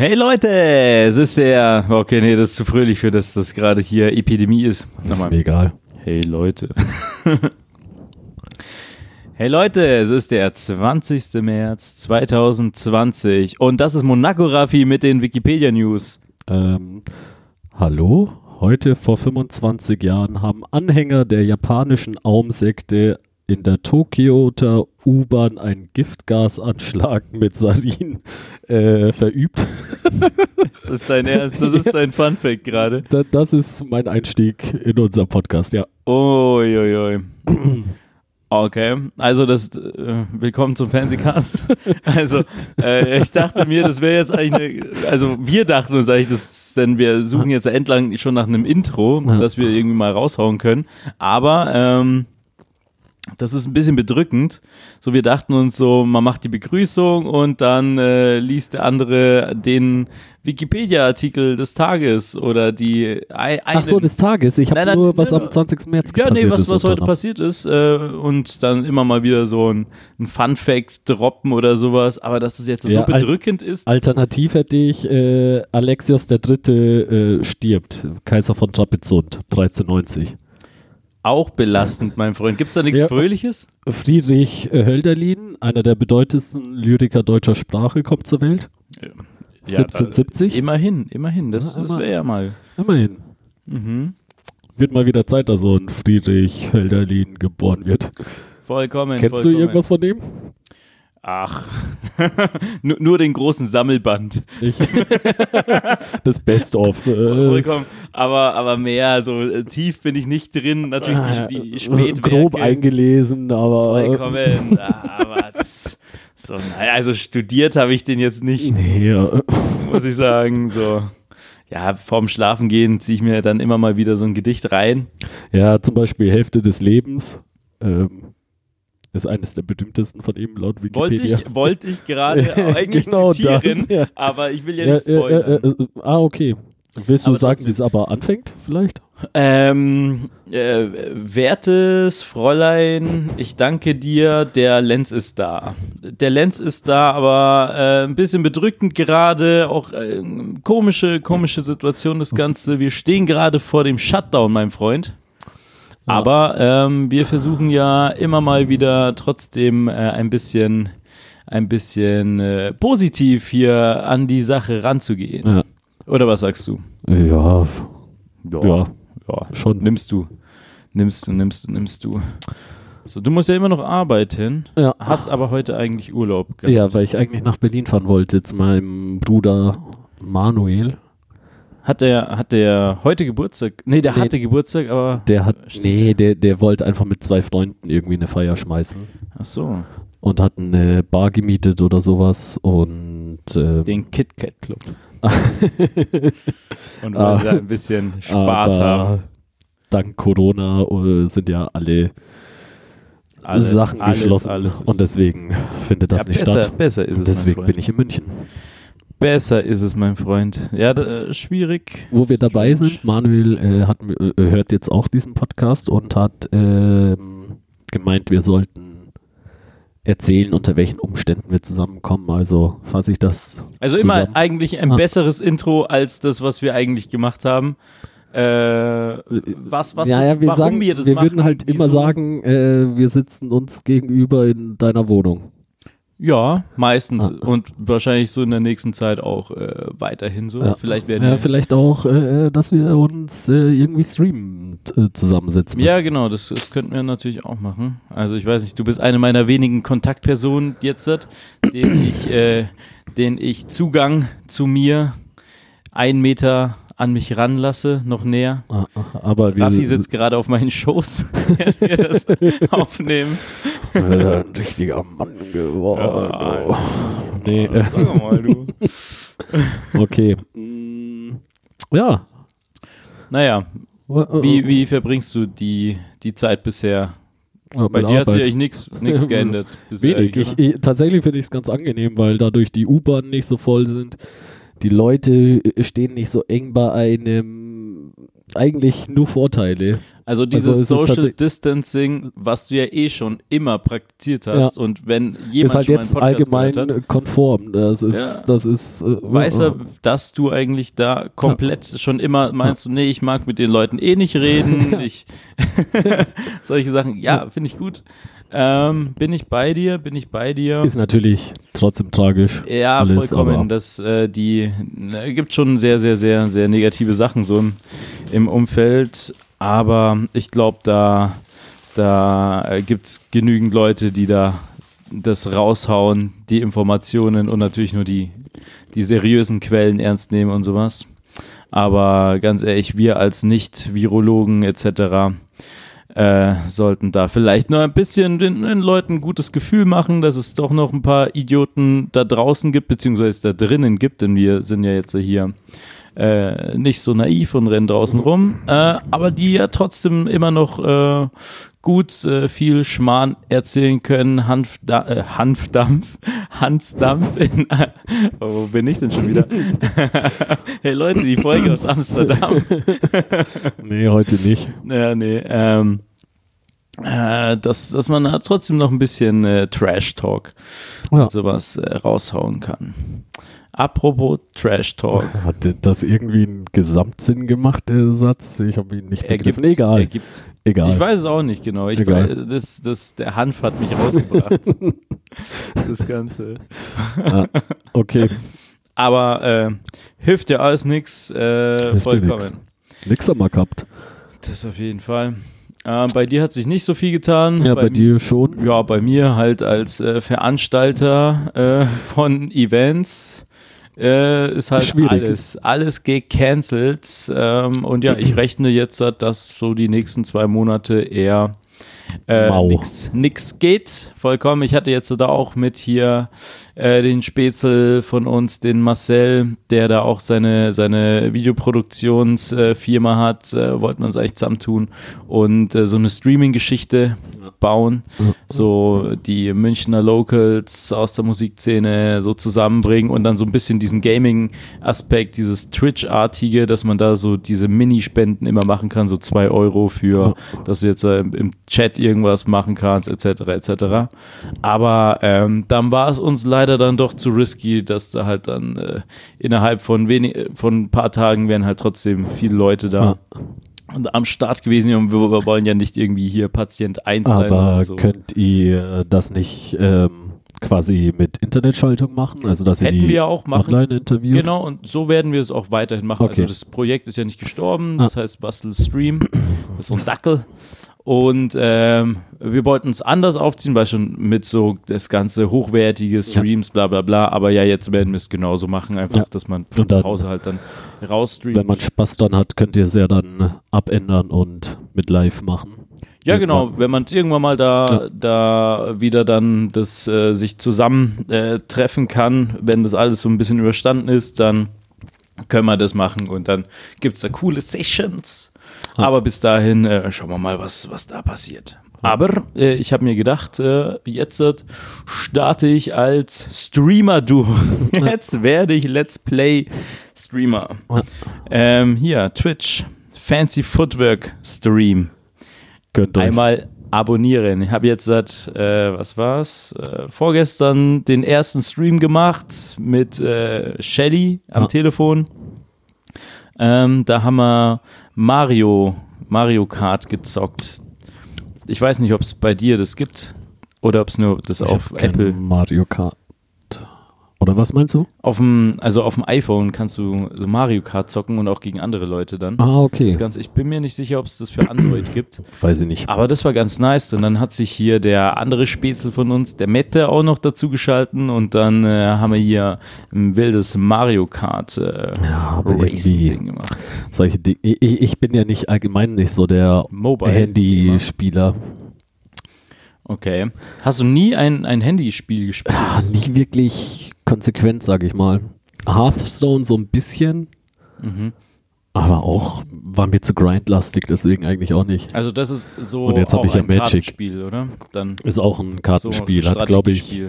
Hey Leute, es ist der. Okay, nee, das ist zu fröhlich für das, dass gerade hier Epidemie ist. Das ist mir egal. Hey Leute. hey Leute, es ist der 20. März 2020 und das ist Monaco Raffi mit den Wikipedia News. Ähm, hallo? Heute vor 25 Jahren haben Anhänger der japanischen Aumsekte in der Tokioter U-Bahn einen Giftgasanschlag mit Sarin äh, verübt. das ist dein Ernst, das ist dein Funfact gerade. Da, das ist mein Einstieg in unser Podcast, ja. Uiuiui. Okay, also das äh, willkommen zum Fernsehcast. Also äh, ich dachte mir, das wäre jetzt eigentlich eine, also wir dachten uns eigentlich, dass, denn wir suchen jetzt entlang schon nach einem Intro, das wir irgendwie mal raushauen können. Aber ähm, das ist ein bisschen bedrückend. So, wir dachten uns so, man macht die Begrüßung und dann äh, liest der andere den Wikipedia-Artikel des Tages oder die. Ein, Ach so, des Tages. Ich habe nur, was am 20. März ja, passiert nee, was, ist. was heute passiert ist. Äh, und dann immer mal wieder so ein, ein Fun-Fact droppen oder sowas. Aber dass es jetzt ja, so bedrückend al ist. Alternativ hätte ich äh, Alexios der Dritte äh, stirbt. Kaiser von Trapezunt, 1390 auch belastend, mein Freund. Gibt es da nichts ja. Fröhliches? Friedrich Hölderlin, einer der bedeutendsten Lyriker deutscher Sprache, kommt zur Welt. Ja. 1770. immerhin, immerhin. Das, ja, das wäre ja mal. Immerhin. Mhm. Wird mal wieder Zeit, dass so ein Friedrich Hölderlin geboren wird. Vollkommen. Kennst vollkommen. du irgendwas von dem? Ach, nur, den großen Sammelband. Ich. das Best-of. Äh. Vollkommen. Aber, aber mehr, so äh, tief bin ich nicht drin. Natürlich die, die Spätwerke. Grob eingelesen, aber. Vollkommen. aber das, so, naja, also studiert habe ich den jetzt nicht. Nee, ja. Muss ich sagen, so. Ja, vorm Schlafengehen ziehe ich mir dann immer mal wieder so ein Gedicht rein. Ja, zum Beispiel Hälfte des Lebens. Ähm, ist eines der berühmtesten von ihm laut Wikipedia. Wollte ich, wollte ich gerade eigentlich genau zitieren, das, ja. aber ich will ja, nicht spoilern. Äh, äh, ah, okay. Willst du aber sagen, wie es aber anfängt, vielleicht? Ähm, äh, wertes Fräulein, ich danke dir, der Lenz ist da. Der Lenz ist da, aber äh, ein bisschen bedrückend gerade, auch äh, komische, komische Situation das Ganze. Wir stehen gerade vor dem Shutdown, mein Freund. Aber ähm, wir versuchen ja immer mal wieder trotzdem äh, ein bisschen, ein bisschen äh, positiv hier an die Sache ranzugehen. Ja. Oder was sagst du? Ja. Ja. ja. ja. Schon. Nimmst du. Nimmst du, nimmst du, nimmst du. So, du musst ja immer noch arbeiten, ja. hast aber heute eigentlich Urlaub gehabt. Ja, weil ich eigentlich nach Berlin fahren wollte zu meinem Bruder Manuel. Hat der, hat der heute Geburtstag? Nee, der nee, hatte Geburtstag, aber. Der hat, nee, der, der wollte einfach mit zwei Freunden irgendwie eine Feier schmeißen. Ach so. Und hat eine Bar gemietet oder sowas und. Äh, Den Kit Kat Club. und wollte ah, da ein bisschen Spaß haben. Dank Corona äh, sind ja alle, alle Sachen alles, geschlossen alles und deswegen findet das ja, nicht besser, statt. Besser ist es. Deswegen bin ich in München. Besser ist es, mein Freund. Ja, äh, schwierig. Wo wir dabei sind, Manuel äh, hat, äh, hört jetzt auch diesen Podcast und hat ähm, gemeint, wir sollten erzählen, unter welchen Umständen wir zusammenkommen. Also fasse ich das. Also zusammen. immer eigentlich ein ah. besseres Intro als das, was wir eigentlich gemacht haben. Äh, was, was, ja, ja, wir warum sagen, wir das Wir machen, würden halt wieso? immer sagen, äh, wir sitzen uns gegenüber in deiner Wohnung. Ja, meistens ah. und wahrscheinlich so in der nächsten Zeit auch äh, weiterhin so. Ja. Vielleicht werden ja, vielleicht auch, äh, dass wir uns äh, irgendwie streamen äh, zusammensetzen. Müssen. Ja, genau, das, das könnten wir natürlich auch machen. Also ich weiß nicht, du bist eine meiner wenigen Kontaktpersonen jetzt, den ich, äh, den ich Zugang zu mir ein Meter an mich ranlasse, noch näher. Ah, aber Raffi sitzt gerade auf meinen Schoß, während wir das aufnehmen. ein richtiger Mann geworden. Ja, nee. Sag mal, du. okay. Mm, ja. Naja, wie, wie verbringst du die, die Zeit bisher? Ja, Bei dir Arbeit. hat sich eigentlich nichts geändert. Wenig. Ich, ich, tatsächlich finde ich es ganz angenehm, weil dadurch die U-Bahnen nicht so voll sind die Leute stehen nicht so eng bei einem. Eigentlich nur Vorteile. Also Also dieses es ist Social Distancing, was du ja eh schon immer praktiziert hast Ja. und wenn jemand ist halt schon jetzt allgemein hat, konform. Das ist, Ja. das ist. Äh, weiß er, dass du eigentlich da komplett schon immer meinst, du, nee, ich mag mit den Leuten eh nicht reden, ich solche Sachen. Ja, finde ich gut. Ähm, bin ich bei dir? Bin ich bei dir? Ist natürlich trotzdem tragisch. Ja, alles, vollkommen. Das äh, die ne, gibt schon sehr, sehr, sehr, sehr negative Sachen so im, im Umfeld. Aber ich glaube, da, da äh, gibt es genügend Leute, die da das raushauen, die Informationen und natürlich nur die, die seriösen Quellen ernst nehmen und sowas. Aber ganz ehrlich, wir als Nicht-Virologen etc. Äh, sollten da vielleicht nur ein bisschen den, den Leuten ein gutes Gefühl machen, dass es doch noch ein paar Idioten da draußen gibt, beziehungsweise da drinnen gibt, denn wir sind ja jetzt hier äh, nicht so naiv und rennen draußen rum, äh, aber die ja trotzdem immer noch äh, gut äh, viel Schmarrn erzählen können, Hanfda äh, Hanfdampf, Hansdampf in, oh, wo bin ich denn schon wieder? hey Leute, die Folge aus Amsterdam. Nee, heute nicht. Ja, nee, ähm, äh, dass, dass man da trotzdem noch ein bisschen äh, Trash-Talk Ja. und sowas äh, raushauen kann. Apropos Trash-Talk. Hat das irgendwie einen Gesamtsinn gemacht, der Satz? Ich habe ihn nicht begriffen. Ergibt, Egal. ergibt. Egal. Ich weiß es auch nicht genau. Ich Egal. weiß, das, das, der Hanf hat mich rausgebracht. das Ganze. Ah, okay. Aber äh, hilft ja alles nichts. Äh, vollkommen. nix. Nix haben wir gehabt. Das auf jeden Fall. Äh, bei dir hat sich nicht so viel getan. Ja, bei, dir schon. Ja, bei mir halt als äh, Veranstalter äh, von Events äh, ist halt Schwierig. alles, alles gecancelt. Ähm, und ja, ich rechne jetzt, dass so die nächsten zwei Monate eher äh, nix geht. Vollkommen. Ich hatte jetzt da auch mit hier äh, den Spätzl von uns, den Marcel, der da auch seine, seine Videoproduktionsfirma hat, äh, wollten wir uns eigentlich zusammentun und äh, so eine Streaming-Geschichte bauen, so die Münchner Locals aus der Musikszene so zusammenbringen und dann so ein bisschen diesen Gaming-Aspekt, dieses Twitch-artige, dass man da so diese Minispenden immer machen kann, so zwei Euro für, dass du jetzt äh, im, im Chat irgendwas machen kannst, etc. etc. Aber ähm, dann war es uns leider dann doch zu risky, dass da halt dann äh, innerhalb von wenig, äh, von ein paar Tagen wären halt trotzdem viele Leute da. Und am Start gewesen und wir, wir wollen ja nicht irgendwie hier Patient 1 sein. Aber so. könnt ihr das nicht ähm, quasi mit Internetschaltung machen? Also, dass ihr Hätten die wir ja auch machen. online interviewt? Genau, und so werden wir es auch weiterhin machen. Okay. Also das Projekt ist ja nicht gestorben, das heißt Bastel Stream, das ist so ein Sackel. Und ähm, wir wollten es anders aufziehen, weil schon mit so das ganze hochwertige Streams, bla bla bla, aber ja, jetzt werden wir es genauso machen, einfach, Ja. dass man von zu Hause halt dann rausstreamt. Wenn man Spaß dann hat, könnt ihr es ja dann abändern und mit live machen. Ja, genau. Wenn man irgendwann mal da, Ja. da wieder dann das äh, sich zusammen äh, treffen kann, wenn das alles so ein bisschen überstanden ist, dann können wir das machen und dann gibt es da coole Sessions. Ja. Aber bis dahin äh, schauen wir mal, was, was da passiert. Aber äh, ich habe mir gedacht, äh, jetzt starte ich als Streamer durch. Jetzt werde ich Let's Play Streamer. Ja. Ähm, hier, Twitch, Fancy Footwork Stream einmal abonnieren. Ich habe jetzt seit, äh, was war's, äh, vorgestern den ersten Stream gemacht mit äh, Shelly am Ah. Telefon. Ähm, da haben wir Mario, Mario Kart gezockt. Ich weiß nicht, ob es bei dir das gibt oder ob es nur das Ich auf Apple, Mario Kart. Oder was meinst du? auf dem, also auf dem iPhone kannst du so Mario Kart zocken und auch gegen andere Leute dann. Ah, okay. Das Ganze, ich bin mir nicht sicher, ob es das für Android gibt. Weiß ich nicht. Aber das war ganz nice. Und dann hat sich hier der andere Spätzle von uns, der Mette, auch noch dazu geschalten. Und dann äh, haben wir hier ein wildes Mario Kart äh, Ja, Racing-Ding gemacht. solche Dinge. Ich, ich bin ja nicht allgemein nicht so der. Handyspieler. Okay. Hast du nie ein, ein Handyspiel gespielt? Ah, nie wirklich konsequent, sage ich mal. Hearthstone so ein bisschen, Mhm. aber auch war mir zu grindlastig, deswegen eigentlich auch nicht. Also das ist so Und jetzt hab auch ich ja ein Magic. Kartenspiel, oder? Dann Ist auch ein Kartenspiel. So ein hat, glaube ich,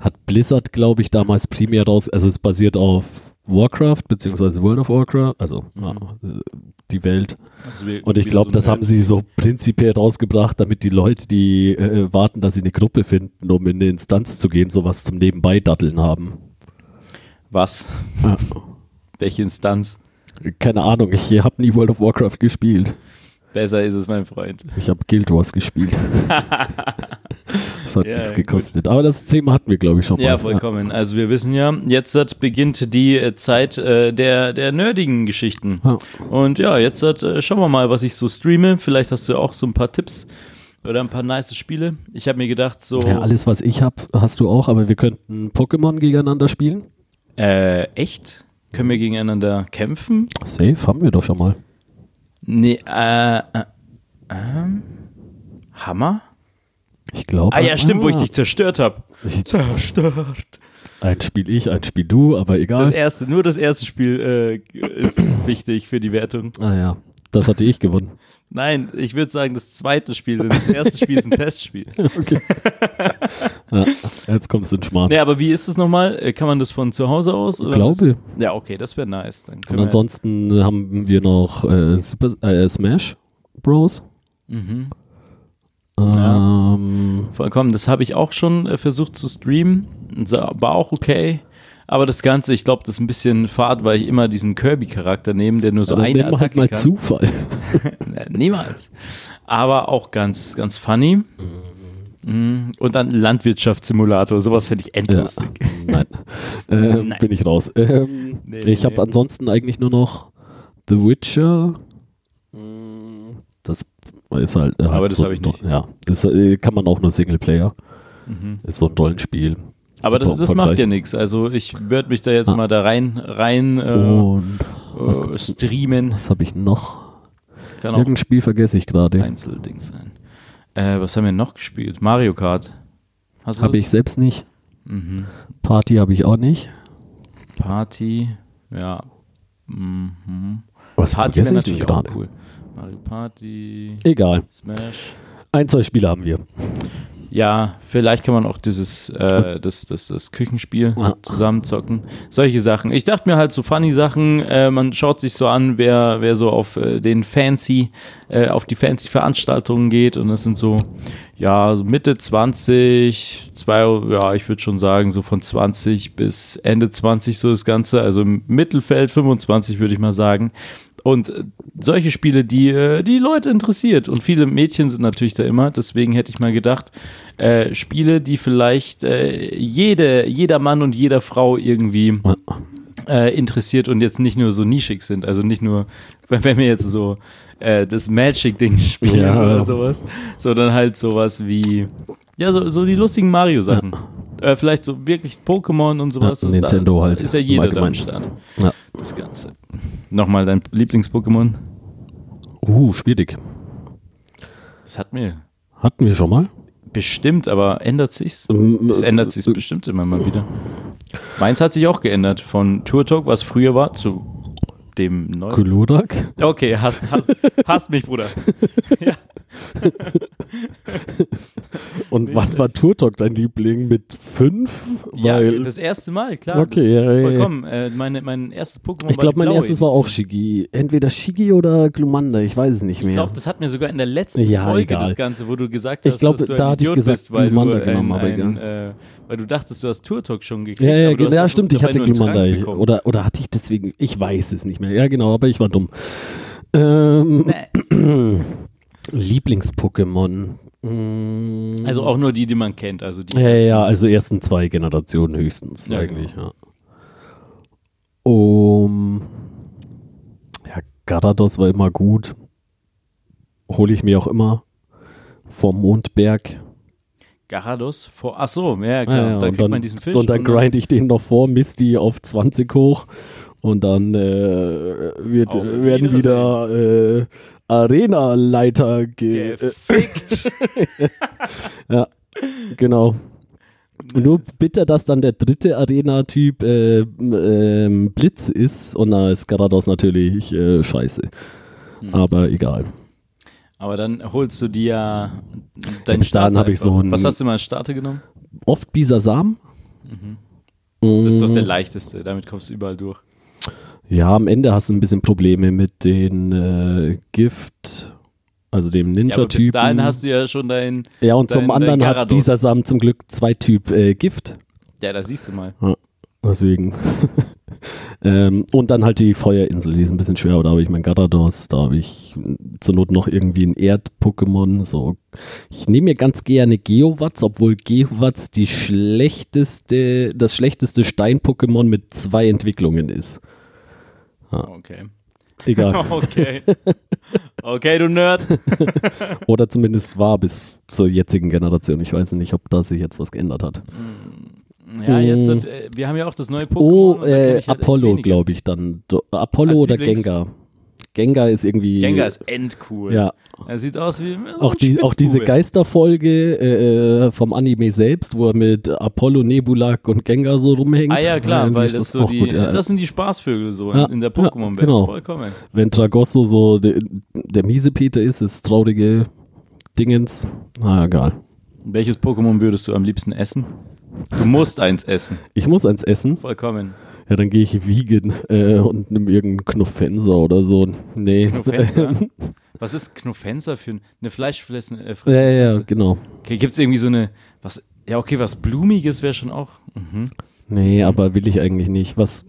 hat Blizzard, glaube ich, damals primär raus. Also es basiert auf Warcraft, beziehungsweise World of Warcraft, also Mhm. die Welt. Also wir- Und ich glaube, so das haben sie so prinzipiell rausgebracht, damit die Leute, die äh, warten, dass sie eine Gruppe finden, um in eine Instanz zu gehen, sowas zum Nebenbei-Datteln haben. Was? Ja. Welche Instanz? Keine Ahnung, ich habe nie World of Warcraft gespielt. Besser ist es, mein Freund. Ich habe Guild Wars gespielt. das hat Ja, nichts gut. gekostet. Aber das Thema hatten wir, glaube ich, schon mal. Ja, vollkommen. Also wir wissen ja, jetzt hat- beginnt die äh, Zeit äh, der, der nerdigen Geschichten. Ja. Und ja, jetzt hat, äh, schauen wir mal, was ich so streame. Vielleicht hast du auch so ein paar Tipps oder ein paar nice Spiele. Ich habe mir gedacht, so. Ja, alles, was ich habe, hast du auch, aber wir könnten Pokémon gegeneinander spielen. Äh, echt? Können wir gegeneinander kämpfen? Safe, haben wir doch schon mal. Nee, äh, äh, ähm, Hammer? Ich glaube. Ah ja, stimmt, wo ich dich zerstört habe. Ich- Zerstört. Ein Spiel ich, ein Spiel du, aber Das egal. erste, nur das erste Spiel äh, ist wichtig für die Wertung. Ah ja, das hatte ich gewonnen. Nein, ich würde sagen, das zweite Spiel, denn das erste Spiel ist ein Testspiel. Okay. ja, jetzt kommst du in Schmarrn. Nee, aber wie ist es nochmal? Äh, Kann man das von zu Hause aus? ich Oder glaube. was? Ja, okay, das wäre nice. Dann Und können wir, ansonsten haben wir noch äh, Super, äh, Smash Bros. mhm, Ja. Ähm, vollkommen. Das habe ich auch schon äh, versucht zu streamen. War auch okay. Aber das Ganze, ich glaube, das ist ein bisschen fad, weil ich immer diesen Kirby-Charakter nehme, der nur so dann eine nehmen wir Attacke halt mal kann. Zufall. Nee, Niemals. Aber auch ganz, ganz funny. Mhm. Und dann Landwirtschaftssimulator, sowas finde ich Ja, endlustig. nein. Ähm, Nein. Bin ich raus. Ähm, Nee, ich nee. habe ansonsten eigentlich nur noch The Witcher. Mm, Das ist halt. äh, Aber halt das so hab ich nicht. Ja, das äh, kann man auch nur Singleplayer. Mhm. Ist so ein Rollenspiel. Aber das, Super das macht ja nichts. Also ich würde mich da jetzt Ah. mal da rein, rein äh, was äh, gibt's- streamen. was habe ich noch? Kann auch Irgendein Spiel vergesse ich gerade. Einzelding sein. Äh, was haben wir noch gespielt? Mario Kart. Habe ich selbst nicht. Mhm. Party habe ich auch nicht. Party, ja. Mhm. Was Party wäre natürlich auch cool. Mario Party, Egal. Smash. Ein, zwei Spiele haben wir. Ja, vielleicht kann man auch dieses, äh, das, das, das Küchenspiel Ja. zusammenzocken. Solche Sachen. Ich dachte mir halt so funny Sachen, äh, man schaut sich so an, wer, wer so auf äh, den fancy, äh, auf die fancy Veranstaltungen geht und das sind so, ja, so Mitte 20, zwei, ja, ich würde schon sagen, so von 20 bis Ende 20 so das Ganze, also im Mittelfeld 25 würde ich mal sagen. Und äh, solche Spiele, die äh, die Leute interessiert. Und viele Mädchen sind natürlich da immer. Deswegen hätte ich mal gedacht, äh, Spiele, die vielleicht äh, jede, jeder Mann und jeder Frau irgendwie äh, interessiert und jetzt nicht nur so nischig sind. Also nicht nur, wenn wenn wir jetzt so äh, das Magic-Ding spielen Ja. oder sowas, sondern halt sowas wie, ja, so, so die lustigen Mario-Sachen. Äh, vielleicht so wirklich Pokémon und sowas. Ja, Nintendo da halt, Ist ja jeder da am. Start. Ja. Das Ganze. Nochmal dein Lieblings-Pokémon? Uh, schwierig. Das hat mir Hatten wir schon mal? bestimmt, aber ändert sich's? Ähm, Es ändert sich äh, bestimmt immer mal wieder. Meins hat sich auch geändert. Von Tour Talk, was früher war, zu dem neuen. Glurak? Okay, hast, hast, hast mich, Bruder. ja. Und wann war Turtok dein Liebling? Mit fünf? ja, Weil, das erste Mal, klar. okay, ja, ja, ja. vollkommen. Äh, meine, mein erstes Pokémon Ich glaube, mein erstes war auch. Shigi. Entweder Shigi oder Glumanda, ich weiß es nicht Ich mehr. glaube, das hat mir sogar in der letzten Ja, Folge egal. das Ganze, wo du gesagt Ich hast, glaub, dass du da ein hatte ich gesagt, bist, weil Glumanda du, genommen, ein, aber ein, äh, weil du dachtest, du hast Tour Talk schon gekriegt. ja, ja, hast ja stimmt, ich hatte Ich, bekommen. oder, oder hatte ich deswegen, ich weiß es nicht mehr. Ja, genau, aber ich war dumm. Ähm, Lieblings-Pokémon. Mm, Also auch nur die, die man kennt. Also die Ja, ja, ja, also ersten zwei Generationen höchstens Ja, eigentlich, ja. Um, ja, Garados war immer gut. Hole ich mir auch immer vom Mondberg. Garados vor. Ach so, ja, klar. Ja, ja, da und kriegt dann, man diesen Fisch. und dann dann- grind ich den noch vor, misst die auf 20 hoch und dann äh, wird, Auf werden wieder äh, Arena-Leiter ge äh, Gefickt. Ja, genau. Nur bitter, dass dann der dritte Arena-Typ äh, ähm, Blitz ist und da ist Garados natürlich äh, scheiße. Hm. Aber egal. Aber dann holst du dir ja deinen bis dahin Starter hab ich so einfach. ein- Was hast du mal als Starter genommen? Oft Bisasam. Das ist doch der Mm, leichteste. Damit kommst du überall durch. Ja, am Ende hast du ein bisschen Probleme mit den äh, Gift, also dem Ja, aber bis dahin Ninja-Typen. hast du ja schon dein. ja, und dein- zum dein anderen hat. Bisasam zum Glück zwei Typ äh, Gift. Ja, da siehst du mal. Deswegen. ähm, und dann halt die Feuerinsel, die ist ein bisschen schwer, aber da habe ich mein Gyarados, da habe ich zur Not noch irgendwie ein Erd-Pokémon. So. Ich nehme mir ganz gerne Geowatz, obwohl Geowatz die schlechteste, das schlechteste Stein-Pokémon mit zwei Entwicklungen ist. Okay. Egal. Okay. Okay, du Nerd. Oder zumindest war bis zur jetzigen Generation. Ich weiß nicht, ob da sich jetzt was geändert hat. Ja, jetzt hat, äh, wir haben ja auch das neue Pokémon. Oh, da kenn äh, halt Apollo, glaube ich dann. Do, Apollo Als oder Lieblings- Gengar? Gengar ist irgendwie. Gengar ist endcool. Ja, Er sieht aus wie so auch, die, auch diese. Geisterfolge äh, äh, vom Anime selbst, wo er mit Apollo, Nebulak und Gengar so rumhängt. Ah ja, klar, irgendwie weil das, so die, gut, ja. das sind die Spaßvögel so Ja, in der ja, Pokémon-Welt. genau. Vollkommen. Wenn Tragosso so der, der miese Peter ist, ist traurige Dingens. Na egal. Welches Pokémon würdest du am liebsten essen? Du musst eins essen. Ich muss eins essen. Vollkommen. Ja, dann gehe ich vegan äh, und nimm irgendeinen Knuffenser oder so. Nee. Knuffenser? Was ist Knuffenser für eine Fleischfressende äh, ja, ja, ja, genau. Okay, gibt es irgendwie so eine, was, ja okay, was Blumiges wäre schon auch. Mhm. Nee, aber will ich eigentlich nicht. Was.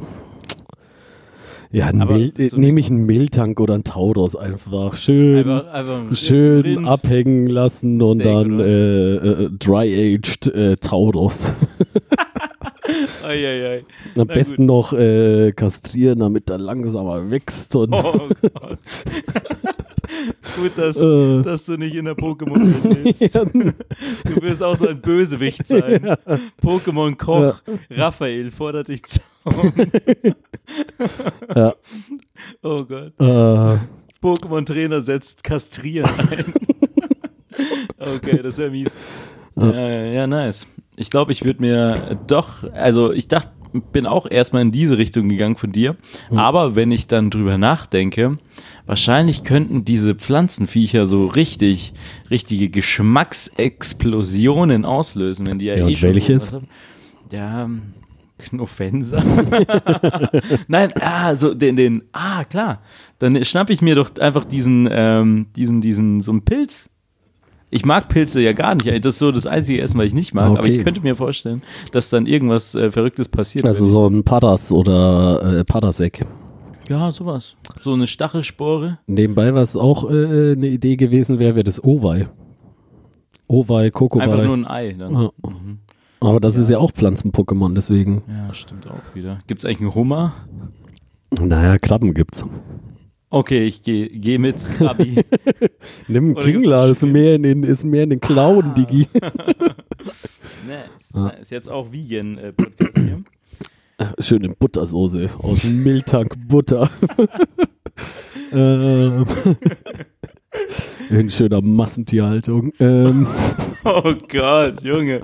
Ja, so- nehme ich einen Miltank oder einen Tauros einfach. Schön, Einfach, einfach schön Rind. abhängen lassen und Steak dann äh, äh, dry-aged äh, Tauros. Eieiei. Am Na besten noch äh, kastrieren, damit er langsamer wächst. Und, Oh Gott. Gut, dass, äh, dass du nicht in der Pokémon bist. Du wirst auch so ein Bösewicht sein. Pokémon Koch Raphael fordert dich zu. ja, Oh Gott. äh, Pokémon Trainer setzt Kastrieren ein. okay, das wäre mies. Ja. Ja, ja, nice. Ich glaube, ich würde mir doch, also ich dachte, bin auch erstmal in diese Richtung gegangen von dir. Aber wenn ich dann drüber nachdenke, wahrscheinlich könnten diese Pflanzenviecher so richtig, richtige Geschmacksexplosionen auslösen, wenn die ja, Ja, eh und schon welches? haben. Ja, Knuffenser. Nein, ah, so den, den, ah, klar. Dann schnapp ich mir doch einfach diesen, ähm, diesen, diesen, so einen Pilz. Ich mag Pilze ja gar nicht. Das ist so das einzige Essen, was ich nicht mag. Aber Okay. ich könnte mir vorstellen, dass dann irgendwas äh, Verrücktes passiert. also so ein Paras oder äh, Parasek. ich- Ja, sowas. So eine Stachelspore. Nebenbei, was auch äh, eine Idee gewesen wäre, wäre das Owei. Owei, Kokowai. Einfach nur ein Ei. Dann. Ja. Aber das ist ja auch Pflanzen-Pokémon, deswegen. Ja, stimmt auch wieder. Gibt es eigentlich einen Hummer? Naja, Krabben gibt's. Okay, ich gehe geh mit Krabi. Nimm Kingler, ist mehr in den, ist mehr in den Klauen, Ah. Digi. nice. nice. Jetzt auch Vegan-Podcast hier. Schöne Buttersoße aus Miltank Butter. ähm, in schöner Massentierhaltung. Ähm, Oh Gott, Junge.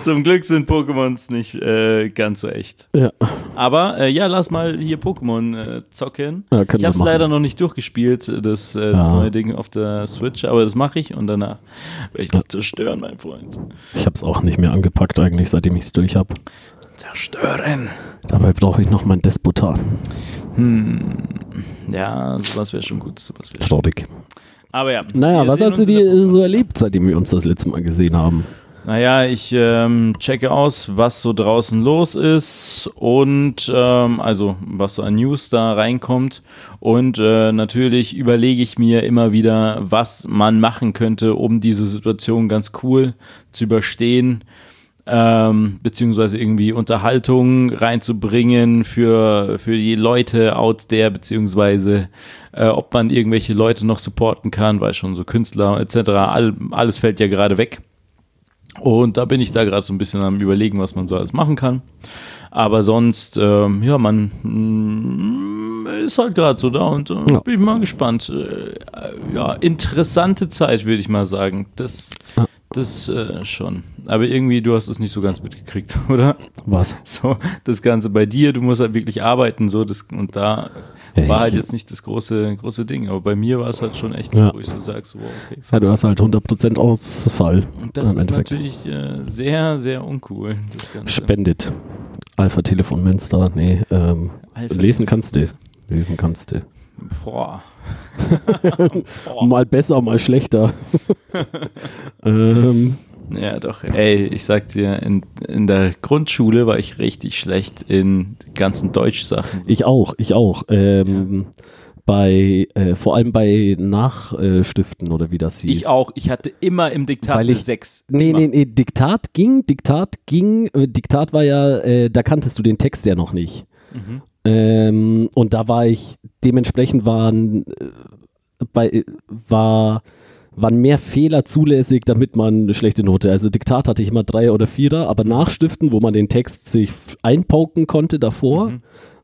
Zum Glück sind Pokémons nicht äh, ganz so echt. ja. Aber äh, ja, lass mal hier Pokémon äh, zocken. Ja, ich habe es leider noch nicht durchgespielt, das, äh, das Ja. neue Ding auf der Switch, aber das mache ich und danach werde ich dich zerstören, mein Freund. Ich habe es auch nicht mehr angepackt eigentlich, seitdem ich es durch habe. Zerstören. Dabei brauche ich noch mein Despotan. Hm. Ja, sowas wäre schon gut. Sowas wär schon. Aber ja. Naja, was hast du dir so erlebt, seitdem wir uns das letzte Mal gesehen haben? Naja, ich ähm, checke aus, was so draußen los ist und ähm, also was so an News da reinkommt. Und äh, natürlich überlege ich mir immer wieder, was man machen könnte, um diese Situation ganz cool zu überstehen. Ähm, beziehungsweise irgendwie Unterhaltung reinzubringen für, für die Leute out there, beziehungsweise äh, ob man irgendwelche Leute noch supporten kann, weil schon so Künstler etc. All, alles fällt ja gerade weg. Und da bin ich da gerade so ein bisschen am überlegen, was man so alles machen kann. Aber sonst, ähm, ja, man mm, ist halt gerade so da und äh, Ja. bin ich mal gespannt. Äh, äh, ja, interessante Zeit, würde ich mal sagen. Das, Ja. Das äh, schon. Aber irgendwie, du hast es nicht so ganz mitgekriegt, oder? Was? So, das Ganze bei dir, du musst halt wirklich arbeiten, so, das, und da Ja, war halt jetzt nicht das große, große Ding. Aber bei mir war es halt schon echt, Ja. wo ich so sag, so, okay, Ja, du hast halt 100% Ausfall. und das ist Endeffekt. natürlich äh, sehr, sehr uncool. Das Ganze. Spendet. Alpha Telefon Münster. Nee, ähm, lesen kannst du. lesen kannst du. Boah. Mal besser, mal schlechter. ähm, Ja, doch. Ey, ich sag dir, in, in der Grundschule war ich richtig schlecht in ganzen Deutschsachen. ich auch, ich auch. Ähm, Bei, äh, vor allem bei Nachstiften oder wie das hieß. Ich auch. Ich hatte immer im Diktat Weil ich- sechs. Nee, immer. nee, nee, Diktat ging, Diktat ging, äh, Diktat war ja, äh, da kanntest du den Text ja noch nicht. Mhm. Ähm, und da war ich, dementsprechend waren, äh, bei, war, waren mehr Fehler zulässig, damit man eine schlechte Note. Also Diktat hatte ich immer drei oder vierer, aber Nachstiften, wo man den Text sich einpauken konnte davor,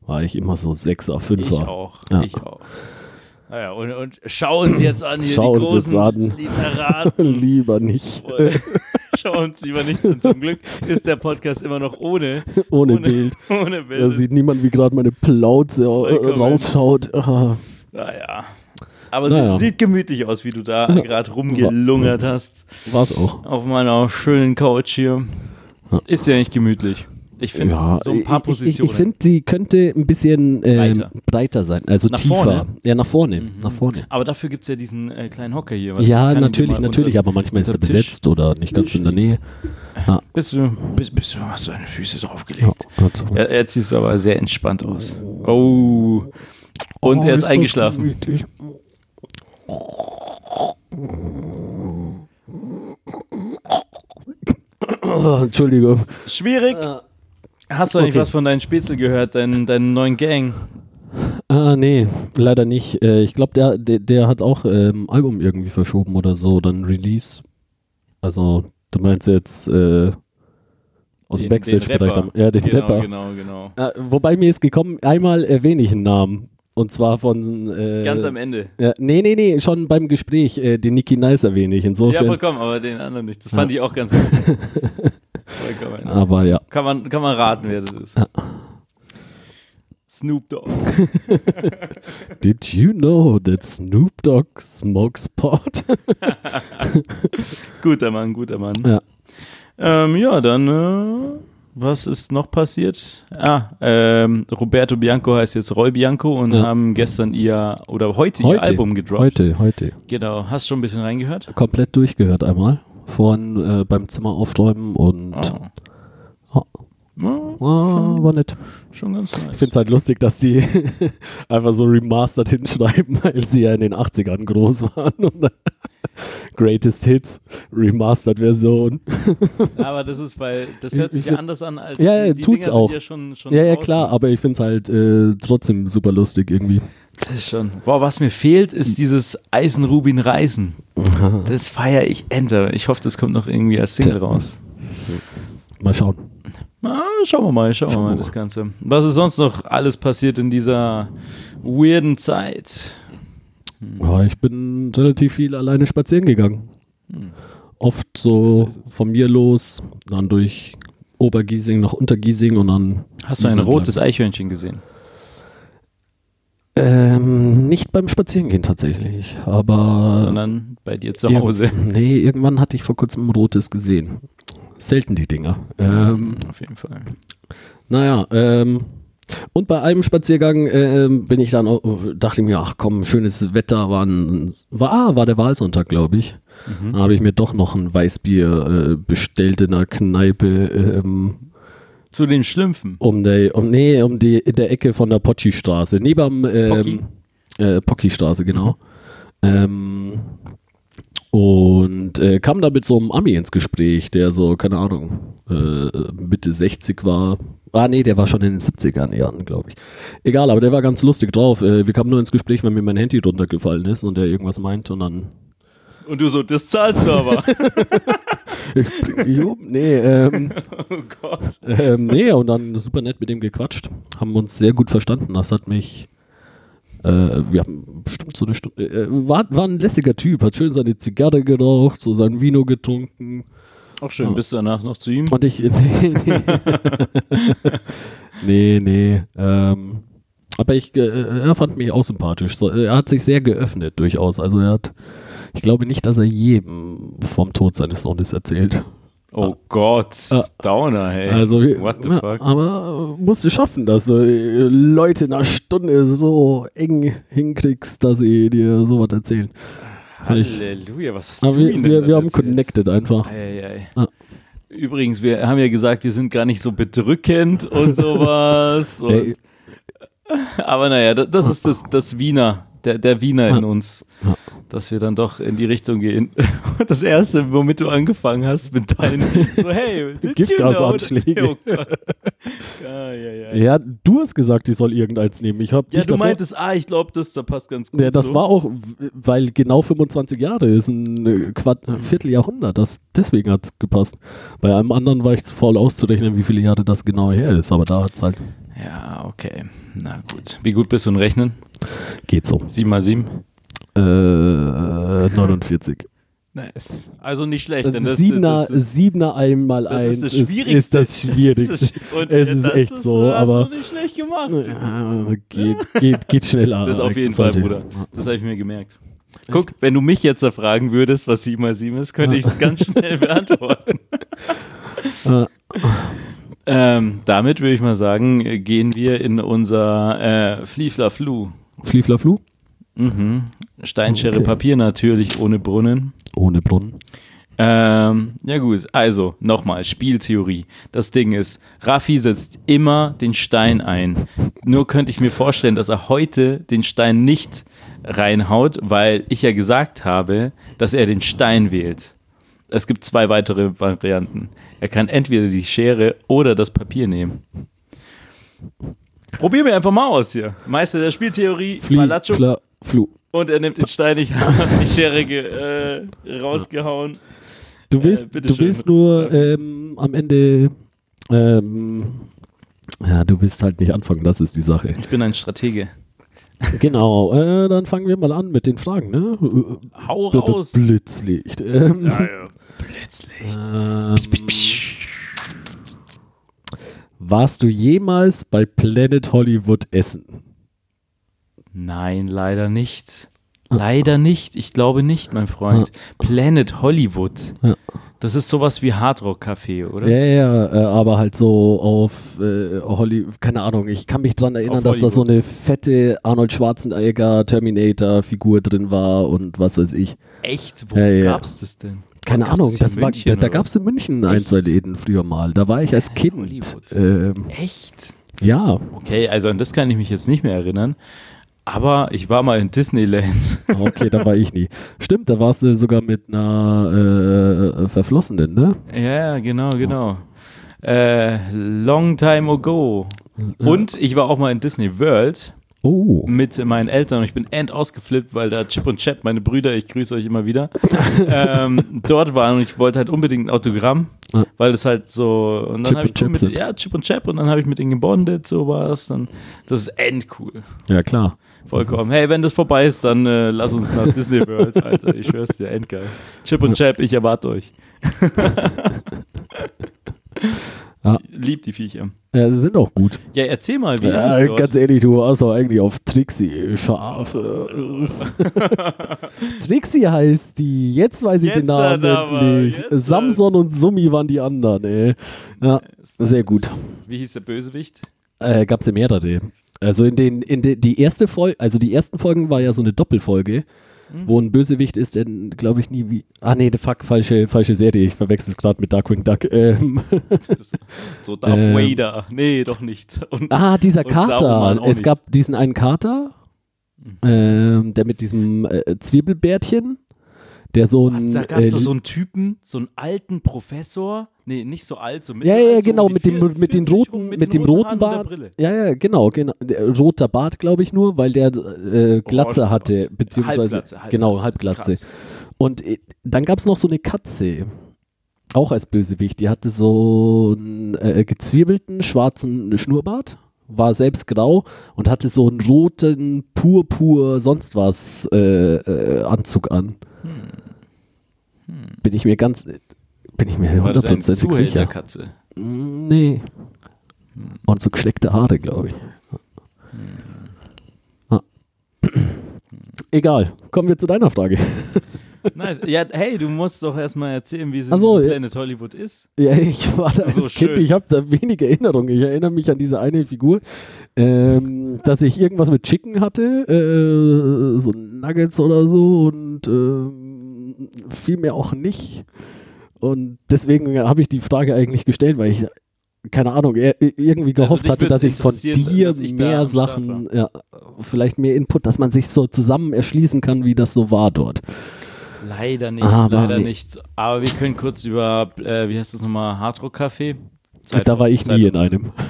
war ich immer so Sechser, Ich Fünfer. auch. Ja. Ich auch. Naja, und, und schauen Sie jetzt an hier Schau die uns jetzt großen an. Literaten. Lieber nicht. Schau uns lieber nicht an. Zum Glück ist der Podcast immer noch ohne, Ohne, Bild. Ohne Bild. Da sieht niemand, wie gerade meine Plauze äh, Vollkommen. rausschaut. Ah. naja. Aber Naja. sieht, sieht gemütlich aus, wie du da gerade rumgelungert hast. War's auch. Auf meiner schönen Couch hier. Ja. Ist ja nicht gemütlich. Ich finde so ein paar Positionen. Ich, ich finde, sie könnte ein bisschen ähm, Breiter. breiter. sein, also Nach tiefer. vorne? Mhm. Ja, nach vorne, nach vorne. aber dafür gibt es ja diesen äh, kleinen Hocker hier. Ja, natürlich, natürlich, unter- aber manchmal ist er Tisch- besetzt oder nicht ganz in der Nähe. Bist du, bist, bist du, hast du deine Füße draufgelegt? Ja. Ja, jetzt sieht es aber sehr entspannt aus. Oh. Und er ist eingeschlafen. Oh, Entschuldigung. Schwierig. Hast du eigentlich Okay. was von deinen Spätzle gehört, deinen, deinen neuen Gang? Ah, nee, leider nicht. Äh, ich glaube, der, der, der hat auch ähm, Album irgendwie verschoben oder so, dann Release. Also, du meinst jetzt äh, aus dem den Backstage-Bereich. Rapper. Ja, den genau, Rapper. Genau, genau. Äh, wobei mir ist gekommen, einmal erwähne ich einen Namen. Und zwar von. Äh, Ganz am Ende. Ja, nee, nee, nee, schon beim Gespräch. Äh, den Nicky Nice erwähne ich. Ja, Insofern. vollkommen, aber den anderen nicht. Das fand ich auch ganz witzig. vollkommen. aber ja. Kann man, kann man raten, wer das ist. Snoop Dogg. Did you know that Snoop Dogg smokes pot? Guter Mann, guter Mann. ja. Ähm, ja, dann, äh, was ist noch passiert? Ah, ähm, Roberto Bianco heißt jetzt Roy Bianco und Ja. haben gestern ihr, oder heute, ihr Heute, Album gedroppt. heute, heute. Genau, hast du schon ein bisschen reingehört? Komplett durchgehört einmal. Vorhin äh, beim Zimmer aufräumen und. Oh. Ja. Ja, Ah, war nett. schon ganz nice. Ich finde es halt lustig, dass die einfach so remastered hinschreiben, weil sie ja in den 80ern groß waren. Greatest Hits, Remastered Version. Aber das ist, weil, das hört sich Ich- ja anders an als Ja, ja, die tut's Dinger auch. Sind ja, schon, schon Ja, ja, draußen. klar, aber ich finde es halt äh, trotzdem super lustig irgendwie. Das ist schon. Boah, was mir fehlt, ist dieses Eisenrubin Reisen. Das feiere ich enter. Ich hoffe, das kommt noch irgendwie als Single Tja. raus. Mal schauen. Ah, schauen wir mal, schauen wir mal das Ganze. Was ist sonst noch alles passiert in dieser weirden Zeit? Ja, ich bin relativ viel alleine spazieren gegangen. Hm. Oft so von mir los, dann durch Obergiesing nach Untergiesing und dann. Hast du ein rotes Eichhörnchen gesehen? Ähm, nicht beim Spazierengehen tatsächlich, aber. Sondern bei dir zu Hause. Nee, irgendwann hatte ich vor kurzem ein rotes gesehen. Selten die Dinger. Ähm, Auf jeden Fall. Naja, ähm, und bei einem Spaziergang ähm, bin ich dann, auch, dachte ich mir, ach komm, schönes Wetter, war, ein, war, ah, war der Wahlsonntag, glaube ich. Mhm. Da habe ich mir doch noch ein Weißbier äh, bestellt in einer Kneipe ähm, Zu den Schlümpfen. um, der, um, nee, um die, in der Ecke von der Potschi-Straße, neben am, Pocky? ähm, äh, Pocky-Straße, genau. Ähm, und äh, kam da mit so einem Ami ins Gespräch, der so, keine Ahnung, äh, Mitte 60 war. Ah, nee, der war schon in den 70ern Jahren, glaube ich. Egal, aber der war ganz lustig drauf. Äh, wir kamen nur ins Gespräch, wenn mir mein Handy runtergefallen ist und der irgendwas meint und dann. Und du so, das zahlst du aber. jo, nee, ähm, oh Gott. ähm, nee, und dann super nett mit dem gequatscht. Haben uns sehr gut verstanden. Das hat mich. Äh, wir haben bestimmt so eine Stunde. Äh, war, war ein lässiger Typ, hat schön seine Zigarre geraucht, so sein Vino getrunken. Auch schön, Ja. bist du danach noch zu ihm? Und ich. Nee, nee. nee, nee. Ähm, aber ich, äh, er fand mich auch sympathisch. So, er hat sich sehr geöffnet, durchaus. Also er hat. Ich glaube nicht, dass er jedem vom Tod seines Sohnes erzählt. Oh Gott, Ah. Downer, hey. Also, What the ja, fuck? Aber äh, musst du schaffen, dass du äh, Leute in einer Stunde so eng hinkriegst, dass sie dir sowas erzählen. Halleluja, was hast Aber du wir, ihnen wir, denn wir haben erzählt? connected einfach. Ei, ei, ei. Ah. Übrigens, wir haben ja gesagt, wir sind gar nicht so bedrückend und sowas. und, aber naja, das, das ist das, das Wiener, der, der Wiener in uns, Ja. dass wir dann doch in die Richtung gehen. Das erste, womit du angefangen hast mit deinen, so hey, did you Giftgasanschläge. know? Oh Gott. Ja, ja, ja. ja, du hast gesagt, ich soll irgendeins nehmen. Ich hab Ja, du davor, meintest, ah, ich glaube, das da passt ganz gut. Ja, das so. war auch, weil genau 25 Jahre ist ein äh, Quart Vierteljahrhundert. Das, deswegen hat es gepasst. Bei einem anderen war ich zu faul auszurechnen, wie viele Jahre das genau her ist. Aber da hat es halt. Ja, okay. Na gut. Wie gut bist du in Rechnen? Geht so. 7 mal 7? Äh, 49. Nice. Also nicht schlecht. Denn das, Siebener, das, das, Siebener einmal das eins ist das ist, Schwierigste. ist das Schwierigste. Das ist, und Es ist echt so, äh, hast aber- du nicht schlecht gemacht. Ja, geht, geht, geht schneller. Das auf jeden Fall. Bruder. Das habe ich mir gemerkt. Guck, wenn du mich jetzt erfragen würdest, was 7 mal 7 ist, könnte ich es ganz schnell beantworten. Ähm, damit würde ich mal sagen, gehen wir in unser äh, Flieflaflu. Flieflaflu? Mhm. Steinschere Okay. Papier natürlich ohne Brunnen. Ohne Brunnen. Ähm, ja gut, also nochmal, Spieltheorie. Das Ding ist, Raffi setzt immer den Stein ein. Nur könnte ich mir vorstellen, dass er heute den Stein nicht reinhaut, weil ich ja gesagt habe, dass er den Stein wählt. Es gibt zwei weitere Varianten. Er kann entweder die Schere oder das Papier nehmen. Probieren wir einfach mal aus hier. Meister der Spieltheorie, Flie. Fla, Flu. Und er nimmt den Stein, ich habe die Schere äh, rausgehauen. Du willst, Äh, du willst nur ähm, am Ende. Ähm, ja, du willst halt nicht anfangen, das ist die Sache. Ich bin ein Stratege. genau, äh, dann fangen wir mal an mit den Fragen, ne? Hau B- b- raus. Blitzlicht. Ähm, Ja, ja. Blitzlicht. ähm, warst du jemals bei Planet Hollywood essen? Nein, leider nicht. Leider nicht. Ich glaube nicht, mein Freund. Planet Hollywood. Ja. Das ist sowas wie Hardrock Café, oder? Ja, ja, äh, aber halt so auf äh, Hollywood, keine Ahnung, ich kann mich dran erinnern, Auf dass da so eine fette Arnold Schwarzenegger Terminator-Figur drin war und was weiß ich. Echt? Wo Ja, ja. gab's das denn? Keine Ahnung, das war, München, da, da gab es in München ein, Echt? zwei Läden früher mal. Da war ich als Kind. Ähm, Echt? ja, Okay, also an das kann ich mich jetzt nicht mehr erinnern. Aber ich war mal in Disneyland. okay, da war ich nie. Stimmt, da warst du sogar mit einer äh, Verflossenen, ne? Ja, genau, genau. Äh, long time ago. Und ich war auch mal in Disney World Oh, mit meinen Eltern und ich bin end ausgeflippt, weil da Chip und Chap, meine Brüder, ich grüße euch immer wieder, ähm, dort waren und ich wollte halt unbedingt ein Autogramm, Ja. weil es halt so und dann Chip habe ich Chap mit, sind. ja Chip und Chap und dann habe ich mit ihnen gebondet, sowas, dann das ist endcool, ja klar. Vollkommen. Hey, wenn das vorbei ist, dann äh, lass uns nach Disney World, Alter, ich schwör's dir, endgeil. Chip und Chap, ich erwarte euch. Ja. Lieb die Viecher. Ja, sie sind auch gut. Ja, erzähl mal, wie ist Ja, es dort? ganz ehrlich, du warst doch eigentlich auf Trixie scharf. Trixie heißt die. Jetzt weiß ich den Jetzt Namen hat aber, endlich. Samson und Summi waren die anderen, ey. Ja, sehr gut. Wie hieß der Bösewicht? Äh, gab's ja mehrere. Also in den, in de, die erste Folge, also die ersten Folgen war ja so eine Doppelfolge, Mhm. wo ein Bösewicht ist, der glaube ich nie wie. Ah nee, fuck, falsche, falsche Serie. Ich verwechsel es gerade mit Darkwing Duck. Ähm, So Darth Ähm. Vader. Nee, doch nicht. Und ah, dieser Kater. Es nicht. gab diesen einen Kater, Mhm. ähm, der mit diesem äh, Zwiebelbärtchen, der so ein. da gab es äh, so einen Typen, so einen alten Professor. Nee, nicht so alt, so ja, mittelalt, ja, so genau, um mit dem, mit den 40 roten, mit, den dem roten Bart. Ja, ja, genau, genau. Roter Bart, glaube ich nur, weil der äh, Glatze Orange- hatte, beziehungsweise Halbglatze, Halbglatze. genau Halbglatze. Krass. Und äh, dann gab es noch so eine Katze, auch als Bösewicht. Die hatte so einen äh, gezwiebelten schwarzen Schnurrbart, war selbst grau und hatte so einen roten Purpur sonst was äh, äh, Anzug an. Bin ich mir ganz, bin ich mir Hm. Hundertprozentig sicher. Zuhälterkatze? Mm, Nee. Und so geschleckte Haare, glaube ich. Ah. Egal. Kommen wir zu deiner Frage. Nice. Ja, hey, du musst doch erstmal erzählen, wie es so, in ja. Planet Hollywood ist. Ja, ich war da als So Kind, schön. ich habe da wenige Erinnerungen. Ich erinnere mich an diese eine Figur, ähm, dass ich irgendwas mit Chicken hatte, äh, so Nuggets oder so und ähm, viel mehr auch nicht. Und deswegen habe ich die Frage eigentlich gestellt, weil ich keine Ahnung, er- irgendwie gehofft dich hatte, dass ich von dir ich mehr Sachen, ja, vielleicht mehr Input, dass man sich so zusammen erschließen kann, wie das so war dort. Leider nicht, Aber leider nee. nicht. Aber wir können kurz über, äh, wie heißt das nochmal, Hardrock Café? da war ich nie in einem.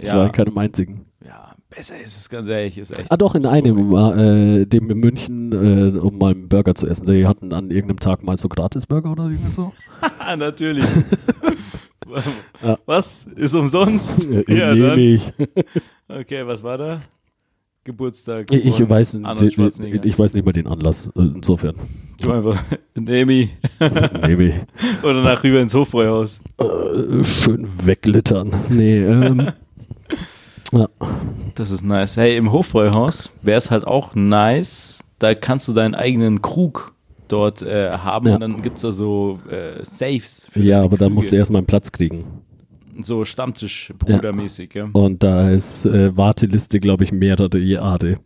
Ich Ja, war in keinem einzigen. Ja, besser ist es, ganz ehrlich, ist echt. Ah, doch, in so einem, äh, dem in München, äh, um mal einen Burger zu essen. Die hatten an irgendeinem Tag mal so Gratis-Burger oder irgendwie so. Ah, natürlich. Ja. Was? Ist umsonst? Ja, nicht. Okay, was war da? Geburtstag. Ich, weiß, ich, ich weiß nicht mal den Anlass. Äh, Insofern. Du einfach, Nemi. Maybe. Oder nach rüber ins Hofbräuhaus. Äh, schön weglittern. Nee, ähm. Ja. Das ist nice. Hey, im Hofbräuhaus wäre es halt auch nice. Da kannst du deinen eigenen Krug dort äh, haben Ja. und dann gibt es da so äh, Safes. Für ja, aber da Krüge. musst du erstmal einen Platz kriegen. So Stammtischbrudermäßig, ja. Und da ist äh, Warteliste, glaube ich, mehrere Jahre.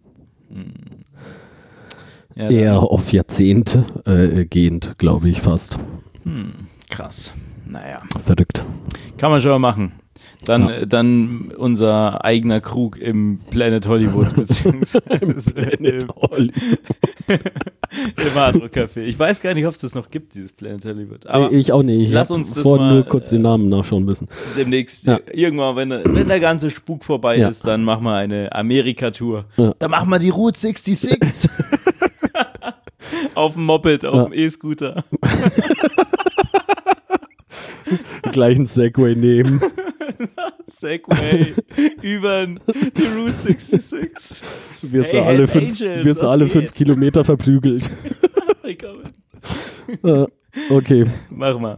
ja dann- Eher auf Jahrzehnte äh, gehend, glaube ich, fast. Hm, krass. Naja, Verrückt. kann man schon mal machen. Dann, Ja. äh, dann unser eigener Krug im Planet Hollywood, beziehungsweise im, Hollywood. im Hardrock Café. Ich weiß gar nicht, ob es das noch gibt, dieses Planet Hollywood. Aber ich auch nicht. Ich lass uns das vorhin mal, nur kurz den Namen nachschauen müssen. demnächst, Ja. irgendwann, wenn, wenn der ganze Spuk vorbei Ja. ist, dann machen wir eine Amerika-Tour. Ja. Dann machen wir die Route 66. auf dem Moped, auf dem E-Scooter. Gleich einen Segway nehmen. Segway über die Route 66. Wirst, Hey, du alle, Hells fünf, Angels, was alle geht? fünf Kilometer verprügelt. Äh, okay. Mach mal.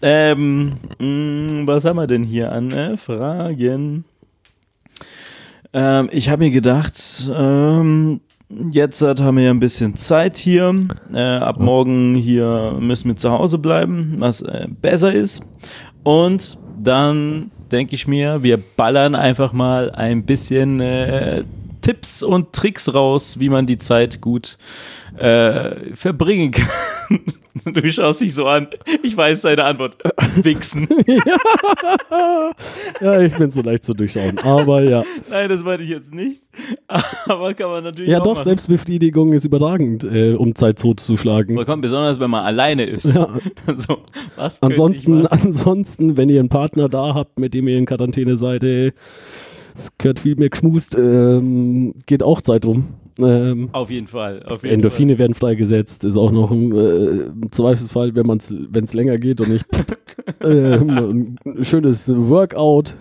Ähm, mh, was haben wir denn hier an äh, Fragen? Ähm, ich habe mir gedacht, ähm, jetzt haben wir ja ein bisschen Zeit hier. Äh, ab morgen hier müssen wir zu Hause bleiben, was äh, besser ist. Und dann denke ich mir, wir ballern einfach mal ein bisschen äh, Tipps und Tricks raus, wie man die Zeit gut äh, verbringen kann. Du schaust dich so an. Ich weiß deine Antwort. Wichsen. Ja, ich bin so leicht zu durchschauen. Aber ja. Nein, das meinte ich jetzt nicht. Aber kann man natürlich Ja, doch, machen. Selbstbefriedigung ist überragend, äh, um Zeit totzuschlagen. Vollkommen, besonders wenn man alleine ist. Ja. So, was Ansonsten, ansonsten, wenn ihr einen Partner da habt, mit dem ihr in Quarantäne seid, ey, es gehört viel mehr geschmust, ähm, geht auch Zeit rum. Ähm, Auf jeden Fall. Auf jeden Endorphine werden freigesetzt, ist auch noch ein, äh, Zweifelsfall, wenn es wenn es länger geht und nicht ähm, ein schönes Workout.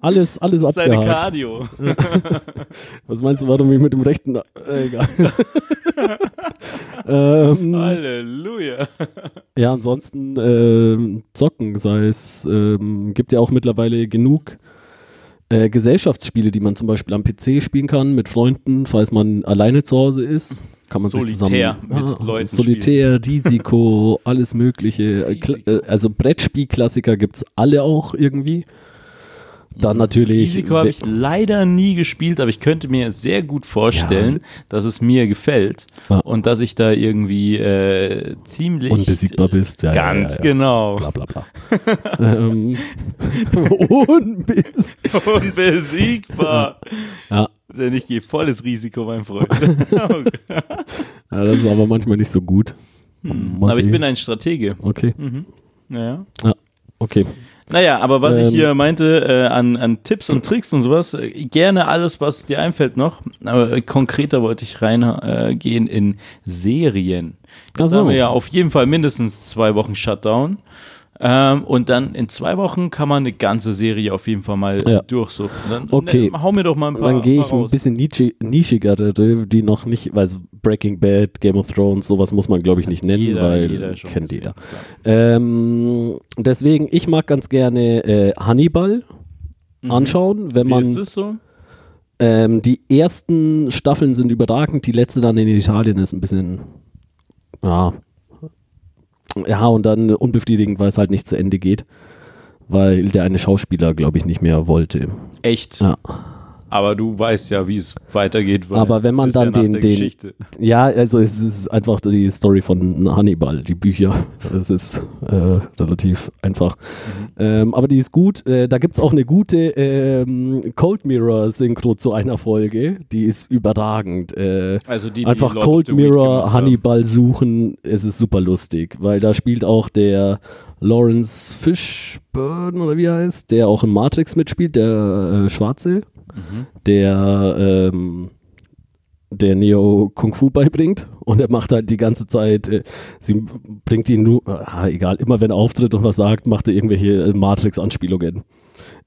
Alles, alles Fall. Das ist deine abgehakt. Cardio. Was meinst du, warum ich mit dem rechten... Äh, egal. ähm, Halleluja. ja, ansonsten ähm, zocken, sei es, ähm, gibt ja auch mittlerweile genug äh, Gesellschaftsspiele, die man zum Beispiel am PC spielen kann mit Freunden, falls man alleine zu Hause ist. Kann man Solitär sich zusammen mit Leuten Solitär, Risiko, alles mögliche. Äh, Risiko. äh, Also Brettspielklassiker gibt's alle auch irgendwie. Dann natürlich. Risiko habe ich leider nie gespielt, aber ich könnte mir sehr gut vorstellen, dass es mir gefällt Ja. und dass ich da irgendwie äh, ziemlich unbesiegbar bist. Ja, Ganz ja, ja, ja. genau. Bla bla bla. ähm, unbes Unbesiegbar. ja, Denn ich gehe volles Risiko, mein Freund. Oh ja, das ist aber manchmal nicht so gut. Hm. aber ich bin ein Stratege. Okay, Naja. okay. Naja, aber was ich Ähm. hier meinte äh, an, an Tipps und Tricks und sowas, äh, gerne alles, was dir einfällt noch. Aber äh, konkreter wollte ich reingehen äh, gehen in Serien. Jetzt so. haben wir ja auf jeden Fall mindestens zwei Wochen Shutdown. Ähm, und dann in zwei Wochen kann man eine ganze Serie auf jeden Fall mal Ja. durchsuchen. Dann, Okay. Ne, hau mir doch mal ein paar, Dann gehe ich ein bisschen nischi nischigere, die noch nicht, weil Breaking Bad, Game of Thrones, sowas muss man glaube ich nicht nennen, Jeder- weil jeder kennt jeder. Ähm, deswegen, ich mag ganz gerne äh, Hannibal anschauen, wenn Mhm. Wie man ist das so? ähm, die ersten Staffeln sind überragend, die letzte dann in Italien ist ein bisschen ja. Ja, und dann unbefriedigend, weil es halt nicht zu Ende geht, weil der eine Schauspieler, glaube ich, nicht mehr wollte. Echt? Ja. Aber du weißt ja, wie es weitergeht. Aber wenn man ja dann nach den- den- Geschichte. Ja, also es ist einfach die Story von Hannibal, die Bücher. Es ist äh, relativ einfach. Ähm, aber die ist gut. Äh, da gibt es auch eine gute ähm, Cold Mirror Synchro zu einer Folge. Die ist überragend. Äh, Also die, die einfach of Cold Mirror. Hannibal suchen. Es ist super lustig, weil da spielt auch der Lawrence Fishburne oder wie er heißt, der auch in Matrix mitspielt, der äh, Schwarze, Mhm. der ähm, der Neo Kung Fu beibringt und er macht halt die ganze Zeit, äh, sie bringt ihn nur, ah, egal, immer wenn er auftritt und was sagt, macht er irgendwelche äh, Matrix-Anspielungen.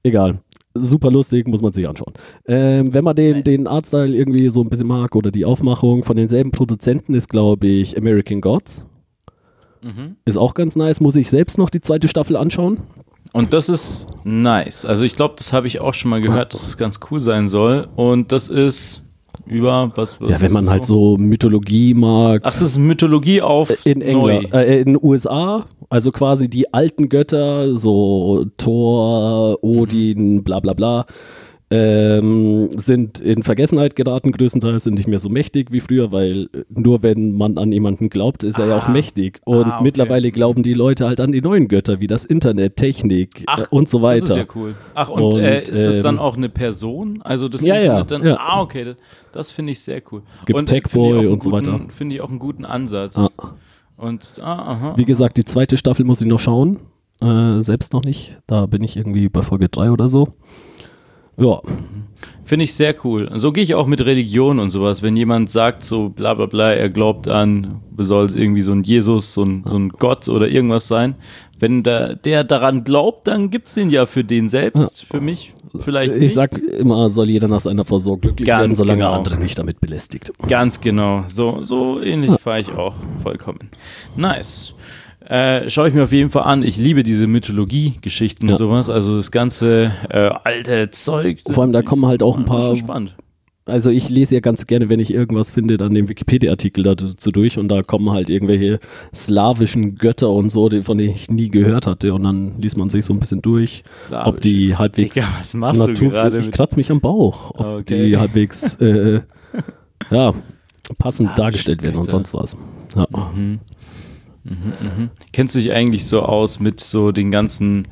Egal. Super lustig, muss man sich anschauen. Ähm, wenn man den, Nice. den Artstyle irgendwie so ein bisschen mag oder die Aufmachung von denselben Produzenten ist, glaube ich, American Gods. Mhm. Ist auch ganz nice. Muss ich selbst noch die zweite Staffel anschauen? Und das ist nice. Also ich glaube, das habe ich auch schon mal gehört, dass es ganz cool sein soll. Und das ist über was? was ja, wenn man das halt so Mythologie mag. Ach, das ist Mythologie auf in neu. England, äh, in den USA, also quasi die alten Götter, so Thor, Odin, bla bla bla, ähm, sind in Vergessenheit geraten, größtenteils sind nicht mehr so mächtig wie früher, weil äh, nur wenn man an jemanden glaubt, ist er ja auch Ah. mächtig. Und Ah, okay. mittlerweile glauben die Leute halt an die neuen Götter, wie das Internet, Technik Ach, äh, und so weiter. Das ist ja cool. Ach, und, Und, äh, ist das dann ähm, auch eine Person? Also das Ja, ja, Internet dann? ja. Ah, okay. Das, das finde ich sehr cool. gibt und äh, Techboy und so guten- weiter. Finde ich auch einen guten Ansatz. Ah. Und, ah, aha. Wie gesagt, die zweite Staffel muss ich noch schauen. Äh, selbst noch nicht. Da bin ich irgendwie bei Folge 3 oder so. Ja, Finde ich sehr cool. So gehe ich auch mit Religion und sowas. Wenn jemand sagt, so bla bla bla, er glaubt an, soll es irgendwie so ein Jesus, so ein, so ein Gott oder irgendwas sein. Wenn der, der daran glaubt, dann gibt es den ja für den selbst. Für mich vielleicht ich nicht. sag immer, soll jeder nach seiner Versorgung glücklich Ganz werden, solange genau. andere nicht damit belästigt. Ganz genau. So, so ähnlich fahre ich auch vollkommen. Nice. Äh, Schaue ich mir auf jeden Fall an. Ich liebe diese Mythologie-Geschichten Ja. und sowas. Also das ganze äh, alte Zeug. Vor allem, da kommen halt auch ein Das paar. ist schon spannend. Also, ich lese ja ganz gerne, wenn ich irgendwas finde, dann den Wikipedia-Artikel dazu durch und da kommen halt irgendwelche slawischen Götter und so, von denen ich nie gehört hatte. Und dann liest man sich so ein bisschen durch, Slawisch. ob die halbwegs. Digga, was machst du gerade Ich kratze mich am Bauch, ob Okay. die halbwegs. Äh, ja, passend Slawische dargestellt werden und Götter. sonst was. Ja. Kennst du dich eigentlich so aus mit so den ganzen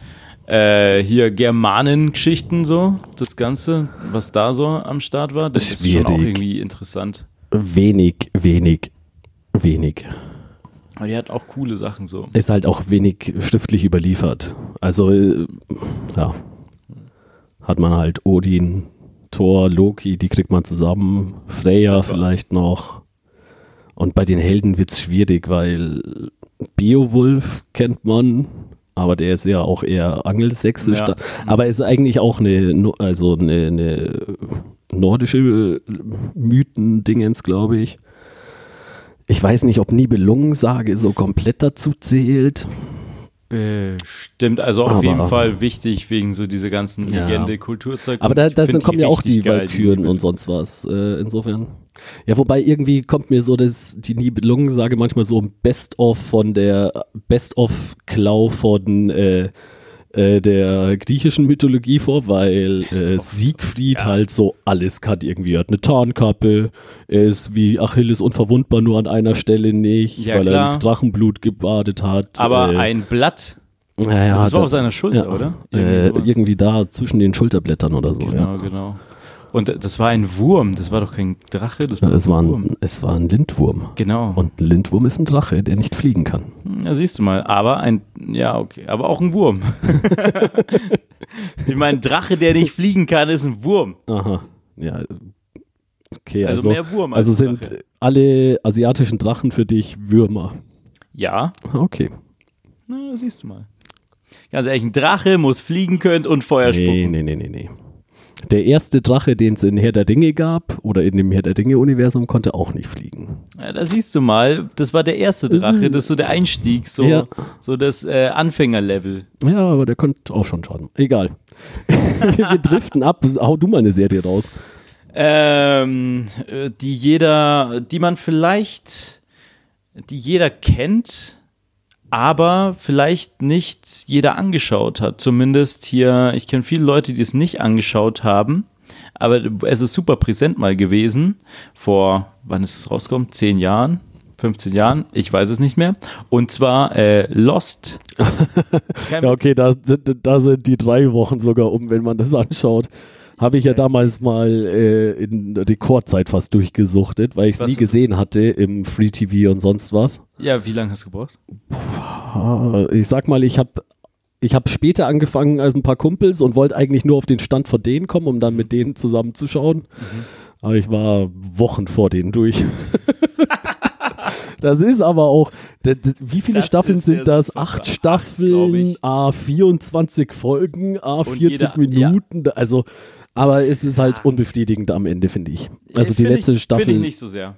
äh, hier Germanen-Geschichten so? Das Ganze, was da so am Start war? Das ist schon auch Schwierig. irgendwie interessant. Wenig, wenig, wenig. Aber die hat auch coole Sachen so. ist halt auch wenig schriftlich überliefert. Also, äh, ja, hat man halt Odin, Thor, Loki, die kriegt man zusammen, Freya vielleicht noch. Und bei den Helden wird es schwierig, weil Beowulf kennt man, aber der ist ja auch eher angelsächsisch. Ja. Aber ist eigentlich auch eine, also eine, eine nordische Mythen-Dingens, glaube ich. Ich weiß nicht, ob Nibelungensage so komplett dazu zählt. Bestimmt, also auf Aber- jeden Fall wichtig wegen so diese ganzen Ja. Legende, Kulturzeug. Aber da, da sind, kommen ja auch die Walküren und sonst was. Äh, insofern. Ja, wobei irgendwie kommt mir so das, die Nibelungensage manchmal so ein Best-of von der Best-of-Klau von äh, äh, der griechischen Mythologie vor, weil äh. Siegfried Ja. halt so alles kann irgendwie. Er hat eine Tarnkappe, er ist wie Achilles unverwundbar, nur an einer Stelle nicht, Ja, weil er klar. in Drachenblut gebadet hat. Aber äh, ein Blatt, das war auf seiner Schulter, oder? Äh, sowas. irgendwie da zwischen den Schulterblättern oder so. Genau, genau. Und das war ein Wurm, das war doch kein Drache, das war es, doch war ein Wurm. ein, es war ein Lindwurm. Genau. Und ein Lindwurm ist ein Drache, der nicht fliegen kann. Ja, siehst du mal. Aber ein, ja, okay, aber auch ein Wurm. ich meine, ein Drache, der nicht fliegen kann, ist ein Wurm. Aha. Ja. Okay, Also, also, mehr Wurm als also sind Drache. alle asiatischen Drachen für dich Würmer. Ja, Okay. na, siehst du mal. Ganz ehrlich, ein Drache muss fliegen können und Feuer Nee, spucken. nee, nee, nee, nee. Der erste Drache, den es in Herr der Dinge gab oder in dem Herr der Dinge-Universum, konnte auch nicht fliegen. Ja, da siehst du mal, das war der erste Drache, das ist so der Einstieg, so, Ja. so das äh, Anfängerlevel. Ja, aber der konnte auch schon schaden. Egal. Wir driften ab. Hau du mal eine Serie raus. Ähm, äh, die jeder, die man vielleicht die jeder kennt, aber vielleicht nicht jeder angeschaut hat. Zumindest hier, ich kenne viele Leute, die es nicht angeschaut haben, aber es ist super präsent mal gewesen. Vor, wann ist es rausgekommen? Zehn Jahren? 15 Jahren, ich weiß es nicht mehr. Und zwar äh, Lost. ja, okay, da da sind die drei Wochen sogar um, wenn man das anschaut. Habe ich ja damals mal äh, in Rekordzeit fast durchgesuchtet, weil ich es nie gesehen hatte im Free TV und sonst was. Ja, wie lange hast du gebraucht? Ich sag mal, ich habe ich habe später angefangen als ein paar Kumpels und wollte eigentlich nur auf den Stand von denen kommen, um dann mit denen zusammen zu schauen. Mhm. Aber ich war Wochen vor denen durch. das ist aber auch, das, das, wie viele das Staffeln sind das? Acht Staffeln, A 24 Folgen, A 40 jeder, Minuten. Ja. Also aber es ist halt unbefriedigend am Ende, finde ich. Also die letzte ich, Staffel. Finde ich nicht so sehr.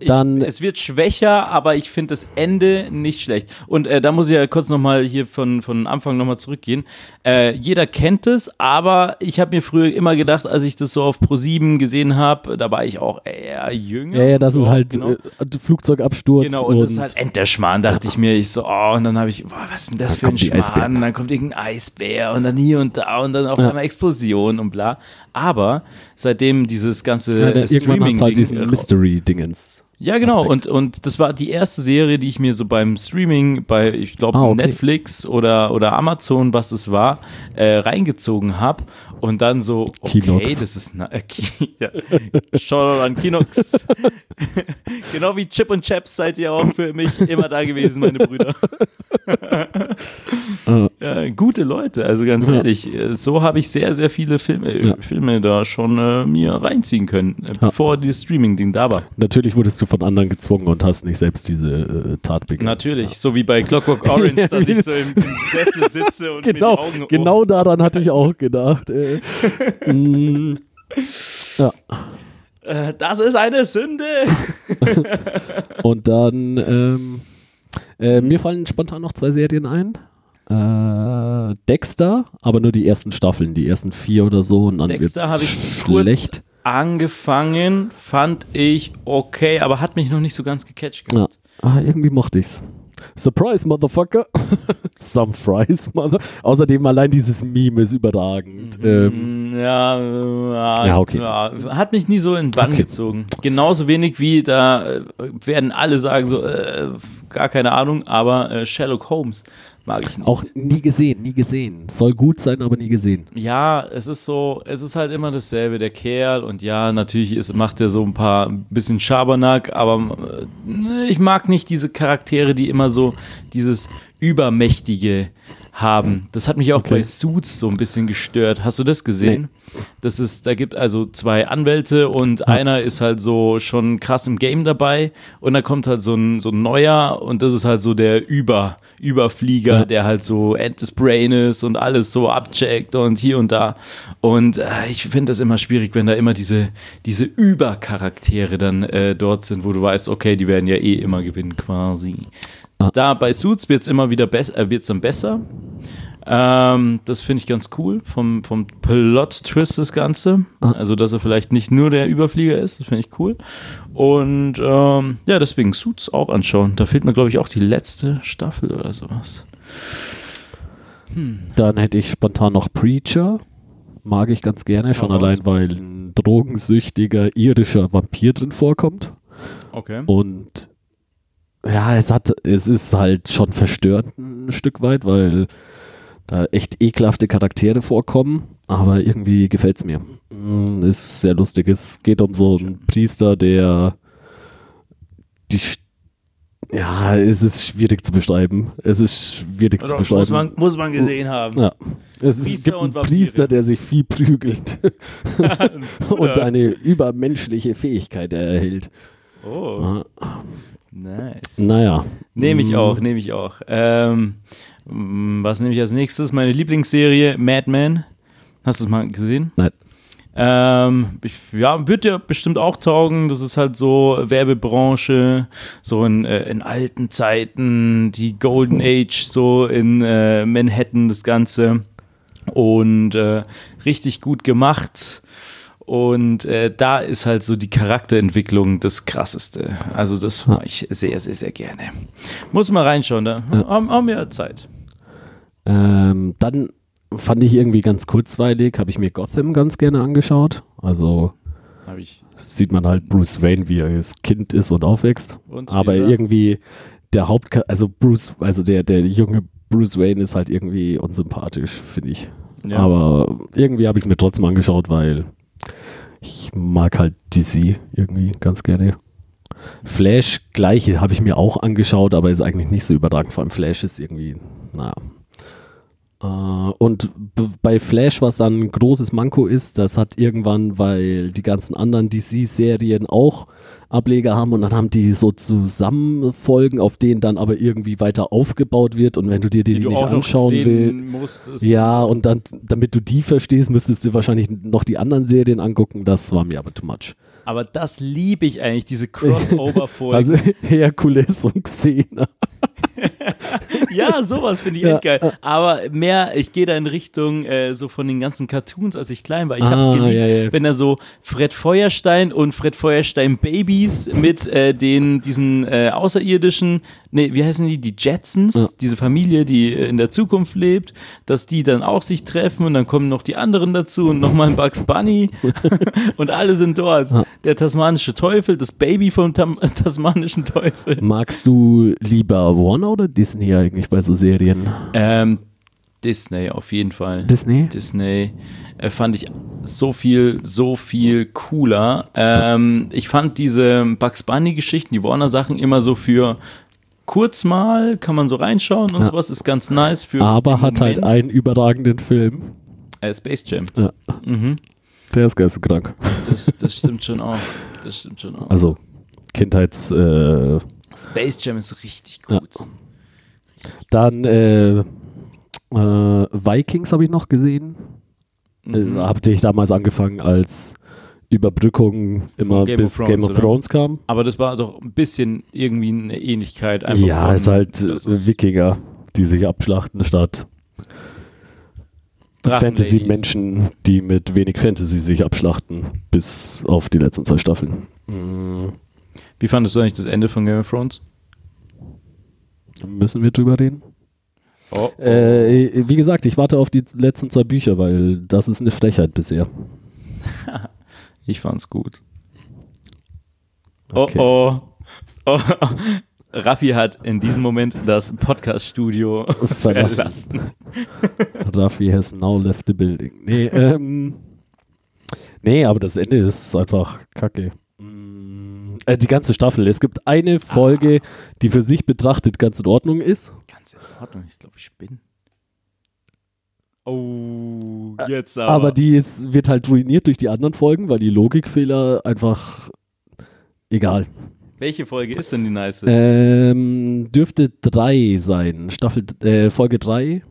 Dann, ich, es wird schwächer, aber ich finde das Ende nicht schlecht. Und äh, da muss ich ja kurz nochmal hier von, von Anfang nochmal zurückgehen. Äh, jeder kennt es, aber ich habe mir früher immer gedacht, als ich das so auf Pro7 gesehen habe, da war ich auch eher jünger. Ja, ja, das ist halt genau. äh, Flugzeugabsturz. Genau, und, und das ist halt Enterschmarrn, dachte ich mir. Ich so, oh, und dann habe ich, boah, was ist denn das für ein Schmarrn? Und dann kommt irgendein Eisbär und dann hier und da und dann auf ja. einmal Explosion und bla. Aber seitdem dieses ganze ja, Streaming halt diesen Mystery-Dingens. Ja, genau. Und, und das war die erste Serie, die ich mir so beim Streaming bei, ich glaube, ah, okay. Netflix oder, oder Amazon, was es war, äh, reingezogen habe. Und dann so, okay, Kinox. das ist na, äh, ja. Shoutout an Kinox. genau wie Chip und Chaps seid ihr auch für mich immer da gewesen, meine Brüder. ja, gute Leute, also ganz ja. ehrlich, so habe ich sehr, sehr viele Filme, ja. Filme da schon äh, mir reinziehen können, äh, bevor dieses Streaming-Ding da war. Natürlich wurdest du von anderen gezwungen und hast nicht selbst diese äh, Tat begangen. Natürlich, so wie bei Clockwork Orange, dass ich so im, im Sessel sitze und genau, mir die Augen Genau daran hatte ich auch gedacht. Äh. Mm, ja. Äh, das ist eine Sünde. Und dann, ähm, äh, mir fallen spontan noch zwei Serien ein. Äh, Dexter, aber nur die ersten Staffeln, die ersten vier oder so. Und dann Dexter habe ich schlecht. angefangen, fand ich okay, aber hat mich noch nicht so ganz gecatcht gehabt. Ja. Ah, irgendwie mochte ich's. Surprise, Motherfucker. Some fries, Mother. Außerdem allein dieses Meme ist überragend. Mhm, ähm, ja, ja, ja, okay. Hat mich nie so in den Bann okay. gezogen. Genauso wenig wie da äh, werden alle sagen so, äh, gar keine Ahnung, aber äh, Sherlock Holmes Mag ich nicht. Auch nie gesehen, nie gesehen. Soll gut sein, aber nie gesehen. Ja, es ist so, es ist halt immer dasselbe, der Kerl und ja, natürlich ist, macht er so ein paar ein bisschen Schabernack, aber äh, ich mag nicht diese Charaktere, die immer so dieses übermächtige haben. Das hat mich auch okay. bei Suits so ein bisschen gestört. Hast du das gesehen? Nee. Das ist, da gibt also zwei Anwälte und ja. einer ist halt so schon krass im Game dabei und da kommt halt so ein, so ein neuer und das ist halt so der Über, Überflieger, ja. der halt so End des Brain ist und alles so abcheckt und hier und da. Und äh, ich finde das immer schwierig, wenn da immer diese, diese Übercharaktere dann äh, dort sind, wo du weißt, okay, die werden ja eh immer gewinnen quasi. Ah. Da bei Suits wird es immer wieder besser, äh, wird's dann besser. Ähm, das finde ich ganz cool vom, vom Plot-Twist das Ganze. Ah. Also, dass er vielleicht nicht nur der Überflieger ist, das finde ich cool. Und ähm, ja, deswegen Suits auch anschauen. Da fehlt mir, glaube ich, auch die letzte Staffel oder sowas. Hm. Dann hätte ich spontan noch Preacher. Mag ich ganz gerne, schon auch allein, weil ein drogensüchtiger irischer Vampir drin vorkommt. Okay. Und ja, es hat, es ist halt schon verstörend ein Stück weit, weil da echt ekelhafte Charaktere vorkommen, aber irgendwie gefällt es mir. Mm, ist sehr lustig. Es geht um so einen Priester, der die ja, es ist schwierig zu beschreiben. Es ist schwierig Oder zu beschreiben. Muss man, muss man gesehen haben. Ja. Es, ist, gibt einen Priester, der sich viel prügelt und eine übermenschliche Fähigkeit erhält. Oh. Nice. Naja. Nehme ich mm. auch, nehme ich auch. Ähm, was nehme ich als nächstes? Meine Lieblingsserie Mad Men. Hast du es mal gesehen? Nein. Ähm, ich, ja, wird dir bestimmt auch taugen. Das ist halt so Werbebranche, so in, äh, in alten Zeiten, die Golden Age, so in äh, Manhattan, das Ganze. Und äh, richtig gut gemacht Und äh, da ist halt so die Charakterentwicklung das Krasseste. Also das mache ich sehr, sehr, sehr gerne. Muss mal reinschauen, da haben, haben wir Zeit. Ähm, dann fand ich irgendwie ganz kurzweilig, habe ich mir Gotham ganz gerne angeschaut. Also sieht man halt Bruce Wayne, wie er als Kind ist und aufwächst. Und Aber irgendwie der Haupt, also Bruce, also der, der junge Bruce Wayne ist halt irgendwie unsympathisch, finde ich. Ja. Aber irgendwie habe ich es mir trotzdem angeschaut, weil ich mag halt DC irgendwie ganz gerne. Flash, gleiche habe ich mir auch angeschaut, aber ist eigentlich nicht so überragend. Vor allem Flash ist irgendwie, naja. Äh, Und bei Flash, was dann ein großes Manko ist, das hat irgendwann, weil die ganzen anderen DC-Serien auch Ableger haben und dann haben die so Zusammenfolgen, auf denen dann aber irgendwie weiter aufgebaut wird und wenn du dir die, die du nicht anschauen willst, ja, und dann, damit du die verstehst, müsstest du wahrscheinlich noch die anderen Serien angucken. Das war mir aber too much. Aber das liebe ich eigentlich, diese Crossover-Folgen. Also Herkules und Xena. Ja, sowas finde ich Ja, echt geil. Aber mehr, ich gehe da in Richtung äh, so von den ganzen Cartoons, als ich klein war. Ich habe es Ah, geliebt, ja, ja. wenn er so Fred Feuerstein und Fred Feuerstein Babys mit äh, den diesen äh, außerirdischen, nee, wie heißen die, die Jetsons, Ja. diese Familie, die äh, in der Zukunft lebt, dass die dann auch sich treffen und dann kommen noch die anderen dazu und nochmal ein Bugs Bunny und alle sind dort. Ja. Der tasmanische Teufel, das Baby vom Tam tasmanischen Teufel. Magst du lieber Warner oder Disney eigentlich bei so Serien? Ähm, Disney auf jeden Fall. Disney? Disney äh, fand ich so viel, so viel cooler. Ähm, ich fand diese Bugs Bunny-Geschichten, die Warner-Sachen immer so für kurz mal, kann man so reinschauen und Ja. sowas, ist ganz nice für. Aber hat halt Moment. einen überragenden Film. Äh, Space Jam. Ja. Mhm. Der ist geisteskrank. Das, das stimmt schon auch. Das stimmt schon auch. Also Kindheits... Äh, Space Jam ist richtig Ja. gut. dann äh, äh, Vikings habe ich noch gesehen. Mhm. Äh, Habe ich damals angefangen als Überbrückung immer Game of bis Thrones, Game of oder? Thrones kam. Aber das war doch ein bisschen irgendwie eine Ähnlichkeit. Ja, von, ist halt äh, Wikinger, die sich abschlachten statt. Fantasy-Menschen, die mit wenig Fantasy sich abschlachten, bis auf die letzten zwei Staffeln. Mm, Wie fandest du eigentlich das Ende von Game of Thrones? Müssen wir drüber reden? Oh, Äh, wie gesagt, ich warte auf die letzten zwei Bücher, weil das ist eine Frechheit bisher. Ich fand's gut. Okay. Oh, oh. oh. Raffi hat in diesem Moment das Podcast-Studio Verlassen. verlassen. Raffi has now left the building. Nee, ähm, nee, aber das Ende ist einfach kacke. Mm, Äh, die ganze Staffel. Es gibt eine Folge, die für sich betrachtet ganz in Ordnung ist. Ganz in Ordnung, ich glaube, ich bin. Oh, jetzt aber. Aber die ist, wird halt ruiniert durch die anderen Folgen, weil die Logikfehler einfach egal. Welche Folge ist denn die nice? Ähm, dürfte drei sein. Staffel, äh, Folge drei.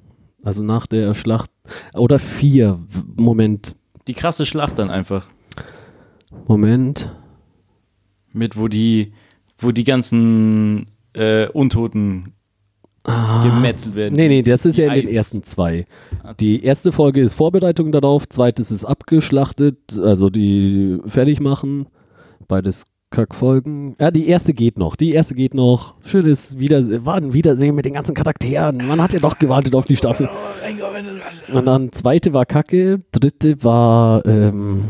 Also nach der Schlacht. Oder vier. Moment. Die krasse Schlacht dann einfach. Moment. Mit, wo die, wo die ganzen äh, Untoten gemetzelt werden. Ah. Nee, nee, das ist ja in den Eis- ersten zwei. Die erste Folge ist Vorbereitung darauf, zweites ist abgeschlachtet, also die fertig machen. Beides Kackfolgen. Ja, die erste geht noch. Die erste geht noch. Schönes Wiedersehen, war ein Wiedersehen mit den ganzen Charakteren. Man hat ja doch gewartet auf die Staffel. Und dann zweite war Kacke, dritte war ähm,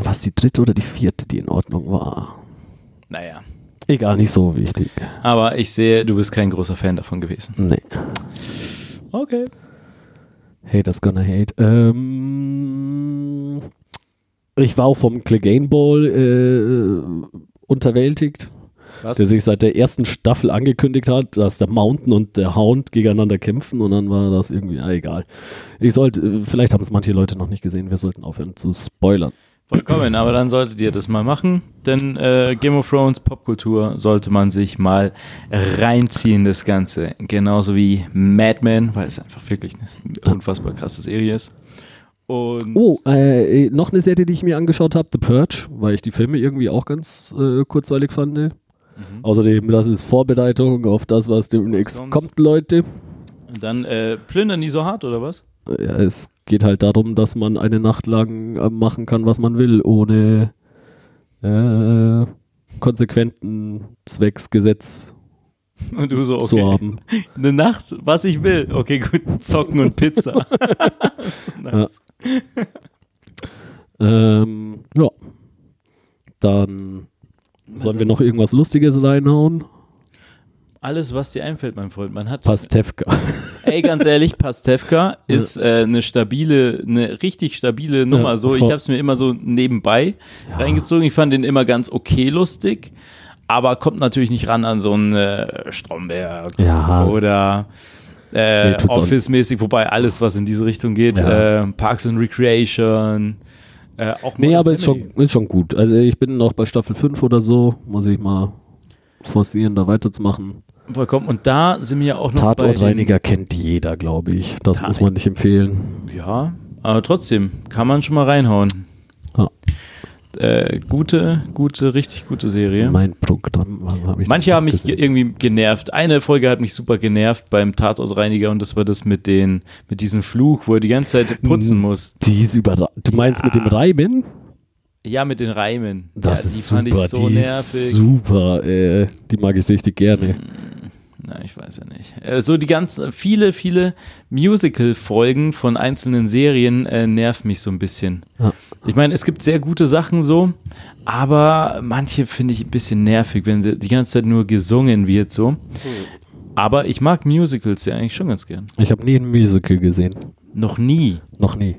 was die dritte oder die vierte, die in Ordnung war. Naja. Egal, nicht so wichtig. Aber ich sehe, du bist kein großer Fan davon gewesen. Nee. Okay. Haters gonna hate. Ähm, ich war auch vom Clegane Ball äh, unterwältigt, Was? der sich seit der ersten Staffel angekündigt hat, dass der Mountain und der Hound gegeneinander kämpfen und dann war das irgendwie, ah, egal. Ich sollte, äh, vielleicht haben es manche Leute noch nicht gesehen, wir sollten aufhören zu spoilern. Vollkommen, aber dann solltet ihr das mal machen, denn äh, Game of Thrones Popkultur sollte man sich mal reinziehen, das Ganze. Genauso wie Mad Men, weil es einfach wirklich eine unfassbar krasse Serie ist. Und Oh, äh, noch eine Serie, die ich mir angeschaut habe, The Purge, weil ich die Filme irgendwie auch ganz äh, kurzweilig fand. Mhm. Außerdem, das ist Vorbereitung auf das, was demnächst kommt. kommt, Leute. dann äh, plündern die so hart, oder was? Ja, es geht halt darum, dass man eine Nacht lang äh, machen kann, was man will, ohne äh, konsequenten Zwecksgesetz Und du so, zu okay. haben. Eine Nacht, was ich will. Okay, gut. Zocken und Pizza. nice. Ähm, ja. Dann sollen wir noch irgendwas Lustiges reinhauen? Alles, was dir einfällt, mein Freund. Man hat. Pastewka. Ey, ganz ehrlich, Pastewka ist äh, eine stabile, eine richtig stabile Nummer. Ja, so, ich habe es mir immer so nebenbei reingezogen. Ich fand den immer ganz okay lustig, aber kommt natürlich nicht ran an so einen äh, Stromberg Ja. oder äh, Nee, Office-mäßig, wobei alles, was in diese Richtung geht, Ja. äh, Parks and Recreation, äh, auch Nee, aber ist schon, ist schon gut. Also ich bin noch bei Staffel 5 oder so. Muss ich mal forcieren, da weiterzumachen. Vollkommen. Und da sind wir auch noch Tatortreiniger kennt jeder, glaube ich. Das Ja, muss man nicht empfehlen. Ja, aber trotzdem kann man schon mal reinhauen. Ja. Äh, gute, gute, richtig gute Serie. Mein Programm, ich Manche haben mich ge gesehen? irgendwie genervt. Eine Folge hat mich super genervt beim Tatortreiniger und das war das mit den, mit diesem Fluch, wo er die ganze Zeit putzen muss. Die ist über. Du meinst mit dem Reiben? Ja, mit den Reimen. Das ja, ist die fand super. ich so die nervig. ist super. Äh, die mag ich richtig gerne. Na, ich weiß ja nicht. Äh, So die ganzen, viele, viele Musical-Folgen von einzelnen Serien äh, nervt mich so ein bisschen. Ja. Ich meine, es gibt sehr gute Sachen so, aber manche finde ich ein bisschen nervig, wenn die ganze Zeit nur gesungen wird so. Aber ich mag Musicals ja eigentlich schon ganz gern. Ich habe nie ein Musical gesehen. Noch nie. Noch nie.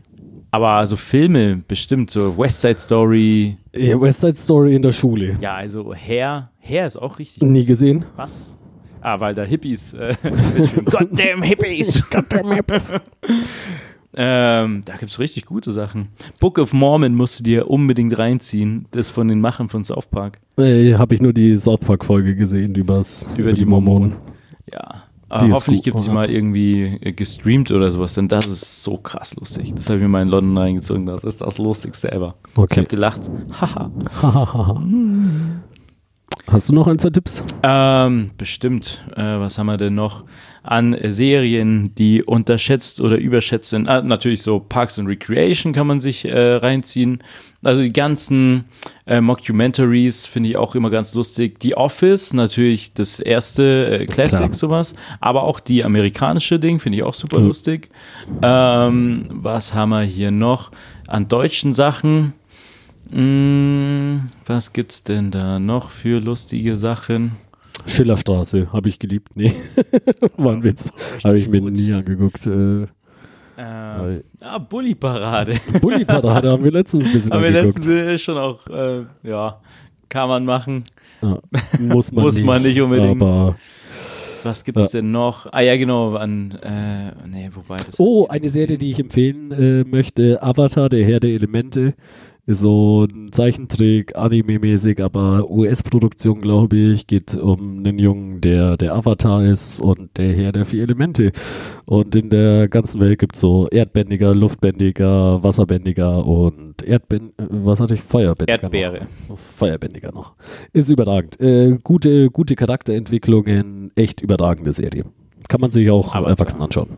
Aber so Filme bestimmt, so West Side Story. Ja, West Side Story in der Schule. Ja, also Hair. Hair ist auch richtig. Nie gesehen. Was? Ah, weil da Hippies. Äh. Goddamn Hippies! Goddamn Hippies! ähm, da gibt es richtig gute Sachen. Book of Mormon musst du dir unbedingt reinziehen. Das von den Machern von South Park. Äh, habe ich nur die South Park Folge gesehen übers, Über die Mormonen. Ja. Die Aber ist hoffentlich gibt es sie mal irgendwie äh, gestreamt oder sowas, denn das ist so krass lustig. Das habe ich mir mal in London reingezogen. Das ist das Lustigste ever. Ich Okay. habe gelacht. Haha. Hast du noch ein, zwei Tipps? Ähm, bestimmt. Äh, was haben wir denn noch an Serien, die unterschätzt oder überschätzt sind? Ah, natürlich so Parks and Recreation kann man sich äh, reinziehen. Also die ganzen äh, Mockumentaries finde ich auch immer ganz lustig. The Office, natürlich das erste äh, Classic, Klar. sowas. Aber auch die amerikanische Ding finde ich auch super Mhm. lustig. Ähm, was haben wir hier noch an deutschen Sachen? Mm, was gibt's denn da noch für lustige Sachen? Schillerstraße, habe ich geliebt. Nee, war ein Witz. Habe ich mir nie angeguckt. Äh, Ähm, ah, Bulli-Parade. Bulli-Parade haben wir letztens ein bisschen Haben wir letztens äh, schon auch, äh, ja, kann man machen. Ja, muss man Muss nicht, man nicht unbedingt. Aber, Was gibt's denn noch? Ah ja, genau, an, äh, nee, wobei das. oh, eine Serie, die ich empfehlen äh, möchte. Avatar, der Herr der Elemente. Ist so ein Zeichentrick, Anime-mäßig, aber US-Produktion, glaube ich. Geht um einen Jungen, der der Avatar ist und der Herr der vier Elemente. Und in der ganzen Welt gibt es so Erdbändiger, Luftbändiger, Wasserbändiger und Erdbändiger. Was hatte ich? Feuerbändiger. Erdbeere. Noch. Feuerbändiger noch. Ist überragend. Äh, gute, gute Charakterentwicklungen, echt überragende Serie. Kann man sich auch Aber erwachsen klar. anschauen.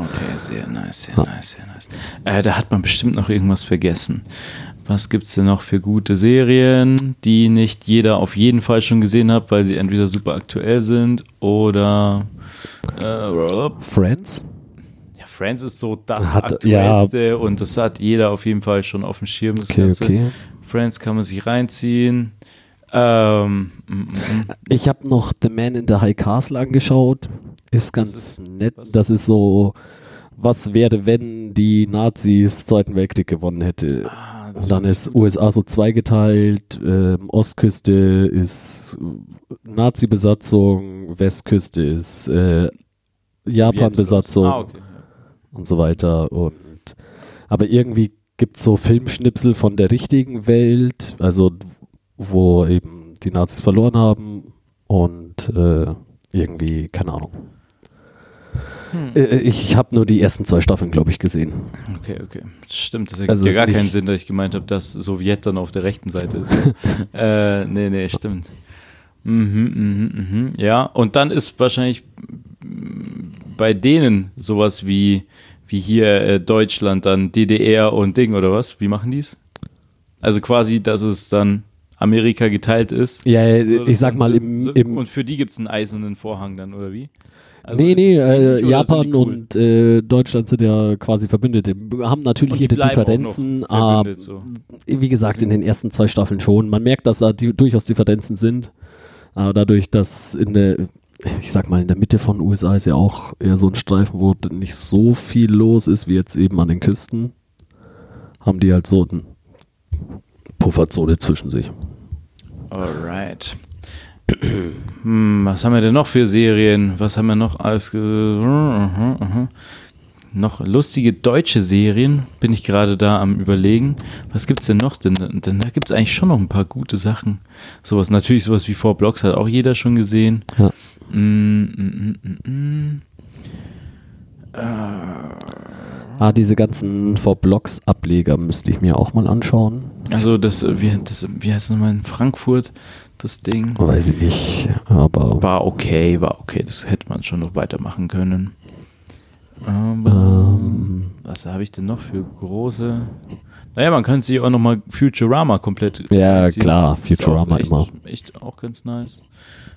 Okay, sehr nice, sehr Ha. nice, sehr nice. Äh, da hat man bestimmt noch irgendwas vergessen. Was gibt's denn noch für gute Serien, die nicht jeder auf jeden Fall schon gesehen hat, weil sie entweder super aktuell sind oder äh, Friends? Ja, Friends ist so das Hat- aktuellste und das hat jeder auf jeden Fall schon auf dem Schirm. Das Okay, Ganze. okay. Friends kann man sich reinziehen. Ähm, mm, mm, mm. Ich habe noch The Man in the High Castle angeschaut. Ist ganz ist- nett. Das ist so, was wäre, wenn die Nazis Zweiten Weltkrieg gewonnen hätte. Ah, Und dann ist USA so zweigeteilt. Ähm, Ostküste ist Nazi-Besatzung, Westküste ist äh, an. Japan-Besatzung Ah, okay. und so weiter. Und aber irgendwie gibt es so Filmschnipsel von der richtigen Welt, also wo eben die Nazis verloren haben und äh, irgendwie, keine Ahnung. Hm. Äh, ich habe nur die ersten zwei Staffeln, glaube ich, gesehen. Okay, okay. Stimmt, das ergibt Also ja gar keinen Sinn, dass ich gemeint habe, dass Sowjet dann auf der rechten Seite ist. äh, nee, nee, stimmt. Mhm, mhm, mhm. Ja, und dann ist wahrscheinlich bei denen sowas wie, wie hier äh, Deutschland, dann DDR und Ding oder was? Wie machen die's? Also quasi, dass es dann Amerika geteilt ist. Ja, ja, So, ich sag mal, im, im und für die gibt's einen eisernen Vorhang dann, oder wie? Also nee, nee, äh, Japan cool? und äh, Deutschland sind ja quasi Verbündete. Haben natürlich ihre Differenzen, aber so. wie gesagt, in den ersten zwei Staffeln schon. Man merkt, dass da die, durchaus Differenzen sind. Aber dadurch, dass in der, ich sag mal, in der Mitte von USA ist ja auch eher so ein Streifen, wo nicht so viel los ist, wie jetzt eben an den Küsten, haben die halt so eine Pufferzone zwischen sich. Alright. Hm, was haben wir denn noch für Serien? Was haben wir noch alles? Noch lustige deutsche Serien, bin ich gerade da am überlegen. Was gibt's denn noch? Denn, denn da gibt's eigentlich schon noch ein paar gute Sachen. Sowas, natürlich sowas wie Four Blocks hat auch jeder schon gesehen. Ja. Mm, mm, mm, mm. Ah, diese ganzen V-Blocks-Ableger müsste ich mir auch mal anschauen. Also das, wie, das, wie heißt es nochmal in Frankfurt, das Ding? Weiß ich nicht, aber War okay, war okay. Das hätte man schon noch weitermachen können. Aber Ähm. was habe ich denn noch für große? Naja, man kann sich auch nochmal Futurama komplett. Ja, klar, Futurama echt, immer. Echt auch ganz nice.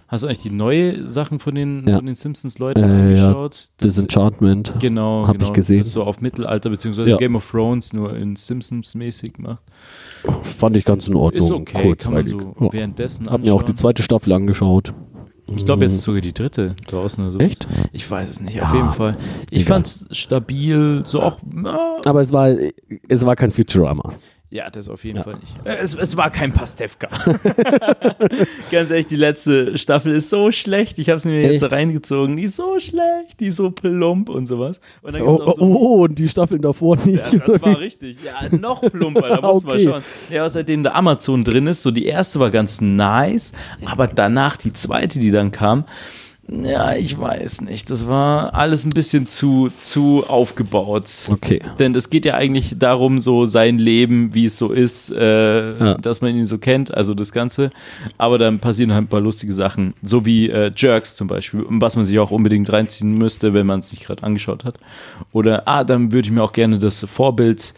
Hast du eigentlich die neue Sachen von den, Ja. von den Simpsons-Leuten Äh, ja, angeschaut? Disenchantment. Genau, Hab ich genau, gesehen. Das so auf Mittelalter beziehungsweise Ja. Game of Thrones nur in Simpsons-mäßig macht. Fand ich ganz in Ordnung. Ist okay, kann man kurzweilig. so Ja. währenddessen Hab mir auch die zweite Staffel angeschaut. Ich glaube, jetzt ist sogar die dritte draußen oder so. Echt? Ich weiß es nicht, Ja, auf jeden Fall. Ich egal. fand's stabil, so auch. ah, Aber es war, es war kein Futurama. Ja, das auf jeden Ja. Fall nicht. Äh, Es, es war kein Pastewka. Ganz ehrlich, die letzte Staffel ist so schlecht. Ich habe es mir jetzt reingezogen. Die ist so schlecht, die ist so plump und sowas. Und dann Oh, gibt's auch oh, so. oh, und die Staffeln davor nicht. Ja, das war richtig. Ja, noch plumper, da muss man Okay. schauen. Ja, seitdem der Amazon drin ist, so die erste war ganz nice, aber danach die zweite, die dann kam, ja, ich weiß nicht. Das war alles ein bisschen zu, zu aufgebaut. Okay. Denn es geht ja eigentlich darum, so sein Leben, wie es so ist, äh, Ja. dass man ihn so kennt, also das Ganze. Aber dann passieren halt ein paar lustige Sachen, so wie äh, Jerks zum Beispiel, was man sich auch unbedingt reinziehen müsste, wenn man es nicht gerade angeschaut hat. Oder, ah, dann würde ich mir auch gerne das Vorbild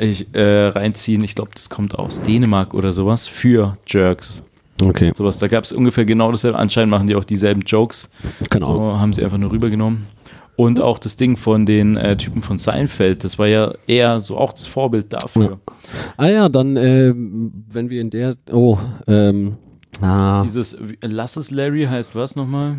ich, äh, reinziehen. Ich glaube, das kommt aus Dänemark oder sowas für Jerks. Okay. Sowas. Da gab es ungefähr genau dasselbe. Anscheinend machen die auch dieselben Jokes. Ahnung. So haben sie einfach nur rübergenommen. Und auch das Ding von den äh, Typen von Seinfeld, das war ja eher so auch das Vorbild dafür. Ah ja, dann, ähm, wenn wir in der, oh, ähm, ah, Dieses Lass es Larry heißt was nochmal?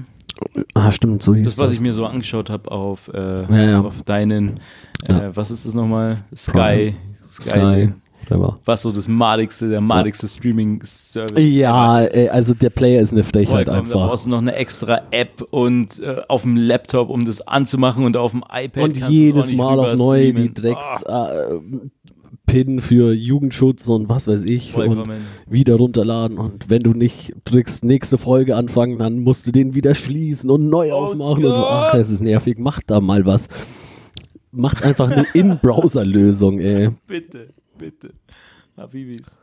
ah stimmt, so hieß Das, was ich mir so angeschaut habe auf, äh, Ja, ja. auf deinen, äh, Ja. was ist das nochmal? Sky. Sky. Sky, whatever. Was so das madigste, der madigste Streaming-Service. Ja, äh, also der Player ist eine Frechheit Vollkommen. Da einfach. brauchst du noch eine extra App und äh, auf dem Laptop, um das anzumachen und auf dem iPad. Und jedes Mal auf neu die streamen. Drecks äh, Pin für Jugendschutz und was weiß ich Oh, und vollkommen. wieder runterladen und wenn du nicht drückst nächste Folge anfangen, dann musst du den wieder schließen und neu Oh aufmachen und Gott. ach, es ist nervig, macht da mal was. Macht einfach eine In-Browser-Lösung, ey. Bitte, bitte. Habibis.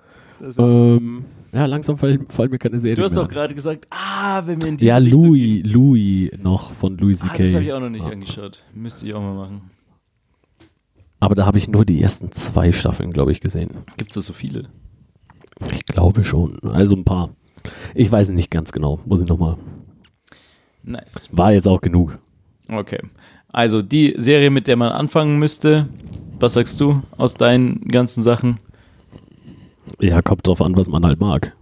Ähm, ja, langsam fallen, fallen mir keine Serien du hast doch gerade gesagt, ah, wenn wir in diese Ja, Richtung Louis, Louis noch von Louis. C.K. Ah, das habe ich auch noch nicht Ja. angeschaut. Müsste ich auch mal machen. Aber da habe ich nur die ersten zwei Staffeln, glaube ich, gesehen. Gibt es da so viele? Ich glaube schon. Also ein paar. Ich weiß es nicht ganz genau. Muss ich nochmal. Nice. War jetzt auch genug. Okay. Also die Serie, mit der man anfangen müsste, was sagst du aus deinen ganzen Sachen? Ja, kommt drauf an, was man halt mag.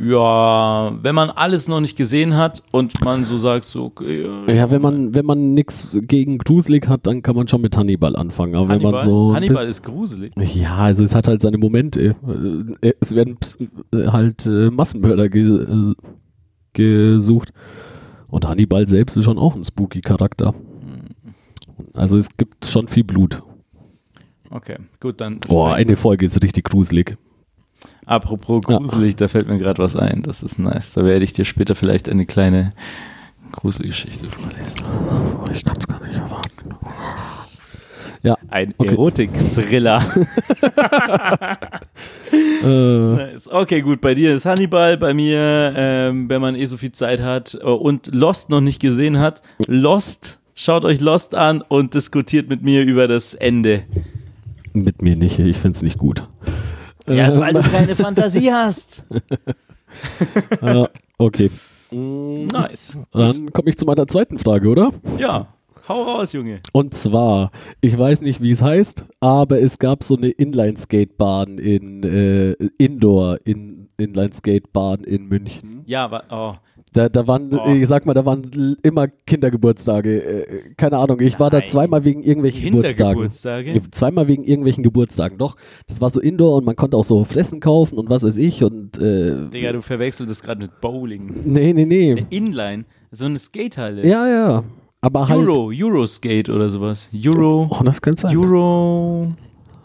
Ja, wenn man alles noch nicht gesehen hat und man so sagt, so, okay, Ja, wenn man, wenn man nichts gegen gruselig hat, dann kann man schon mit Hannibal anfangen. Aber wenn Hannibal, man so. Hannibal ist gruselig. ja, also es hat halt seine Momente. Äh, Es werden äh, halt äh, Massenmörder ge gesucht. Und Hannibal selbst ist schon auch ein spooky Charakter. Also es gibt schon viel Blut. Okay, gut, dann. Boah, eine Folge ist richtig gruselig. Apropos Ja. gruselig, da fällt mir gerade was ein. Das ist nice. Da werde ich dir später vielleicht eine kleine Gruselgeschichte vorlesen. Ich kann es gar nicht erwarten. Ja, Ein Okay. Erotik-Thriller. äh, Nice. Okay, gut. Bei dir ist Hannibal, bei mir, ähm, wenn man eh so viel Zeit hat äh, und Lost noch nicht gesehen hat. Lost schaut euch Lost an und diskutiert mit mir über das Ende. Mit mir nicht, ich finde es nicht gut. Ja, Ähm, weil du keine Fantasie hast. ja, okay. Nice. Dann komme ich zu meiner zweiten Frage, oder? Ja, hau raus, Junge. Und zwar, ich weiß nicht, wie es heißt, aber es gab so eine Inline-Skatebahn in äh, Indoor in Inline-Skatebahn in München. Ja, aber, oh. Da, da waren, Oh. ich sag mal, da waren immer Kindergeburtstage. Äh, keine Ahnung, ich war da Nein. zweimal wegen irgendwelchen Geburtstagen. Zweimal wegen irgendwelchen Geburtstagen. Doch, das war so Indoor und man konnte auch so Fressen kaufen und was weiß ich und äh, Digga, du verwechselst das gerade mit Bowling. nee, nee, nee. Eine Inline, so eine Skatehalle. Ja, ja. Aber halt. Euro, Euroskate oder sowas. Euro, Oh, das könnte sein. Euro,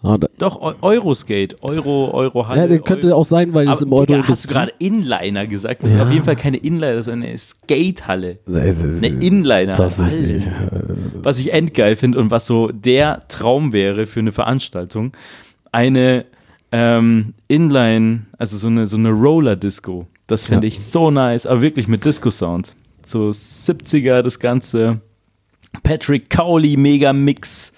Ah, da, doch, Eu- Euroskate, Euro, Eurohalle. ja, der könnte Euro. auch sein, weil es im Euro Digga, hast du gerade Inliner gesagt? Das ist Ja. auf jeden Fall keine Inliner, das ist eine Skatehalle. Eine Inliner. Das ist Alter. nicht. Was ich endgeil finde und was so der Traum wäre für eine Veranstaltung, eine ähm, Inline, also so eine, so eine Roller-Disco. Das fände Ja. ich so nice, aber wirklich mit Disco-Sound. So 70er, das Ganze. Patrick Cowley, Mega-Mix. Und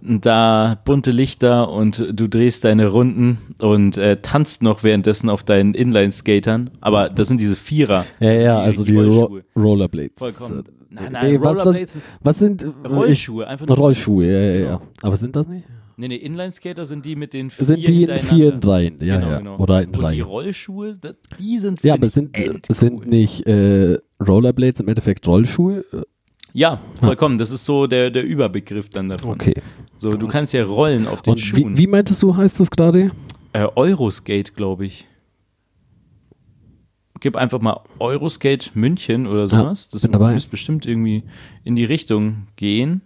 Da bunte Lichter und du drehst deine Runden und äh, tanzt noch währenddessen auf deinen Inline-Skatern. Aber das sind diese Vierer. Ja, ja, also die Ro. Rollerblades. Vollkommen. Nein, Nein, nein, nee, was, Rollerblades was, was sind äh, Rollschuhe, einfach nur Rollschuhe, ja, ja, ja. Aber sind das nicht? Nee, nee, Inline-Skater sind die mit den vier Sind die in vier in dreien? Ja, genau, ja. genau. Oder in Und die. Rollschuhe, die sind Ja, aber sind, sind nicht äh, Rollerblades im Endeffekt Rollschuhe? Ja, vollkommen. Das ist so der, der Überbegriff dann davon. Okay. So, du kannst ja rollen auf den Und Schuhen. wie, wie meintest du, heißt das gerade? Äh, Euroskate, glaube ich. Gib einfach mal Euroskate München oder sowas. das bin dabei. müsste bestimmt irgendwie in die Richtung gehen.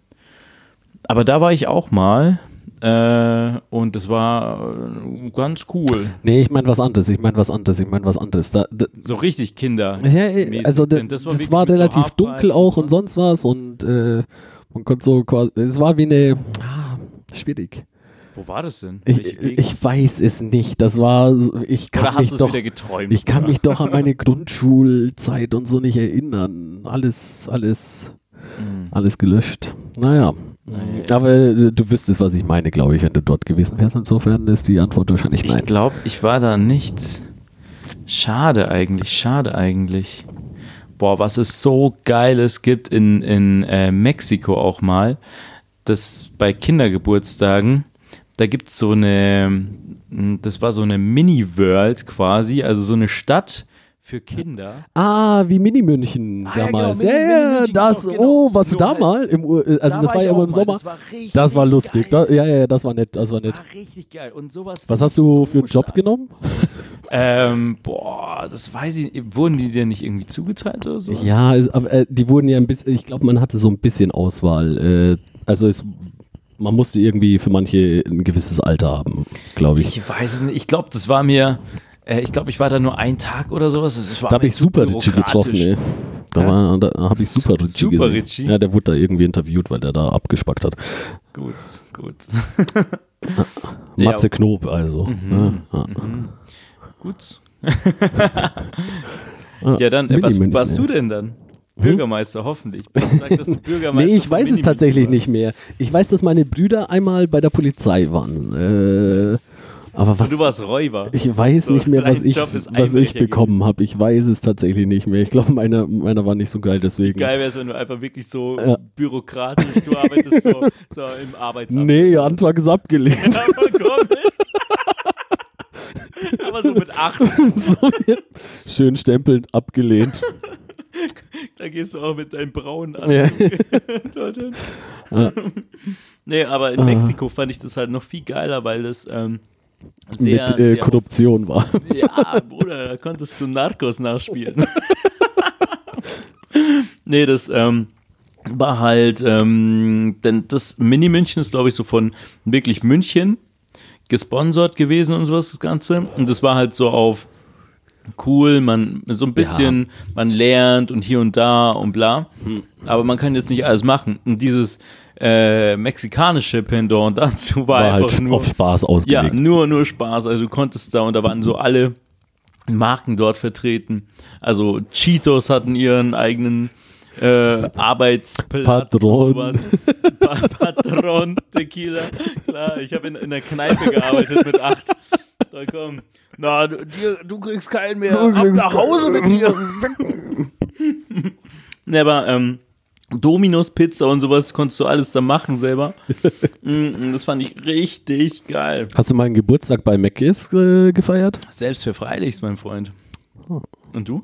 Aber da war ich auch mal. Äh, und das war äh, ganz cool. Nee, ich meine was anderes. Ich meine was anderes. Ich meine was anderes. Da, da, So richtig Kinder. ja, äh, also da, das das war, war mit so relativ Halfpipes dunkel auch so. und sonst was und äh, man konnte so quasi, es war wie eine, ah, schwierig. Wo war das denn? Ich, ich weiß es nicht. Das war, so- ich kann mich es doch, geträumt? ich kann oder? mich doch an meine Grundschulzeit und so nicht erinnern. Alles, alles, Mhm. alles gelöscht. Naja. Aber äh, du wüsstest, was ich meine, glaube ich, wenn du dort gewesen wärst. Insofern ist die Antwort wahrscheinlich Ich nein. glaube, ich war da nicht. Schade eigentlich, schade eigentlich. Boah, was es so Geiles gibt in, in äh, Mexiko auch mal, das bei Kindergeburtstagen, da gibt es so eine, m, das war so eine Mini-World quasi, also so eine Stadt für Kinder. Ah, wie Mini-München Ah, ja, damals. genau, ja, Mini- ja, Mini-München, das, genau, genau. oh, warst du da mal? Im, äh, also, Da das war ja immer im Sommer. das war Das war lustig. Da, ja, ja, das war nett, das war nett. War richtig geil. Und sowas Was hast du so für einen Job stark. genommen? Ähm, boah, das weiß ich. Wurden die dir nicht irgendwie zugeteilt oder so? Ja, es- aber äh, die wurden ja ein bisschen, ich glaube, man hatte so ein bisschen Auswahl. Äh, also es, man musste irgendwie für manche ein gewisses Alter haben, glaube ich. Ich weiß es nicht. Ich glaube, das war mir. Äh, ich glaube, ich war da nur einen Tag oder sowas. Das war Da habe ich Super Richie getroffen, ey. Da, Ja? war, da habe ich Super Richie Super gesehen. Richie? Ja, der wurde da irgendwie interviewt, weil der da abgespackt hat. Gut, gut. Matze Ja. Knob, also. Mhm. Ja, ja. Gut. Ah, Ja, dann, äh, was warst du denn dann? Bürgermeister, hoffentlich. Sag, dass du Bürgermeister Nee, ich weiß es tatsächlich warst. nicht mehr. Ich weiß, dass meine Brüder einmal bei der Polizei waren. Äh, aber was. Und du warst Räuber. Ich weiß So, nicht mehr, was ich, was ich bekommen habe. Ich weiß es tatsächlich nicht mehr. Ich glaube, meiner, meiner war nicht so geil, deswegen. Geil wäre es, wenn du einfach wirklich so Ja. bürokratisch, du arbeitest so, so im Arbeitsamt. Nee, Antrag ist abgelehnt. Ja. Aber so mit acht, so, ja. Schön stempeln, abgelehnt. da gehst du auch mit deinem braunen. Anzug. Ja. Nee, aber in Ah. Mexiko fand ich das halt noch viel geiler, weil das ähm, sehr, Mit äh, sehr Korruption war. Ja, Bruder, da konntest du Narcos nachspielen. nee, das ähm, war halt, ähm, denn das Mini-München ist, glaube ich, so von wirklich München gesponsert gewesen und sowas, das Ganze. Und das war halt so auf cool, man so ein bisschen, man lernt und hier und da und bla. Aber man kann jetzt nicht alles machen. Und dieses äh, mexikanische Pendant dazu war, War einfach halt nur auf Spaß ja, ausgelegt. nur, nur Spaß. Also du konntest da und da waren so alle Marken dort vertreten. Also Cheetos hatten ihren eigenen äh, Arbeitsplatz Patron. und sowas. Pa Patron Tequila. Klar, ich habe in, in der Kneipe gearbeitet mit acht. Da komm. Na, du, dir, du kriegst keinen mehr. Ab nach Hause mit dir. ne, aber ähm, Dominos Pizza und sowas konntest du alles da machen selber. Mm, das fand ich richtig geil. Hast du meinen Geburtstag bei Mc's äh, gefeiert? Selbst für Freilichs, mein Freund. Und du?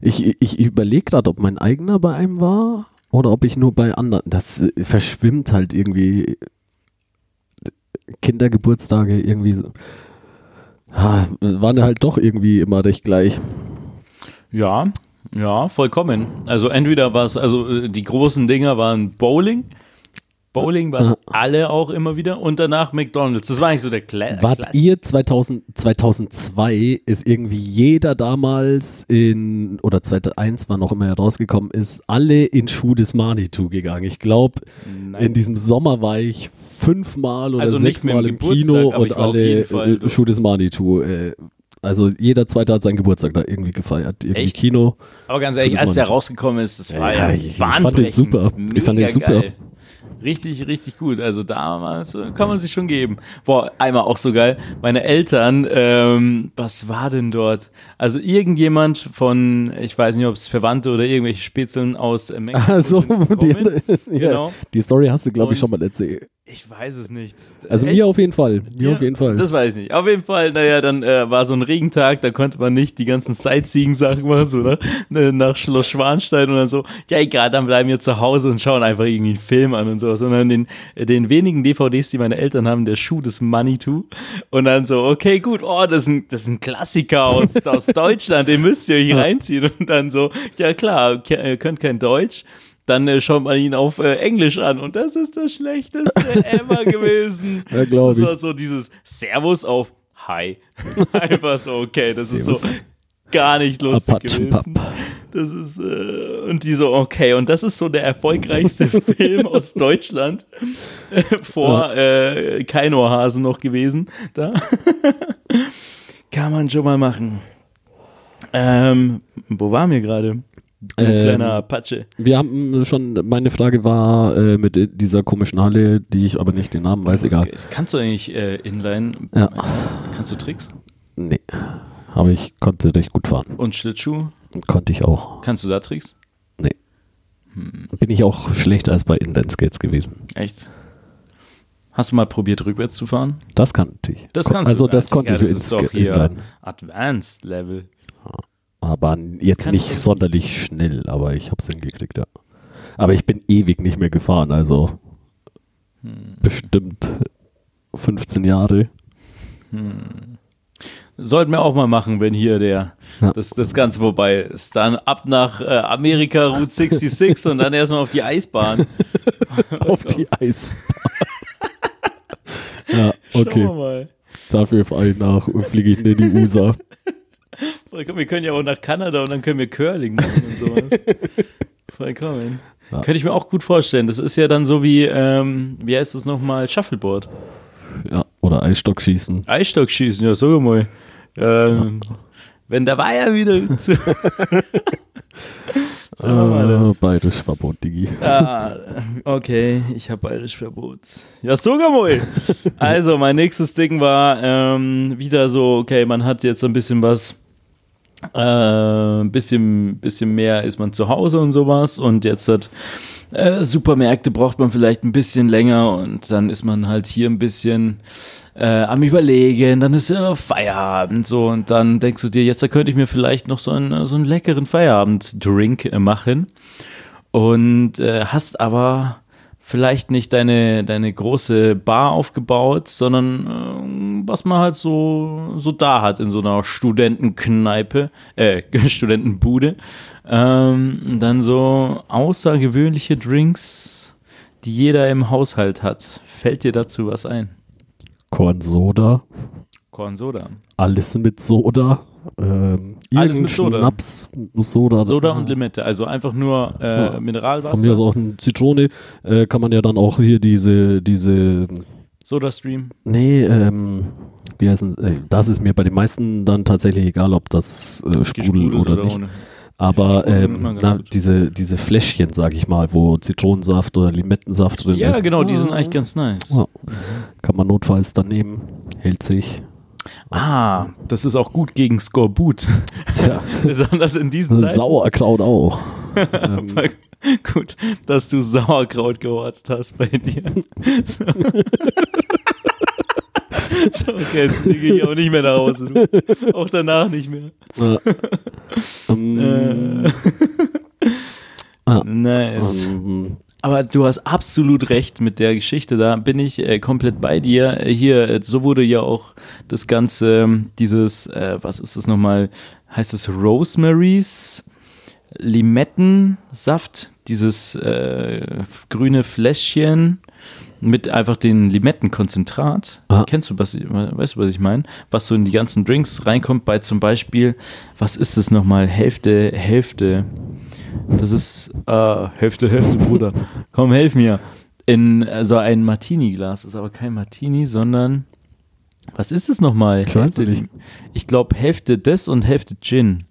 Ich, ich überlege gerade, ob mein eigener bei einem war oder ob ich nur bei anderen. Das äh, verschwimmt halt irgendwie. Kindergeburtstage irgendwie so. Ah, waren halt doch irgendwie immer recht gleich. Ja, ja, vollkommen. Also entweder war es, also äh, die großen Dinger waren Bowling. Bowling waren alle auch immer wieder und danach McDonalds. Das war eigentlich so der Kla Wart Klass- ihr 2000, 2002 ist irgendwie jeder damals in, oder 2001 war noch immer herausgekommen ist, alle in Schuh des Manitou gegangen. Ich glaube, in diesem Sommer war ich fünfmal oder Also sechsmal im Kino und alle äh, Schuh des Manitou. Äh, also jeder Zweite hat seinen Geburtstag da irgendwie gefeiert. Irgendwie Echt? Kino. Aber ganz ehrlich, als der nicht- rausgekommen ist, das war Ja, ja, ich- fand den super. Ich fand den Mega super. Geil. Richtig, richtig gut. Also damals äh, kann man sich schon geben. Boah, einmal auch so geil. Meine Eltern, ähm, was war denn dort? Also irgendjemand von, ich weiß nicht, ob es Verwandte oder irgendwelche Spätzeln aus Mexiko Also, sind die, Genau. die Story hast du, glaube ich, schon mal erzählt. Ich weiß es nicht. Also Echt? mir auf jeden Fall. Mir Ja, auf jeden Fall. Das weiß ich nicht. Auf jeden Fall, naja, dann äh, war so ein Regentag, da konnte man nicht die ganzen Sightseeing-Sachen machen, so, ne? Äh, Nach Schloss Schwanstein und dann so, ja egal, dann bleiben wir zu Hause und schauen einfach irgendwie einen Film an und sowas. Sondern den, äh, den wenigen DVDs, die meine Eltern haben, der Schuh des Manitou. Und dann so, okay, gut, oh, das ist ein, das ist ein Klassiker aus, aus Deutschland, den müsst ihr euch reinziehen. Und dann so, ja klar, ihr könnt kein Deutsch. Dann äh, schaut man ihn auf äh, Englisch an und das ist das Schlechteste ever gewesen. Ja, glaub das ich. war so dieses Servus auf Hi. Einfach so, okay, das ist so Servus. gar nicht lustig Apachenpapp. gewesen. Das ist, äh, und die so, okay, und das ist so der erfolgreichste Film aus Deutschland vor äh, Keinohrhasen noch gewesen. Da. Kann man schon mal machen. Ähm, wo waren wir gerade? Du Ähm, kleiner Apache. Wir haben schon, meine Frage war äh, mit dieser komischen Halle, die ich aber nicht den Namen weiß, egal. Kannst du eigentlich äh, Inline? Ja. Kannst du Tricks? Nee. Aber ich konnte recht gut fahren. Und Schlittschuh? Konnte ich auch. Kannst du da Tricks? Nee. Bin ich auch schlechter als bei Inline-Skates gewesen. Echt? Hast du mal probiert, rückwärts zu fahren? Das kannte ich. Das kannst also du. das Ja, konnte Digga, ich Das ist doch hier. Advanced Level. Aber jetzt kann nicht ich sonderlich schnell, aber ich hab's hingekriegt, ja. Aber ich bin ewig nicht mehr gefahren, also Hm. bestimmt 15 Jahre. Sollten wir auch mal machen, wenn hier der Ja. das, das Ganze vorbei ist. Dann ab nach äh, Amerika Route 66 und dann erstmal auf die Eisbahn. Auf die Eisbahn. ja, Schauen okay. wir mal. Dafür fahre ich nach und fliege ich in die USA. Vollkommen, Wir können ja auch nach Kanada und dann können wir Curling machen und sowas. Vollkommen. Ja. Könnte ich mir auch gut vorstellen. Das ist ja dann so wie, ähm, wie heißt das nochmal? Shuffleboard. Ja, oder Eisstock schießen. Eisstockschießen, ja, sag mal. Ähm, wenn der Weiher wieder zu. Ah, bayerisch Verbot, Digi. Ah, okay, ich habe bayerisch Verbot. Ja, sogar mal. Also, mein nächstes Ding war ähm, wieder so, okay, man hat jetzt so ein bisschen was, äh, ein bisschen, bisschen mehr ist man zu Hause und sowas und jetzt hat äh, Supermärkte braucht man vielleicht ein bisschen länger und dann ist man halt hier ein bisschen äh, am Überlegen, dann ist ja Feierabend so und dann denkst du dir, jetzt da könnte ich mir vielleicht noch so einen, so einen leckeren Feierabend-Drink äh, machen und äh, hast aber vielleicht nicht deine, deine große Bar aufgebaut, sondern äh, was man halt so, so da hat in so einer Studentenkneipe, äh, Studentenbude. Ähm, dann so außergewöhnliche Drinks, die jeder im Haushalt hat. Fällt dir dazu was ein? Kornsoda. Kornsoda. Alles mit Soda. Ähm, Alles mit Soda. Schnaps, Soda. Soda und Limette, also einfach nur äh, Ja. Mineralwasser. Von mir aus auch eine Zitrone. Äh, kann man ja dann auch hier diese, diese, Soda Stream. nee, ähm, wie heißen, äh, das ist mir bei den meisten dann tatsächlich egal, ob das äh, Sprudel Gesprudelt oder, nicht. ohne. Aber ähm, na, diese, diese Fläschchen, sag ich mal, wo Zitronensaft oder Limettensaft drin Ja, ist. genau, die sind Ah, eigentlich ganz nice. Ja. Kann man notfalls dann nehmen. Hält sich. Ah, das ist auch gut gegen Skorbut. Tja, Besonders in diesen Zeiten. Sauerkraut auch. ähm, Gut, dass du Sauerkraut gehortet hast bei dir. So, okay, jetzt gehe ich auch nicht mehr nach Hause. Du. Auch danach nicht mehr. äh, ähm, Äh, ah, nice. ähm, Aber du hast absolut recht mit der Geschichte. Da bin ich äh, komplett bei dir. Hier, äh, so wurde ja auch das Ganze, ähm, dieses, äh, was ist das nochmal? Heißt es Rosemaries? Limettensaft, dieses äh, grüne Fläschchen mit einfach den Limettenkonzentrat. Ah. Kennst du, was weißt du, was ich meine? Was so in die ganzen Drinks reinkommt bei zum Beispiel, was ist das nochmal? Hälfte, Hälfte. Das ist äh, Hälfte, Hälfte, Bruder. Komm, helf mir. In so ein Martini-Glas. Das ist aber kein Martini, sondern was ist es nochmal? Ich ich glaube Hälfte des und Hälfte Gin.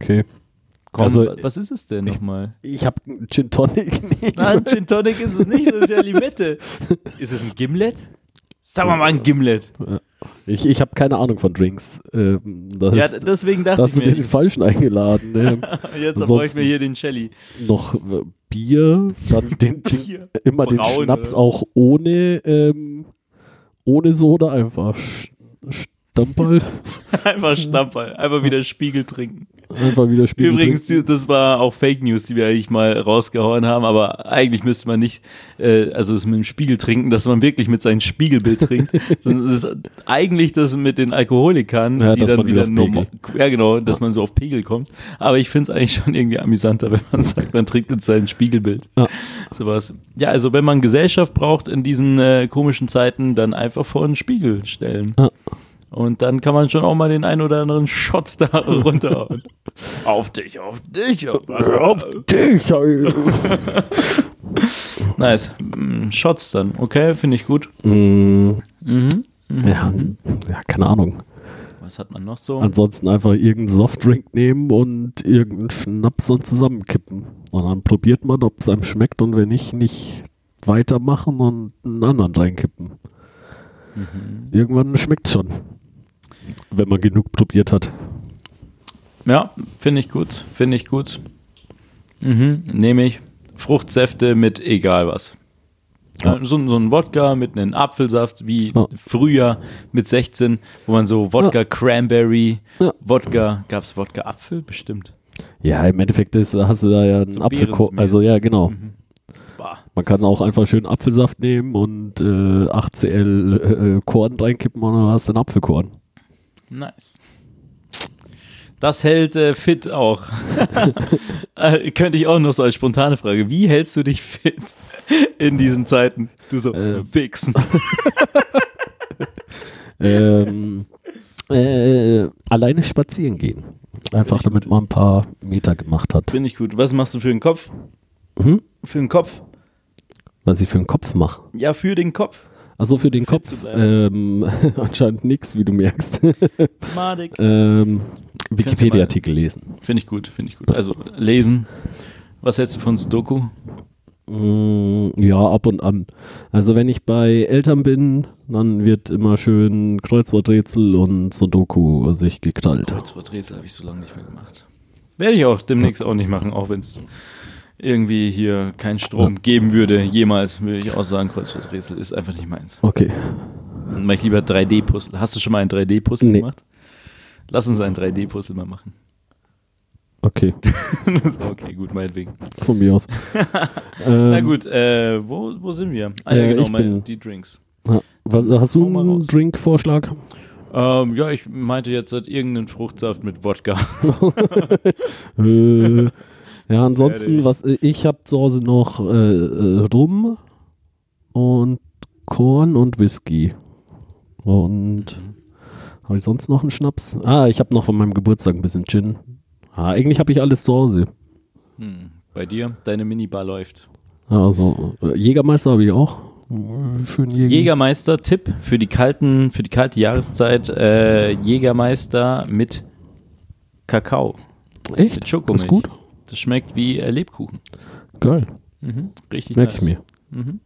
okay. Komm, Also, wa- was ist es denn nochmal? Ich habe Gin Tonic. nicht. Nein, Gin Tonic ist es nicht, das ist ja Limette. Ist es ein Gimlet? Sag mal mal ein Gimlet. Ich, ich habe keine Ahnung von Drinks. Ähm, das Ja, ist, deswegen da dachte hast ich du mir, den Falschen eingeladen. Ähm, jetzt bräuchten ansonsten- wir hier den Shelly. noch äh, Bier, dann den, den, Bier. immer den Braun Schnaps oder auch ohne, ähm, ohne Soda, einfach Stamperl, Einfach Stammball, einfach wieder Spiegel trinken. Einfach wieder spielen. Übrigens, die, das war auch Fake News, die wir eigentlich mal rausgehauen haben, aber eigentlich müsste man nicht, äh, also es mit dem Spiegel trinken, dass man wirklich mit seinem Spiegelbild trinkt, sondern es ist eigentlich das mit den Alkoholikern, Ja, die dann wieder normal, ja genau, dass man so auf Pegel kommt. Aber ich finde es eigentlich schon irgendwie amüsanter, wenn man sagt, man trinkt mit seinem Spiegelbild. Ja. Sowas. Ja, also wenn man Gesellschaft braucht in diesen äh, komischen Zeiten, dann einfach vor einen Spiegel stellen. Ja. Und dann kann man schon auch mal den einen oder anderen Shot da runterhauen. auf dich, auf dich. Auf dich! ey. Nice. Mm, Shots dann, okay, finde ich gut. Mm, Mhm. ja, ja, keine Ahnung. Was hat man noch so? Ansonsten einfach irgendeinen Softdrink nehmen und irgendeinen Schnaps und zusammenkippen. Und dann probiert man, ob es einem schmeckt und wenn nicht, nicht weitermachen und einen anderen reinkippen. Mhm. Irgendwann schmeckt schon. Wenn man genug probiert hat. Ja, finde ich gut, finde ich gut. Mhm. Nehme ich Fruchtsäfte mit egal was. Ja. Ja, so, so ein Wodka mit einem Apfelsaft wie Ja. früher mit 16, wo man so Wodka Cranberry, Ja. Wodka, gab es Wodka Apfel? Bestimmt. Ja, im Endeffekt ist, hast du da ja einen So Apfelkorn. Beerenmäßig. Also ja, genau. Mhm. Man kann auch einfach schön Apfelsaft nehmen und äh, 8cl äh, Korn reinkippen und dann hast du einen Apfelkorn. Nice. Das hält äh, fit auch. äh, könnte ich auch noch so als spontane Frage. Wie hältst du dich fit in diesen Zeiten? Du so, Äh. wichsen. ähm, äh, alleine spazieren gehen. Einfach damit man ein paar Meter gemacht hat. Finde ich gut. Was machst du für den Kopf? Mhm. Für den Kopf? Was ich für einen Kopf mache. Ja, für den Kopf. Also für den Fit Kopf ähm, anscheinend nichts, wie du merkst. Madig. ähm, Wikipedia-Artikel lesen. Finde ich gut, finde ich gut. Also lesen. Was hältst du von Sudoku? Mm, ja, ab und an. Also wenn ich bei Eltern bin, dann wird immer schön Kreuzworträtsel und Sudoku sich geknallt. Kreuzworträtsel habe ich so lange nicht mehr gemacht. Werde ich auch demnächst auch nicht machen, auch wenn es irgendwie hier keinen Strom geben würde. Jemals würde ich auch sagen, Kreuzworträtsel ist einfach nicht meins. Okay. Dann mache ich lieber 3D-Puzzle. Hast du schon mal ein 3D-Puzzle Nee. gemacht? Lass uns ein 3D-Puzzle mal machen. Okay, okay, gut, meinetwegen. von mir aus. Na ähm, gut, äh, wo, wo sind wir? Ah, ja, Äh, genau, bin- die Drinks. ha- was, hast du mal einen. Drinkvorschlag? Ähm, ja, ich meinte jetzt halt irgendeinen Fruchtsaft mit Wodka. ja, ansonsten, was äh, ich habe zu Hause noch äh, äh, Rum und Korn und Whisky. Und habe ich sonst noch einen Schnaps? Ah, ich habe noch von meinem Geburtstag ein bisschen Gin. Ah, eigentlich habe ich alles zu Hause. Hm, bei dir, deine Minibar läuft. Also äh, Jägermeister habe ich auch. Schön Jäger. Jägermeister-Tipp für die kalten, für die kalte Jahreszeit, äh, Jägermeister mit Kakao. Echt? Mit Schokomilch. Ist gut? Das schmeckt wie äh, Lebkuchen. Geil. Mhm. Richtig Merke nice. ich mir. Mhm.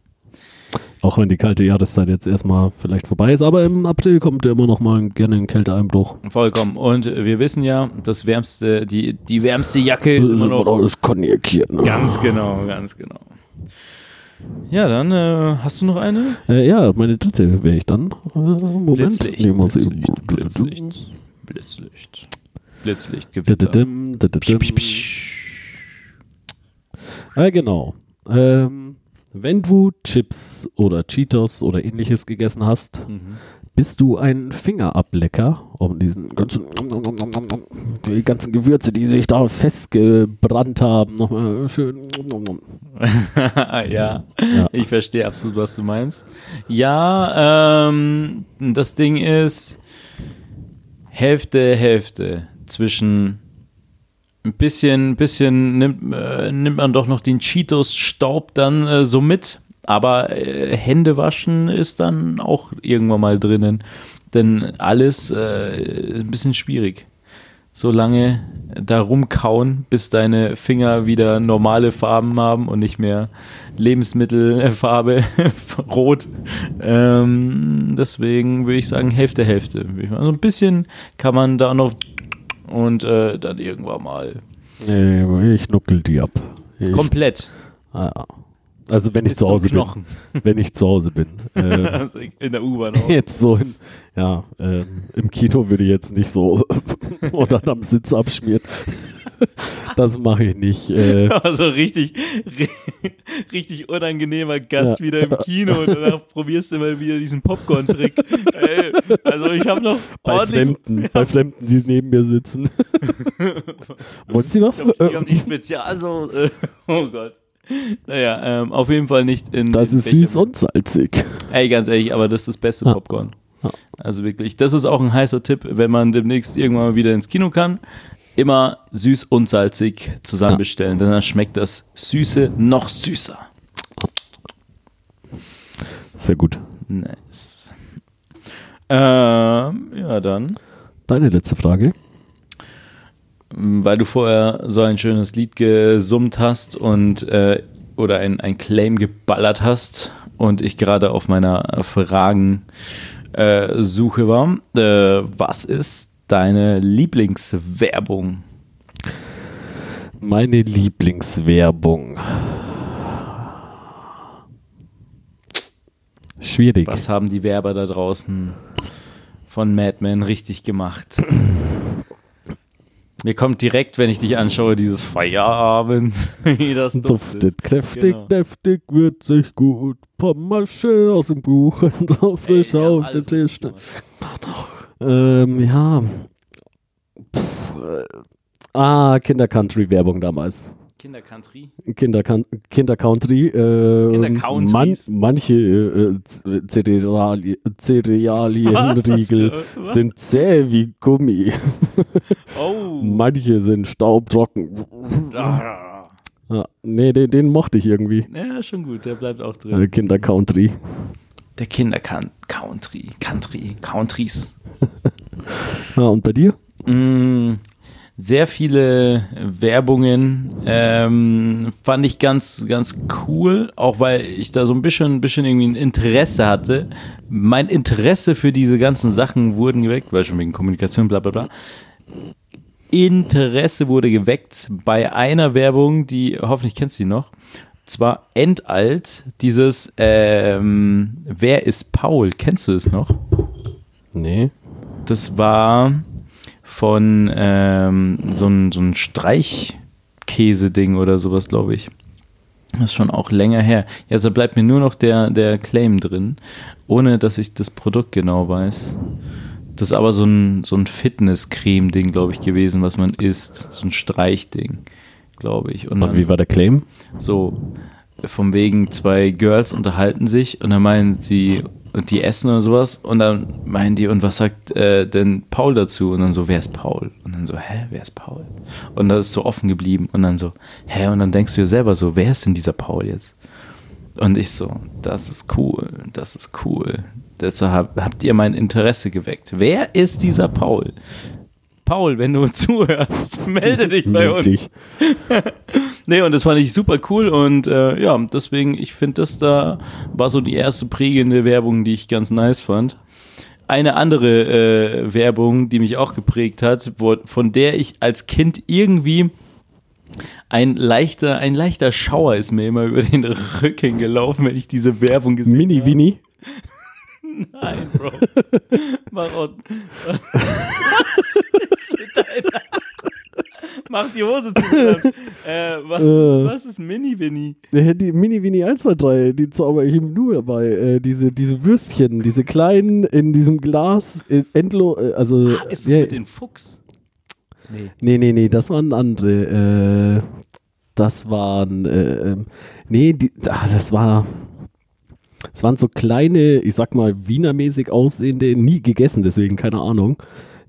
Auch wenn die kalte Jahreszeit jetzt erstmal vielleicht vorbei ist, aber im April kommt ja immer noch mal gerne ein Kälteeinbruch. Vollkommen. Und wir wissen ja, das wärmste, die, die wärmste Jacke ist immer noch. das Cognac hier. Ne? Ganz genau, ganz genau. Ja, dann äh, hast du noch eine? Äh, ja, meine dritte wäre ich dann. Äh, Moment. Blitzlicht. Sie. Blitzlicht. Blitzlicht. Blitzlicht. Blitzlicht. Gewitter. Äh, genau. Ähm, wenn du Chips oder Cheetos oder ähnliches gegessen hast, Mhm. bist du ein Fingerablecker, um diesen ganzen, die ganzen Gewürze, die sich da festgebrannt haben, nochmal schön. ja, Ja. ich verstehe absolut, was du meinst. Ja, ähm, das Ding ist Hälfte, Hälfte zwischen ein bisschen, bisschen nimmt, äh, nimmt man doch noch den Cheetos-Staub dann äh, so mit, aber äh, Hände waschen ist dann auch irgendwann mal drinnen, denn alles äh, ein bisschen schwierig. So lange da rumkauen, bis deine Finger wieder normale Farben haben und nicht mehr Lebensmittelfarbe rot. Ähm, deswegen würde ich sagen Hälfte, Hälfte. Also ein bisschen kann man da noch und äh, dann irgendwann mal Nee, ich nuckel die ab. Ich, komplett. ah, ja. Also wenn ich zu Hause bin. Wenn ich zu Hause bin. Ähm, Also in der U-Bahn auch. jetzt so in, ja, ähm, im Kino würde ich jetzt nicht so und dann am Sitz abschmieren. das mache ich nicht. Äh, Also richtig, ri- richtig unangenehmer Gast Ja. wieder im Kino und danach probierst du mal wieder diesen Popcorn-Trick. Also ich habe noch bei ordentlich Fremden, bei Fremden, die neben mir sitzen. Wollen Sie was? Ich habe die Spezial so. Äh, oh Gott. Naja, ähm, auf jeden Fall nicht in. Das in ist süß und salzig. Ey, ganz ehrlich, aber das ist das beste Ah. Popcorn. Also wirklich, das ist auch ein heißer Tipp, wenn man demnächst irgendwann mal wieder ins Kino kann. Immer süß und salzig zusammen bestellen, denn dann schmeckt das Süße noch süßer. Sehr gut. Nice. Ähm, ja, dann. Deine letzte Frage. weil du vorher so ein schönes Lied gesummt hast und äh, oder ein, ein Claim geballert hast und ich gerade auf meiner Fragensuche äh, Suche war. Äh, was ist deine Lieblingswerbung? Meine Lieblingswerbung. Schwierig. Was haben die Werber da draußen von Mad Men richtig gemacht? Mir kommt direkt, wenn ich dich anschaue, dieses Feierabend, wie das Duftet kräftig, Genau. deftig, würzig, gut. Pommasche aus dem Buch und auf den alles Tisch. richtig gemacht. Ähm, ja. Pff, äh, ah, Kinder-Country-Werbung damals. Kinder-Country. Kinder, Kinder-Country. Äh, Kinder-Countries. man, manche äh, Cereali Cerealienriegel sind zäh wie Gummi. Oh. Manche sind staubtrocken. Ah. Ja, nee, den, den mochte ich irgendwie. Ja, schon gut, der bleibt auch drin. Äh, Kinder-Country. Der Kinder-Country. Country. Countries. Ja, und bei dir? Mm, sehr viele Werbungen ähm, fand ich ganz, ganz cool, auch weil ich da so ein bisschen, ein bisschen irgendwie ein Interesse hatte. Mein Interesse für diese ganzen Sachen wurden geweckt, weil schon wegen Kommunikation, bla bla bla. Interesse wurde geweckt bei einer Werbung, die hoffentlich kennst du die noch. Zwar Endalt, dieses ähm, Wer ist Paul? Kennst du es noch? Nee. Das war von ähm, so ein, so ein Streichkäse-Ding oder sowas, glaube ich. Das ist schon auch länger her. Jetzt da bleibt mir nur noch der, der Claim drin, ohne dass ich das Produkt genau weiß. Das ist aber so ein, so ein Fitness-Creme-Ding, glaube ich, gewesen, was man isst. So ein Streichding, glaube ich. Und Und dann- wie war der Claim? so vom wegen zwei Girls unterhalten sich und dann meinen sie und die essen oder sowas und dann meinen die und was sagt äh, denn Paul dazu? Und dann so wer ist Paul? Und dann so hä wer ist Paul? Und das ist so offen geblieben und dann so hä und dann denkst du dir selber so wer ist denn dieser Paul jetzt? Und ich so das ist cool das ist cool. Deshalb habt ihr mein Interesse geweckt. Wer ist dieser Paul Paul, wenn du zuhörst, melde dich bei uns. Richtig. Nee, und das fand ich super cool und äh, ja, deswegen, ich finde, das da war so die erste prägende Werbung, die ich ganz nice fand. Eine andere äh, Werbung, die mich auch geprägt hat, wo, von der ich als Kind irgendwie ein leichter, ein leichter Schauer ist mir immer über den Rücken gelaufen, wenn ich diese Werbung gesehen Mini habe. Winnie. Nein, Bro. Mach auch, was ist mit deiner Mach die Hose zu. Äh, was, Äh. was ist Mini-Winnie? Äh, Die Mini Winnie 1, 2, 3, die zauber ich ihm nur dabei. Äh, diese, diese Würstchen, diese kleinen in diesem Glas, äh, endlo, äh, also. Ah, ist das ja, mit den Fuchs? Nee. Nee, nee, nee, das waren andere. Äh, das waren, äh, ähm, nee, die, ah, das war, es waren so kleine, ich sag mal, Wienermäßig aussehende, nie gegessen, deswegen keine Ahnung.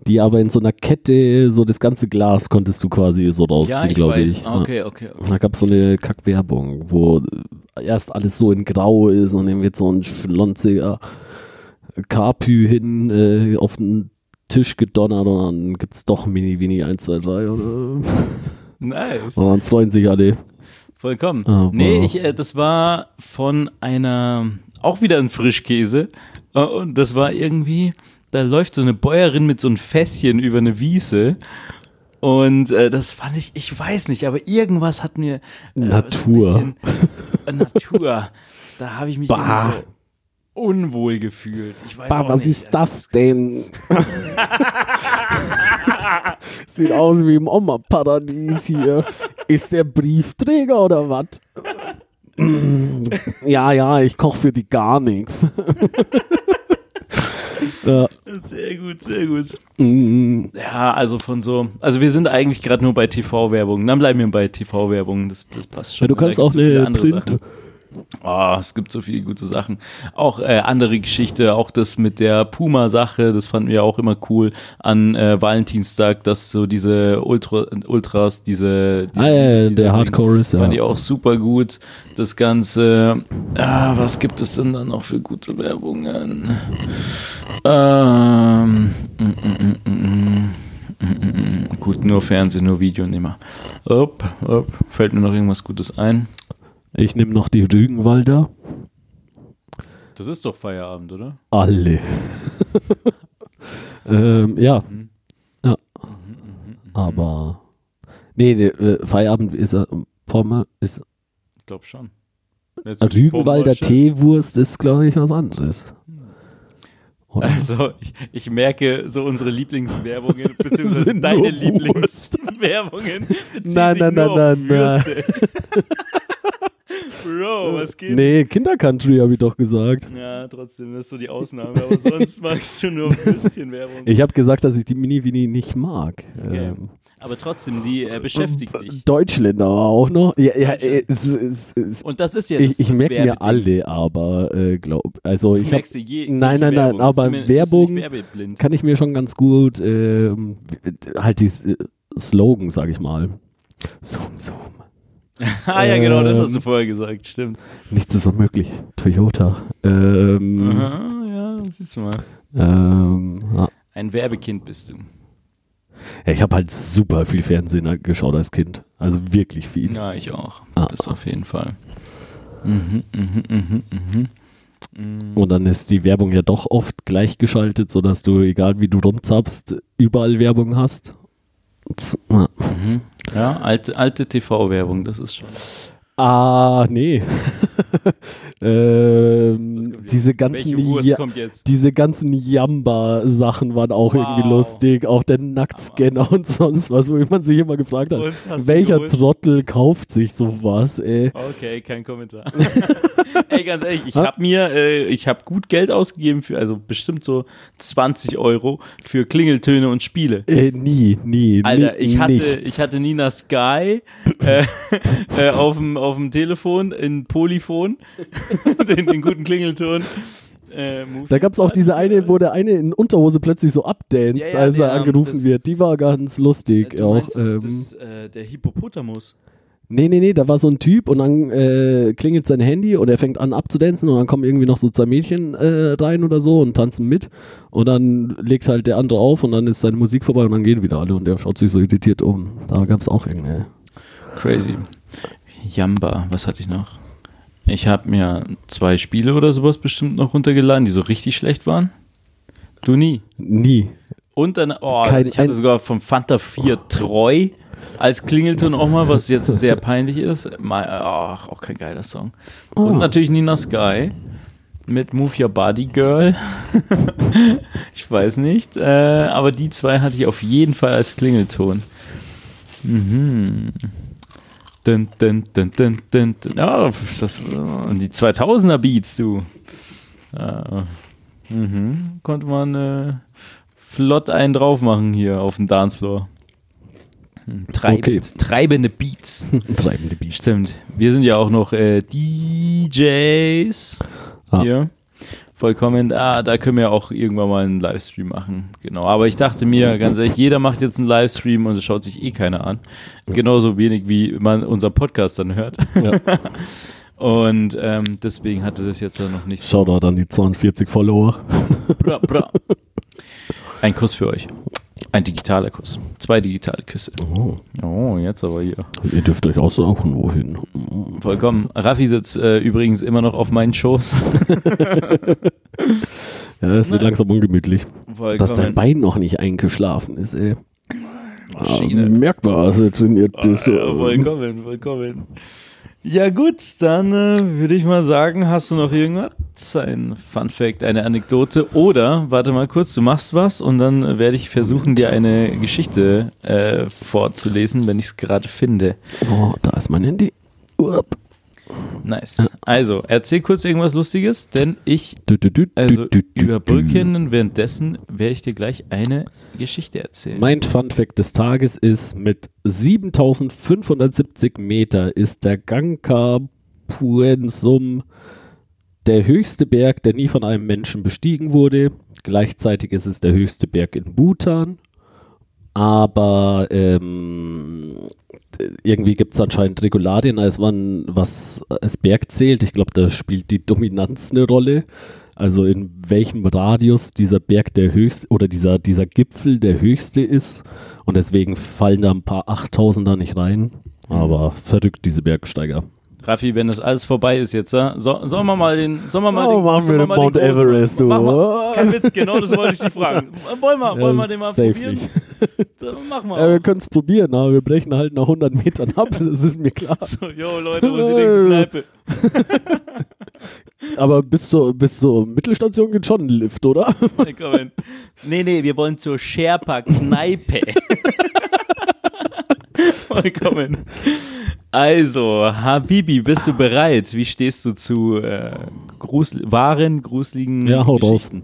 Die aber in so einer Kette, so das ganze Glas konntest du quasi so rausziehen, glaube weiß. ich. Ah, Okay, okay, okay. Da gab es so eine Kackwerbung, wo erst alles so in Grau ist und dann wird so ein schlonziger Kapü hin äh, auf den Tisch gedonnert und dann gibt es doch Mini Winnie 1, 2, 3 oder Nice. und dann freuen sich alle. Vollkommen. Aber- Nee, ich, äh, das war von einer, auch wieder ein Frischkäse. Äh, Und das war irgendwie, da läuft so eine Bäuerin mit so einem Fässchen über eine Wiese. Und äh, das fand ich, ich weiß nicht, aber irgendwas hat mir. Äh, Natur. So bisschen, äh, Natur. Da habe ich mich Bah. so unwohl gefühlt. Ich weiß Bah, was nicht. ist das denn? Sieht aus wie im Oma-Paradies hier. Ist der Briefträger oder was? ja, ja, ich koche für die gar nichts. ja, Sehr gut, sehr gut. mm, Ja, also von so, also wir sind eigentlich gerade nur bei TV-Werbung. Dann bleiben wir bei TV-Werbung, das, das passt schon. ja, du kannst auch eine andere Print. Oh, es gibt so viele gute Sachen. Auch äh, andere Geschichte, auch das mit der Puma-Sache, das fanden wir auch immer cool an äh, Valentinstag, dass so diese Ultra, Ultras, diese, diese Ah, ja, ja, die der da Hardcore ist, Fand ich ja. auch super gut. Das Ganze, ah, was gibt es denn dann noch für gute Werbungen? Ähm, mm, mm, mm, mm, mm, mm, mm. Gut, nur Fernsehen, nur Video. Upp, upp. Fällt mir noch irgendwas Gutes ein? Ich nehme noch die Rügenwalder. Das ist doch Feierabend, oder? Alle. ähm, ja. Ja. Aber. Nee, der, äh, Feierabend ist er. Pommes ist. Ich glaube schon. Rügenwalder. Teewurst ist, glaube ich, was anderes. Oder? Also, ich, ich merke so unsere Lieblingswerbungen, beziehungsweise Sind deine Lieblingswerbungen. Nein, nein, nein, nein, nein. Bro, was geht? Nee, Kindercountry habe ich doch gesagt. Ja, trotzdem, das ist so die Ausnahme. Aber sonst magst du nur Würstchenwerbung. Ich habe gesagt, dass ich die Mini-Winnie nicht mag. Okay. Ähm, Aber trotzdem, die äh, beschäftigt dich. Deutschländer auch noch. Ja, ja, äh, es, es, es, Und das ist das, ich ich merke mir alle, aber äh, glaub, also ich habe Nein, nein, nein, Werbung. aber Werbung kann ich mir schon ganz gut ähm, halt die äh, Slogan, sag ich mal. Zoom, zoom. Ah ja, genau, das hast du Ähm, vorher gesagt, stimmt. Nichts ist unmöglich. Toyota. Ähm, Aha, ja, siehst du mal. ähm, ja. Ein Werbekind bist du. Ja, ich habe halt super viel Fernsehen geschaut als Kind. Also wirklich viel. Ja, ich auch. Ah. Das auf jeden Fall. Mhm, mhm, mhm, mhm. Mhm. Und dann ist die Werbung ja doch oft gleichgeschaltet, sodass du, egal wie du rumzappst, überall Werbung hast. Z-. Mhm. Ja, alte, alte TV-Werbung, das ist schon. Ah, nee. Ähm, diese ganzen ja, diese ganzen Jamba-Sachen waren auch Wow. irgendwie lustig. Auch der Nacktscanner und sonst was, wo man sich immer gefragt hat, welcher? Trottel kauft sich sowas, ey? Okay, kein Kommentar. Ey, ganz ehrlich, ich habe mir, äh, ich habe gut Geld ausgegeben für, also bestimmt so 20 Euro für Klingeltöne und Spiele. Äh, nie, nie. Alter, nie, ich hatte, nichts. ich hatte Nina Sky äh, äh, auf dem auf dem Telefon in Polyphon, den, den guten Klingelton. Äh, Da gab es auch diese eine, wo der eine in Unterhose plötzlich so abdanced, Ja, ja, als er der, ähm, angerufen das- wird. Die war ganz lustig Äh, du auch. meinst, das, ähm, das, äh, der Hippopotamus. Nee, nee, nee, da war so ein Typ und dann äh, klingelt sein Handy und er fängt an abzudancen und dann kommen irgendwie noch so zwei Mädchen äh, rein oder so und tanzen mit und dann legt halt der andere auf und dann ist seine Musik vorbei und dann gehen wieder alle und der schaut sich so irritiert um. Da gab es auch irgendwie. Crazy. Jamba, was hatte ich noch? Ich habe mir zwei Spiele oder sowas bestimmt noch runtergeladen, die so richtig schlecht waren. Du nie. Nie. Und dann, oh, Kein- ich hatte sogar vom Fanta 4 Treu als Klingelton auch mal, was jetzt sehr peinlich ist. Ach, auch kein geiler Song. Und Oh. natürlich Nina Sky mit Move Your Body Girl. ich weiß nicht, äh, aber die zwei hatte ich auf jeden Fall als Klingelton. Mhm. Dun, dun, dun, dun, dun, dun. Ja, das, und die 2000er Beats, du. Äh, mhm. Konnte man äh, flott einen drauf machen hier auf dem Dancefloor. Treibend, Okay. Treibende Beats. Treibende Beats. Stimmt. Wir sind ja auch noch äh, DJs Ah. hier. Vollkommen. Ah, da können wir auch irgendwann mal einen Livestream machen. Genau. Aber ich dachte mir, ganz ehrlich, jeder macht jetzt einen Livestream und es schaut sich eh keiner an. Genauso wenig wie man unser Podcast dann hört. Ja. Und ähm, deswegen hatte das jetzt noch nicht so. Shoutout an die 42 Follower. Bra, bra. Ein Kuss für euch. Ein digitaler Kuss. Zwei digitale Küsse. Oh. Oh, jetzt aber hier. Ihr dürft euch aussuchen, wohin. Vollkommen. Raffi sitzt äh, übrigens immer noch auf meinen Schoß. Ja, es wird langsam ungemütlich. Vollkommen. Dass dein Bein noch nicht eingeschlafen ist, ey. Maschine. Ah, merkt man, also trainiert das. Ja, vollkommen, vollkommen. Ja gut, dann äh, würde ich mal sagen, hast du noch irgendwas? Ein Fun Fact, eine Anekdote oder, warte mal kurz, du machst was und dann werde ich versuchen, dir eine Geschichte äh, vorzulesen, wenn ich es gerade finde. Oh, da ist mein Handy. Uap. Nice. Also, erzähl kurz irgendwas Lustiges, denn ich, also überbrücken und währenddessen werde ich dir gleich eine Geschichte erzählen. Mein Fun Fact des Tages ist, mit 7570 Meter ist der Gangkar Puensum der höchste Berg, der nie von einem Menschen bestiegen wurde. Gleichzeitig ist es der höchste Berg in Bhutan. Aber ähm, irgendwie gibt es anscheinend Regularien, als man was als Berg zählt. Ich glaube, da spielt die Dominanz eine Rolle. Also in welchem Radius dieser Berg der höchste oder dieser, dieser Gipfel der höchste ist. Und deswegen fallen da ein paar Achttausender nicht rein. Aber verrückt, diese Bergsteiger. Raffi, wenn das alles vorbei ist jetzt, so, sollen wir mal den, sollen wir mal Oh, den, machen wir den Mount großen- Everest, du. Mal, kein Witz, genau das wollte ich dich fragen. Wollen wir, wollen wir den mal probieren? So, mach mal. Ja, wir können es probieren, aber wir brechen halt nach 100 Metern ab, das ist mir klar. so, yo, Leute, wo ist die nächste Kneipe? Aber bis zur, bis zur Mittelstation geht schon ein Lift, oder? Willkommen. Nee, nee, wir wollen zur Sherpa-Kneipe. Willkommen. Also, Habibi, bist du bereit? Wie stehst du zu äh, grusel wahren, gruseligen Ja, hau raus. Geschichten?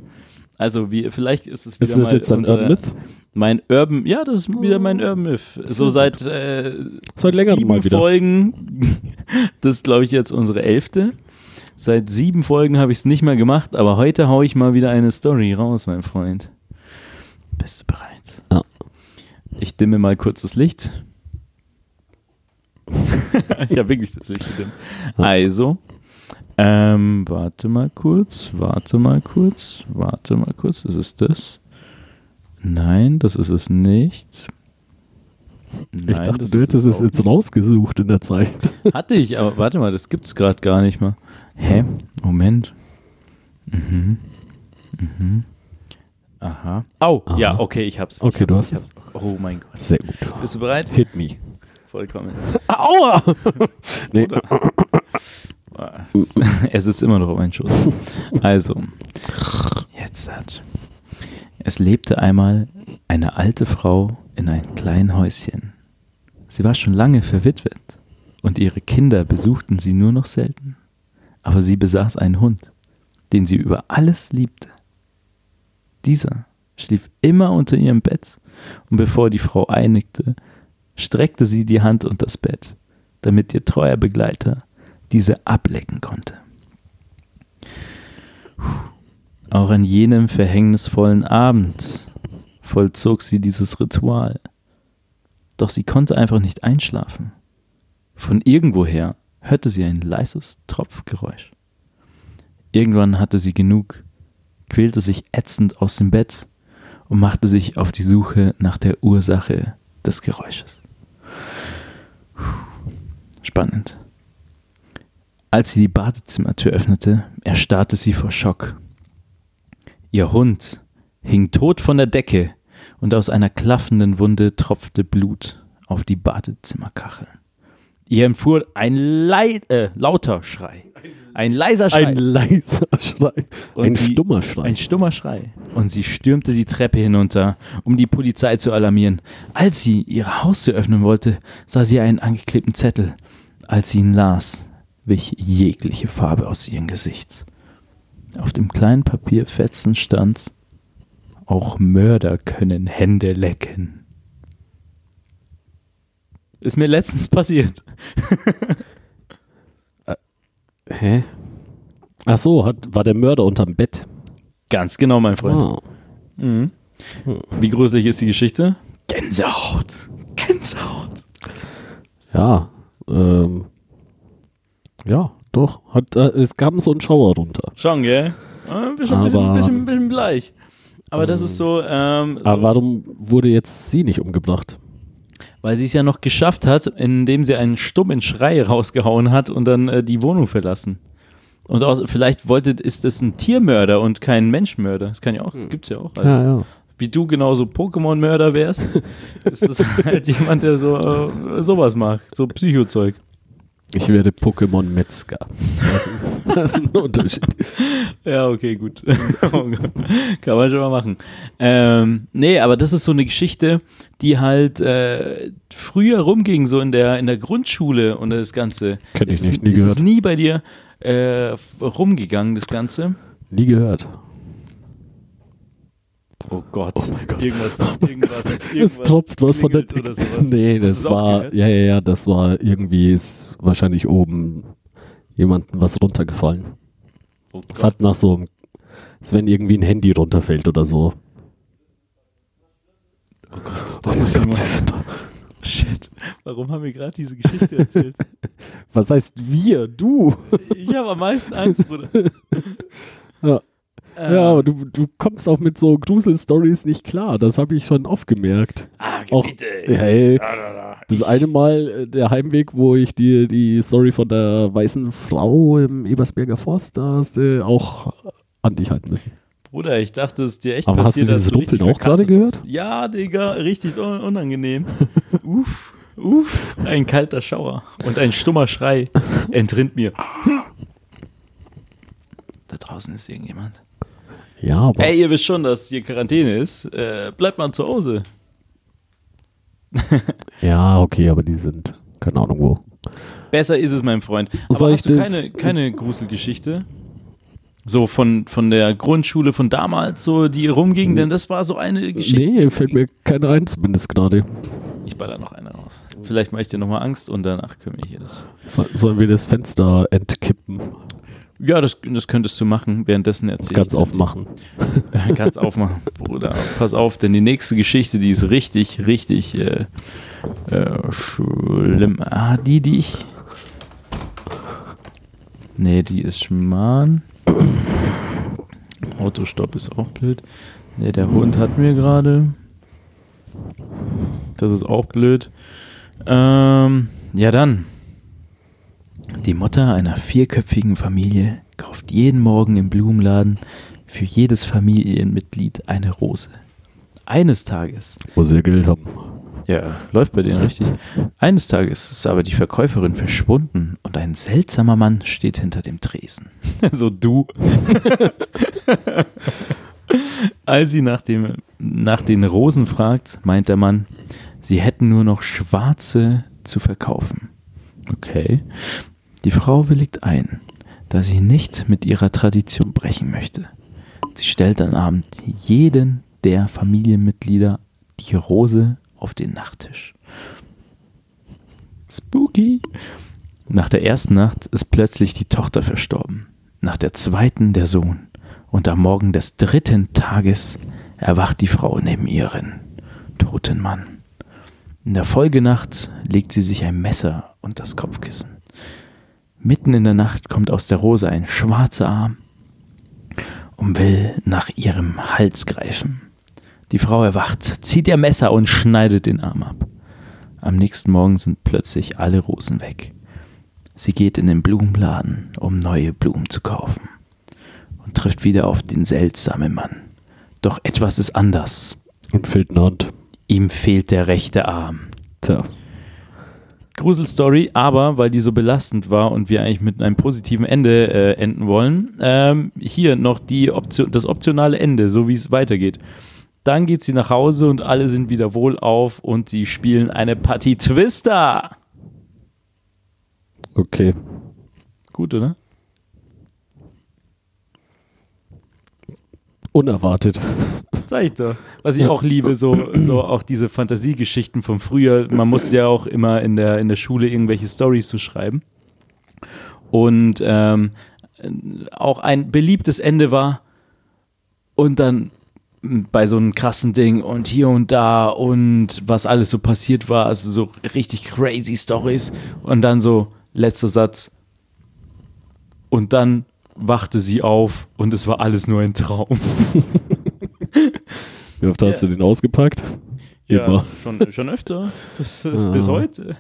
Also, wie, vielleicht ist es wieder Ist das jetzt ein Urban Myth? Mein Urban, ja, das ist wieder mein Urban Myth. So seit, äh, Seit sieben. Folgen, das ist glaube ich jetzt unsere elfte. Seit sieben Folgen habe ich es nicht mehr gemacht, aber heute haue ich mal wieder eine Story raus, mein Freund. Bist du bereit? Ja. Ich dimme mal kurz das Licht. ich habe wirklich das Licht gedimmt. Also, ähm, warte mal kurz, warte mal kurz, warte mal kurz, ist es das? Nein, das ist es nicht. Nein, Ich dachte, du hättest es jetzt nicht. rausgesucht in der Zeit. Hatte ich, aber warte mal, das gibt's gerade gar nicht mal. Hä? Moment. Mhm. Mhm. Aha. Au, Aha. ja, okay, ich hab's. Okay, ich du hab's, hast ich hab's. Oh mein Gott. Sehr gut. Bist du bereit? Hit me. Vollkommen. Aua! nee. Er sitzt immer noch auf meinem Schoß. Also, jetzt hat. Es lebte einmal eine alte Frau in einem kleinen Häuschen. Sie war schon lange verwitwet und ihre Kinder besuchten sie nur noch selten. Aber sie besaß einen Hund, den sie über alles liebte. Dieser schlief immer unter ihrem Bett und bevor die Frau einigte, streckte sie die Hand unter das Bett, damit ihr treuer Begleiter diese ablecken konnte. Auch an jenem verhängnisvollen Abend vollzog sie dieses Ritual. Doch sie konnte einfach nicht einschlafen. Von irgendwoher hörte sie ein leises Tropfgeräusch. Irgendwann hatte sie genug, quälte sich ätzend aus dem Bett und machte sich auf die Suche nach der Ursache des Geräusches. Spannend. Als sie die Badezimmertür öffnete, erstarrte sie vor Schock. Ihr Hund hing tot von der Decke und aus einer klaffenden Wunde tropfte Blut auf die Badezimmerkachel. Ihr entfuhr ein Lei äh, lauter Schrei. Ein leiser Schrei. Ein leiser Schrei. Und ein sie- stummer Schrei. Ein stummer Schrei. Und sie stürmte die Treppe hinunter, um die Polizei zu alarmieren. Als sie ihre Haustür öffnen wollte, sah sie einen angeklebten Zettel. Als sie ihn las, wich jegliche Farbe aus ihrem Gesicht. Auf dem kleinen Papierfetzen stand, auch Mörder können Hände lecken. Ist mir letztens passiert. Hä? Ach so, hat, war der Mörder unterm Bett. Ganz genau, mein Freund. Ah. Mhm. Wie gruselig ist die Geschichte? Gänsehaut. Gänsehaut. Ja, ähm, ja, doch. Hat, äh, es kam so ein Schauer runter. Schon, gell? Ah, Ein bisschen, bisschen, Aber- bisschen, ein bisschen bleich. Aber das ist so, ähm, so Aber warum wurde jetzt sie nicht umgebracht? weil sie es ja noch geschafft hat, indem sie einen stummen Schrei rausgehauen hat und dann äh, die Wohnung verlassen. Und aus, vielleicht wollte, ist es ein Tiermörder und kein Menschmörder. Das kann ja auch, gibt's ja auch. alles. ja. Wie du genauso Pokémon-Mörder wärst, ist das halt jemand, der so äh, sowas macht, so Psychozeug. Ich werde Pokémon-Metzger. Das, ist ein- das ist ein Unterschied. Ja, okay, gut. Kann man schon mal machen. Ähm, nee, aber das ist so eine Geschichte, die halt äh, früher rumging, so in der, in der Grundschule und das Ganze. Kenn ich Ist- nicht, nie ist gehört. nie bei dir äh, rumgegangen, das Ganze? Nie gehört. Oh Gott. Oh Gott. Irgendwas, irgendwas, Es irgendwas tropft was von der oder sowas. Nee, das auch war, ja, ja, ja, das war irgendwie, ist wahrscheinlich oben jemandem was runtergefallen. Oh Es hat nach so, einem- als wenn irgendwie ein Handy runterfällt oder so. oh Gott, da ist jemand. sind Shit. Warum haben wir gerade diese Geschichte erzählt? Was heißt wir? Du? ich habe am meisten Angst, Bruder. Ja. Äh, Ja, aber du, du kommst auch mit so Grusel-Stories nicht klar. Das habe ich schon oft gemerkt. Ah, Auch- bitte. Hey, Da, da, da. das eine Mal äh, der Heimweg, wo ich dir die Story von der weißen Frau im Ebersberger Forst, da hast du auch an dich halten müssen. Bruder, ich dachte, es ist dir echt Aber hast passiert. du dieses dass richtig Rumpeln auch gerade gehört? Ja, Digga, richtig un unangenehm. uff, uff, ein kalter Schauer und ein stummer Schrei entrinnt mir. Da draußen ist irgendjemand. Ja, aber Ey, ihr wisst schon, dass hier Quarantäne ist. Äh, bleibt mal zu Hause. ja, okay, aber die sind keine Ahnung wo. Besser ist es, mein Freund. Aber Soll hast du keine, keine Gruselgeschichte? So von, von der Grundschule von damals, so die rumging, denn das war so eine Geschichte. Nee, fällt mir keine ein, zumindest gerade. Ich baller noch eine raus. Vielleicht mache ich dir nochmal Angst und danach können wir hier das. So, sollen wir das Fenster entkippen? Ja, das, das könntest du machen, währenddessen erzähl Ganz ich dir aufmachen. Ganz aufmachen, Bruder. Pass auf, denn die nächste Geschichte, die ist richtig, richtig äh, äh, schlimm. Ah, die, die ich. Nee, die ist Schmarrn. Autostopp ist auch blöd. Nee, der Hund hatten wir gerade. Das ist auch blöd. Ähm, ja, dann. Die Mutter einer vierköpfigen Familie kauft jeden Morgen im Blumenladen für jedes Familienmitglied eine Rose. Eines Tages, Wo sie Geld haben. ja, läuft bei denen richtig. Eines Tages ist aber die Verkäuferin verschwunden und ein seltsamer Mann steht hinter dem Tresen. so du. Als sie nach, dem, nach den Rosen fragt, meint der Mann, sie hätten nur noch schwarze zu verkaufen. Okay. Die Frau willigt ein, da sie nicht mit ihrer Tradition brechen möchte. Sie stellt am Abend jeden der Familienmitglieder die Rose auf den Nachttisch. Spooky. Nach der ersten Nacht ist plötzlich die Tochter verstorben. Nach der zweiten der Sohn. Und am Morgen des dritten Tages erwacht die Frau neben ihren toten Mann. In der Folgenacht legt sie sich ein Messer und das Kopfkissen. Mitten in der Nacht kommt aus der Rose ein schwarzer Arm und will nach ihrem Hals greifen. Die Frau erwacht, zieht ihr Messer und schneidet den Arm ab. Am nächsten Morgen sind plötzlich alle Rosen weg. Sie geht in den Blumenladen, um neue Blumen zu kaufen und trifft wieder auf den seltsamen Mann. Doch etwas ist anders. Und fehlt Hand. Ihm fehlt der rechte Arm. Tja. Gruselstory, aber weil die so belastend war und wir eigentlich mit einem positiven Ende äh, enden wollen, ähm, hier noch die Option, das optionale Ende, so wie es weitergeht. Dann geht sie nach Hause und alle sind wieder wohlauf und sie spielen eine Partie Twister. Okay. Gut, oder? Unerwartet. Sag ich doch. Was ich auch liebe, so, so auch diese Fantasiegeschichten von früher. Man musste ja auch immer in der, in der Schule irgendwelche Stories zu schreiben. Und ähm, auch ein beliebtes Ende war und dann bei so einem krassen Ding und hier und da und was alles so passiert war, also so richtig crazy Stories und dann so letzter Satz und dann wachte sie auf und es war alles nur ein Traum. Wie oft hast du den ausgepackt? Immer. schon, schon öfter. Bis, Ah. bis heute.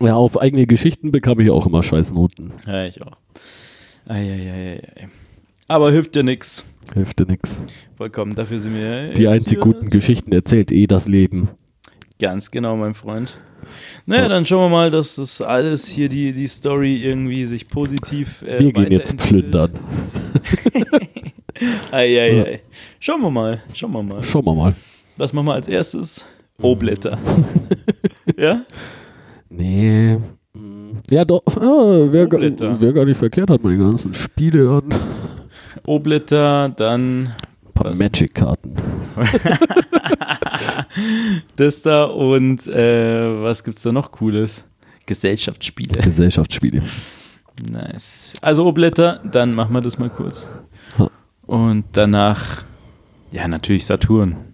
Ja, auf eigene Geschichten bekam ich auch immer Scheißnoten. Ja, ich auch. Eieieiei. Aber hilft ja nix. Hilft dir nix. Vollkommen. Dafür sind wir. Die einzig guten Geschichten erzählt eh das Leben. Ganz genau, mein Freund. Naja, dann schauen wir mal, dass das alles hier, die, die Story irgendwie sich positiv. Äh, Wir gehen jetzt plündern. Eieiei. Schauen wir mal. Schauen wir mal. Schauen wir mal. Was machen wir als erstes? O-Blätter. ja? Nee. Ja, doch. Ah, Wäre gar, wär gar nicht verkehrt, hat man die ganzen Spiele an. Ein O-Blätter, dann paar Was? Magic-Karten. das da und äh, was gibt's da noch Cooles? Gesellschaftsspiele. Gesellschaftsspiele. Nice. Also O-Blätter, dann machen wir das mal kurz. Und danach, ja, natürlich Saturn.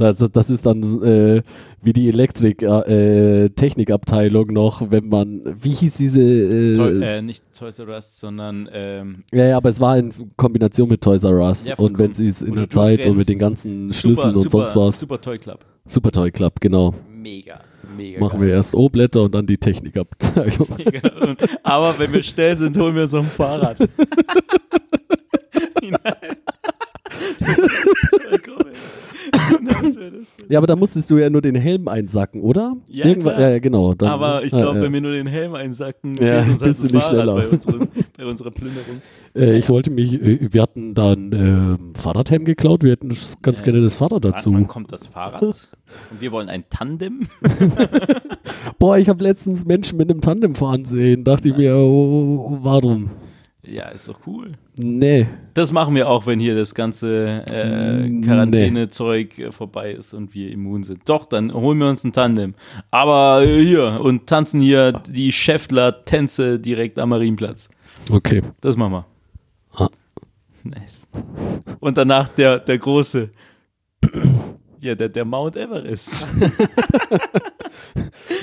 Das, das ist dann äh, wie die Elektrik-Technikabteilung noch, wenn man, wie hieß diese, äh, Toy, äh, nicht Toys R Us, sondern ähm, ja, ja, aber es war in Kombination mit Toys R Us Ja, und wenn sie es in der Zeit und mit den ganzen Schlüsseln super, und sonst super, was, Super Toy Club. Super Toy Club, genau. Mega, mega. Machen geil. wir erst O-Blätter und dann die Technikabteilung. Aber wenn wir schnell sind, holen wir so ein Fahrrad. Nice. Ja, aber da musstest du ja nur den Helm einsacken, oder? Ja, Irgendwann, klar. ja, ja, genau. Dann, Aber ich ja, glaube, ja. wenn wir nur den Helm einsacken, Ja, uns halt bist das du nicht Fahrrad schneller. bei, unseren, bei unserer Plünderung. Äh, ich wollte mich, äh, wir hatten da ein ähm, Fahrradhelm geklaut, wir hätten ganz Ja, gerne das Fahrrad dazu. wann kommt das Fahrrad? Und wir wollen ein Tandem? Boah, ich habe letztens Menschen mit einem Tandem fahren sehen. Dachte ich mir, oh, warum? Ja, ist doch cool. Nee. Das machen wir auch, wenn hier das ganze äh. Quarantänezeug äh, vorbei ist und wir immun sind. Doch, dann holen wir uns ein Tandem. Aber äh, hier und tanzen hier die Schäftler-Tänze direkt am Marienplatz. Okay. Das machen wir. Ah. Nice. Und danach der, der große. Ja, der, der Mount Everest.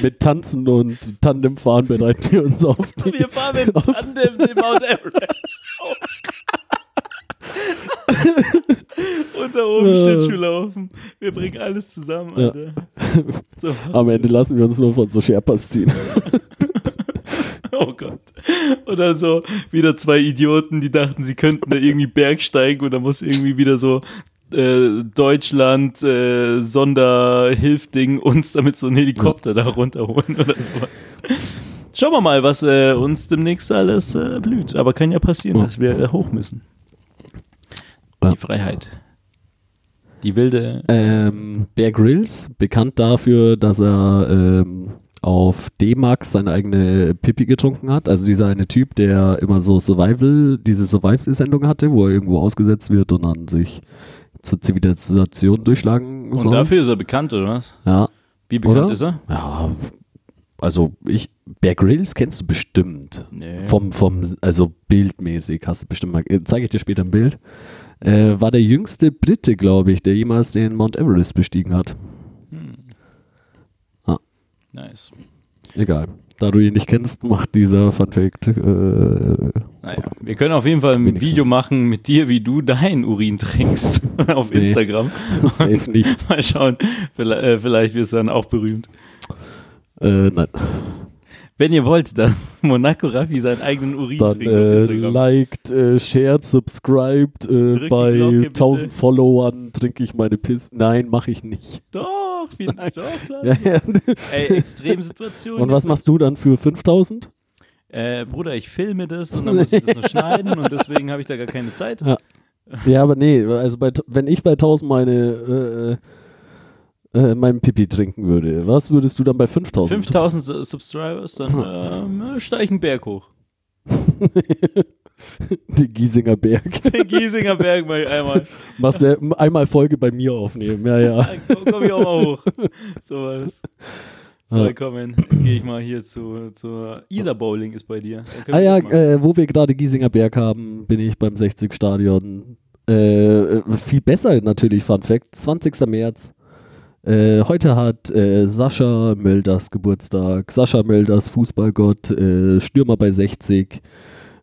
Mit Tanzen und Tandemfahren bereiten wir uns auf. Die, Wir fahren mit dem Tandem den Mount Everest. hoch. Und da oben Schlittschuhlaufen. Wir bringen alles zusammen, Ja. Alter. So. am Ende lassen wir uns nur von so Sherpas ziehen. Oh Gott. Oder so wieder zwei Idioten, die dachten, sie könnten da irgendwie bergsteigen und da muss irgendwie wieder so äh, Deutschland äh, Sonderhilfding uns damit so einen Helikopter da runterholen oder sowas. Schauen wir mal, was äh, uns demnächst alles äh, blüht. Aber kann ja passieren, Ja. dass wir äh, hoch müssen. Die Freiheit. Die wilde. Ähm, Bear Grylls, bekannt dafür, dass er ähm, auf D-Max seine eigene Pipi getrunken hat. Also dieser eine Typ, der immer so Survival, diese Survival-Sendung hatte, wo er irgendwo ausgesetzt wird und dann sich zur Zivilisation durchschlagen Und soll. dafür ist er bekannt, oder was? ja, Wie bekannt Oder? ist er? ja, also ich, Bear Grylls kennst du bestimmt. Nee. Vom, vom, also bildmäßig hast du bestimmt mal, äh, zeige ich dir später ein Bild. Äh, war der jüngste Brite, glaube ich, der jemals den Mount Everest bestiegen hat. Hm. Ah. Nice. Egal. Da du ihn nicht kennst, macht dieser Funfact. Äh, Naja, wir können auf jeden Fall ein Wenigstens. Video machen mit dir, wie du deinen Urin trinkst auf Nee. Instagram. safe nicht. Mal schauen, vielleicht, äh, vielleicht wirst du dann auch berühmt. Äh, nein. Wenn ihr wollt, dass Monaco Raffi seinen eigenen Urin Dann trinkt äh, liked, äh, shared, subscribed. Äh, bei Glocke, bitte. 1000 Followern trinke ich meine Piss. Nein, mache ich nicht. Doch, vielen Dank. Doch, klar. Ja, ja. Ey, Extremsituation. Und was machst du dann für 5000? Äh, Bruder, ich filme das und dann muss ich das noch schneiden und deswegen habe ich da gar keine Zeit. Ja. Ja, aber nee, also bei, wenn ich bei 1000 meine äh, äh, meinen Pipi trinken würde, was würdest du dann bei 5000? 5000 Su- Subscribers, dann ähm, steige ich einen Berg hoch. Den Giesinger Berg. Den Giesinger Berg mal einmal. Machst du einmal Folge bei mir aufnehmen. Ja, ja. Dann komme ich auch mal hoch. Sowas. Ja. Vollkommen. Gehe ich mal hier zu, zur Isar Bowling ist bei dir. Ah ja, äh, wo wir gerade Giesinger Berg haben, bin ich beim 60 Stadion. Äh, äh, viel besser natürlich, Fun Fact. 20. März. Äh, heute hat äh, Sascha Mölders Geburtstag. Sascha Mölders, Fußballgott, äh, Stürmer bei 60.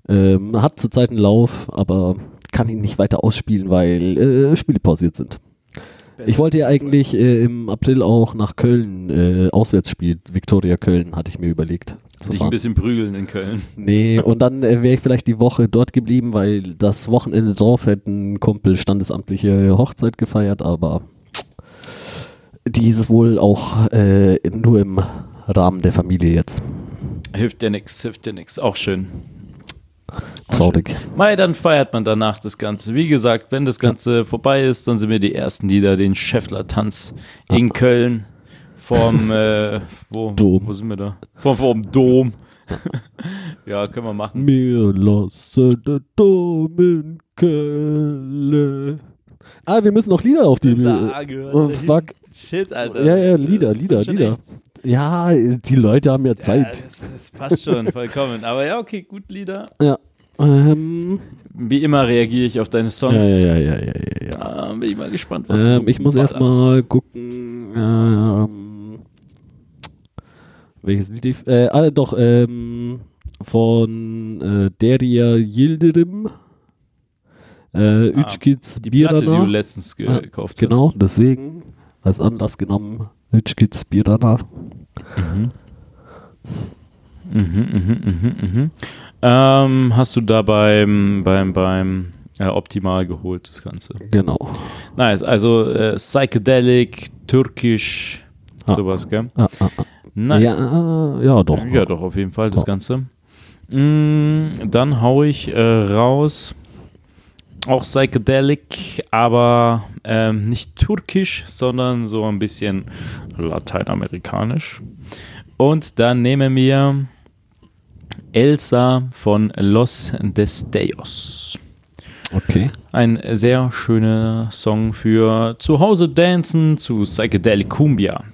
Ähm, hat zurzeit einen Lauf, aber kann ihn nicht weiter ausspielen, weil äh, Spiele pausiert sind. Ich wollte ja eigentlich äh, im April auch nach Köln äh, auswärts spielen. Viktoria Köln hatte ich mir überlegt. dich fahren. ein bisschen prügeln in Köln. Nee, und dann wäre ich vielleicht die Woche dort geblieben, weil das Wochenende drauf hätte ein Kumpel standesamtliche Hochzeit gefeiert, aber die ist wohl auch äh, nur im Rahmen der Familie jetzt. Hilft dir nix, hilft dir nix. Auch schön. Traurig. Mai, dann feiert man danach das Ganze. Wie gesagt, wenn das Ganze vorbei ist, dann sind wir die Ersten, die da den Scheffler-Tanz in Köln vorm, äh, wo, Dom. wo sind wir da? Vorm, vorm Dom. ja, können wir machen. Mir lasse der Dom in Köln. Ah, wir müssen noch Lieder auf die. Da gehört Oh, der fuck. Shit, Alter. Ja, ja, Lieder, Lieder, Lieder. Ja, die Leute haben ja Ja, Zeit. das, das passt schon, vollkommen. Aber ja, okay, gut, Lieder. Ja. Ähm, Wie immer reagiere ich auf deine ja, Songs. ja, ja, ja, ja, ja, ja. Ah, bin ich mal gespannt, was du so Ähm, ich muss erstmal gucken. Ähm, welches Lied ich. Äh, ah, doch, ähm, von äh, Deria Yildirim. Äh, Ah, Ütschkids Die Platte, die du letztens Ah, gekauft Genau, deswegen als Anlass genommen. Ütschkids Birana. hast. Mhm. Mhm, mhm, mhm, mhm. Ähm, hast du da beim, beim, beim äh, Optimal geholt, das Ganze. Genau. Nice, also äh, Psychedelic, Türkisch, Ah. sowas, gell? Ah, ah. Nice. Ja, ja, doch. Ja, doch, auf jeden Fall, das Ja. Ganze. Mm, dann hau ich äh, raus. Auch Psychedelic, aber ähm, nicht türkisch, sondern so ein bisschen lateinamerikanisch. Und dann nehmen wir Elsa von Los Destellos. Okay. Ein sehr schöner Song für zu Hause dancen zu Psychedelic Cumbia.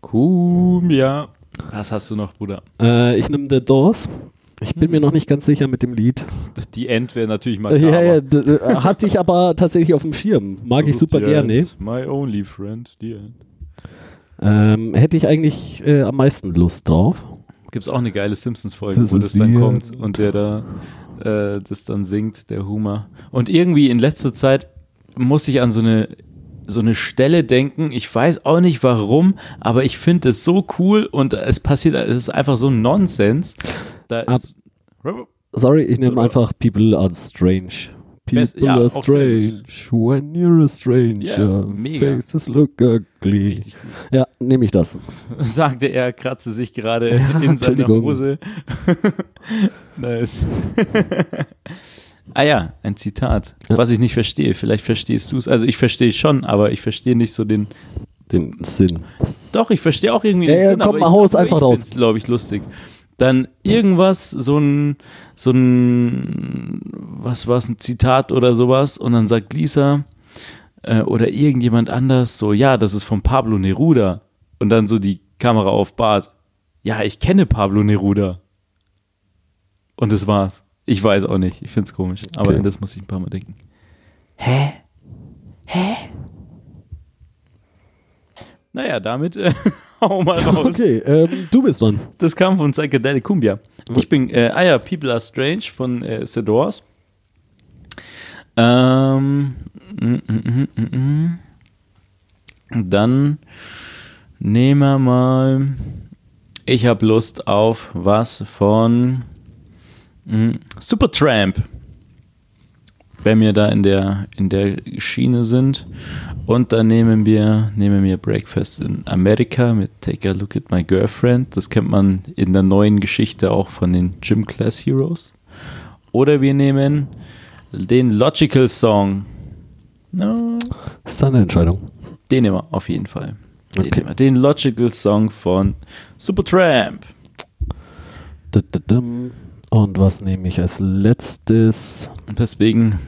Cumbia. Was hast du noch, Bruder? Äh, ich nehme The Doors. Ich bin mir noch nicht ganz sicher mit dem Lied. Die End wäre natürlich mal Ja, ja, d- äh, hatte ich aber tatsächlich auf dem Schirm. Mag ich super gerne. My only friend, the end. Ähm, hätte ich eigentlich äh, am meisten Lust drauf. Gibt es auch eine geile Simpsons-Folge, Das wo das dann kommt End. und der da äh, das dann singt, der Humor. Und irgendwie in letzter Zeit muss ich an so eine so eine Stelle denken. Ich weiß auch nicht warum, aber ich finde es so cool und es passiert, es ist einfach so ein Nonsens. Da Ab- ist, Sorry, ich nehme einfach People are strange. People Best- ja, are strange when you're a stranger. Ja, mega. Faces look ugly. Ja, nehme ich das. sagte er, kratze sich gerade in seiner. Hose. nice. ah ja, ein Zitat, Ja. was ich nicht verstehe. Vielleicht verstehst du es. Also ich verstehe es schon, aber ich verstehe nicht so den. Den Sinn. Doch, ich verstehe auch irgendwie Ja, den ja, Sinn, komm, aber mal ich, haus einfach ich raus. glaube ich, lustig. Dann irgendwas, so ein, so ein, was war es, ein Zitat oder sowas, und dann sagt Lisa äh, oder irgendjemand anders so, ja, das ist von Pablo Neruda. Und dann so die Kamera auf Bart. Ja, ich kenne Pablo Neruda. Und das war's. Ich weiß auch nicht. Ich find's komisch. Aber Okay. das muss ich ein paar Mal denken. Hä? Hä? Naja, damit äh, hau mal raus. Okay, ähm, du bist dran. Das kam von Psychedelic Cumbia. Ich bin, äh, ah ja, People Are Strange von äh, The Doors. Ähm, mm, mm, mm, mm, mm. Dann nehmen wir mal, ich habe Lust auf was von mm, Supertramp. Wenn wir da in der, in der Schiene sind. Und dann nehmen wir, nehmen wir Breakfast in America mit Take a Look at My Girlfriend. Das kennt man in der neuen Geschichte auch von den Gym Class Heroes. Oder wir nehmen den Logical Song. No, Das ist deine Entscheidung. den nehmen wir auf jeden Fall. Den, Okay. wir. den Logical Song von Supertramp. Und was nehme ich als letztes? Deswegen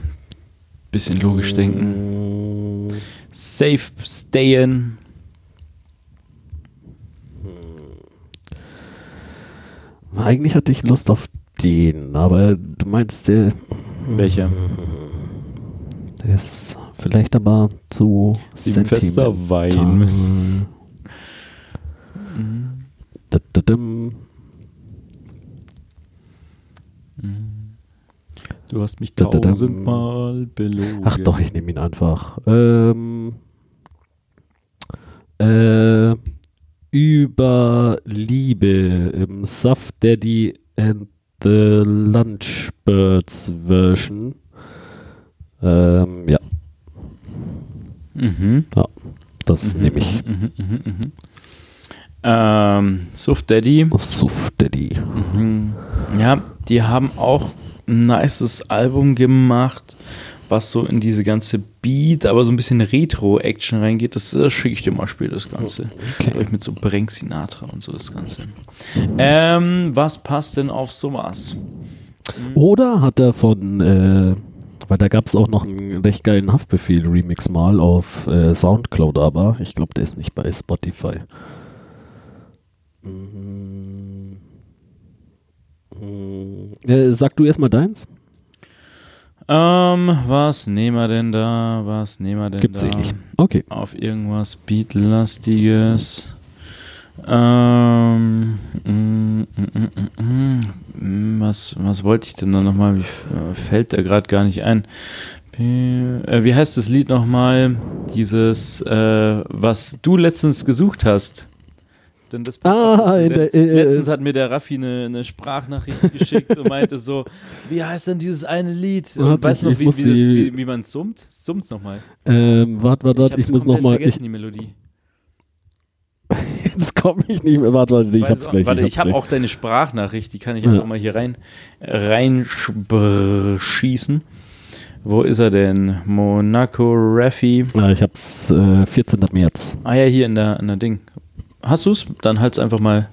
bisschen logisch denken. Safe stayen. Eigentlich hatte ich Lust auf den, aber du meinst, der, Welcher? der ist vielleicht aber zu Silvester. Wein. Mist. Dududum. Du hast mich Da, da, da. tausendmal belogen. Ach doch, ich nehme ihn einfach. Ähm, äh, über Liebe im Soft Daddy and the Lunchbirds Version. Ähm, ja, Mhm. das nehme ich. Mhm, mhm, mhm. Ähm, Suf Daddy. Soft Daddy. Mhm. Ja, die haben auch ein nices Album gemacht, was so in diese ganze Beat, aber so ein bisschen Retro-Action reingeht. Das, das schicke ich dir mal später, das Ganze. Okay. Mit so Brenk Sinatra und so das Ganze. Ähm, was passt denn auf sowas? Oder hat er von, äh, weil da gab es auch noch einen recht geilen Haftbefehl-Remix mal auf äh, Soundcloud, aber ich glaube, der ist nicht bei Spotify. Mhm. Äh, sag du erstmal deins? Ähm, was nehmen wir denn da? Was nehmen wir denn Gibt's da? eh nicht. Okay. Auf irgendwas Beatlastiges. Ähm, mm, mm, mm, was, was wollte ich denn da nochmal? Wie äh, fällt da gerade gar nicht ein? Äh, wie heißt das Lied nochmal? Dieses, äh, was du letztens gesucht hast. Denn das Ah, auch der- äh, letztens hat mir der Raffi eine, eine Sprachnachricht geschickt und meinte so, wie heißt denn dieses eine Lied? Und Warte, weißt du ich noch, wie, wie, das, wie, wie man summt? Summt's nochmal. Ähm, warte, warte, warte, ich, muss nochmal. Ich, vergessen, die Melodie. jetzt komme ich nicht mehr. Warte, warte, ich Weiß hab's auch- gleich. Warte, ich ich habe auch deine Sprachnachricht, die kann ich Ja. einfach mal hier rein reinschießen. Wo ist er denn? Monaco Raffi. Ja, ich hab's äh, 14. März. Ah ja, hier in der, in der Ding. Hast du's? Dann halt's einfach mal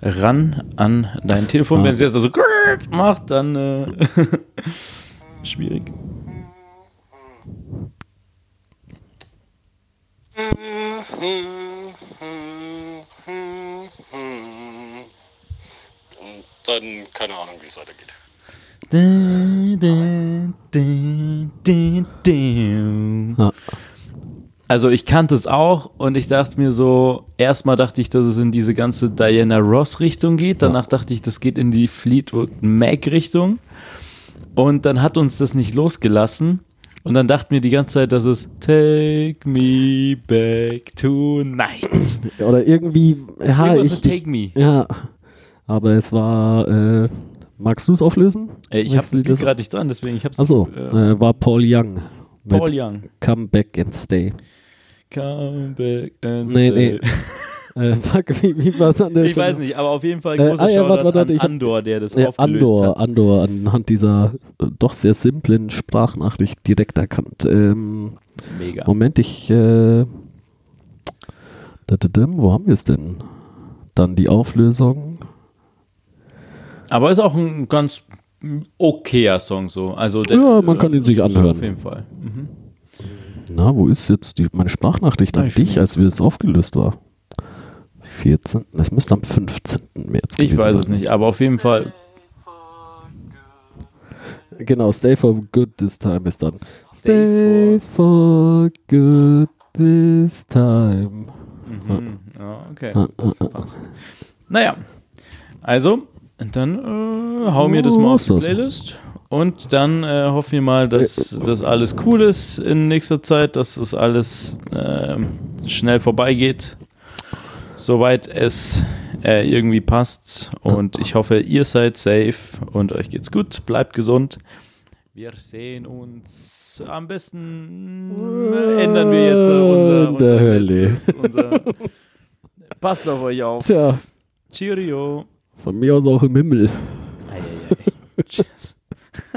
ran an dein Telefon. Ah. Wenn es jetzt so grrrt macht, dann äh, schwierig. Und dann keine Ahnung, wie es weitergeht. Ja. Also ich kannte es auch und ich dachte mir so, erstmal dachte ich, dass es in diese ganze Diana Ross Richtung geht, danach dachte ich, das geht in die Fleetwood Mac Richtung und dann hat uns das nicht losgelassen und dann dachten wir die ganze Zeit, dass es Take Me Back Tonight. Oder irgendwie, ja, Irgendwas ich, Take Me. Ja, aber es war, äh, magst du es auflösen? Äh, Ich habe Welches das gerade nicht dran, deswegen ich habe es Achso, äh, äh, war Paul Young. Paul Young. Come Back and Stay. Come back and Nee, stay. nee. Äh, fuck, wie, wie war es an der Ich Stelle? weiß nicht, aber auf jeden Fall Äh, großer ah ja, warte, warte, an ich Andor, der das Ja, aufgelöst Andor, hat. Andor, anhand dieser äh, doch sehr simplen Sprachnachricht direkt erkannt. Ähm, Mega. Moment, ich. Äh, wo haben wir es denn? Dann die Auflösung. Aber ist auch ein ganz okayer Song so. Also der, Ja, man kann ihn sich so anhören. Auf jeden Fall. Mhm. Na, wo ist jetzt die, meine Sprachnachricht an ich dich, als wir es aufgelöst war? 14. Es müsste am 15. März Ich gewesen weiß es sein. nicht, aber auf jeden Fall. Genau, Stay for Good This Time ist dann. Stay Stay for Good This Time. Mhm. Ja, okay. Ah, ah, ah. passt. Naja, also, dann äh, hau mir das mal auf die? Playlist. Und dann äh, hoffen wir mal, dass das alles cool ist in nächster Zeit, dass das alles ähm, schnell vorbeigeht, soweit es äh, irgendwie passt. Und ich hoffe, ihr seid safe und euch geht's gut. Bleibt gesund. Wir sehen uns. Am besten äh, ändern wir jetzt äh, unser, unser, letztes- unser Passt auf euch auf. Tja, Cheerio. von mir aus auch im Himmel. Ei, ei, ei. Tschüss.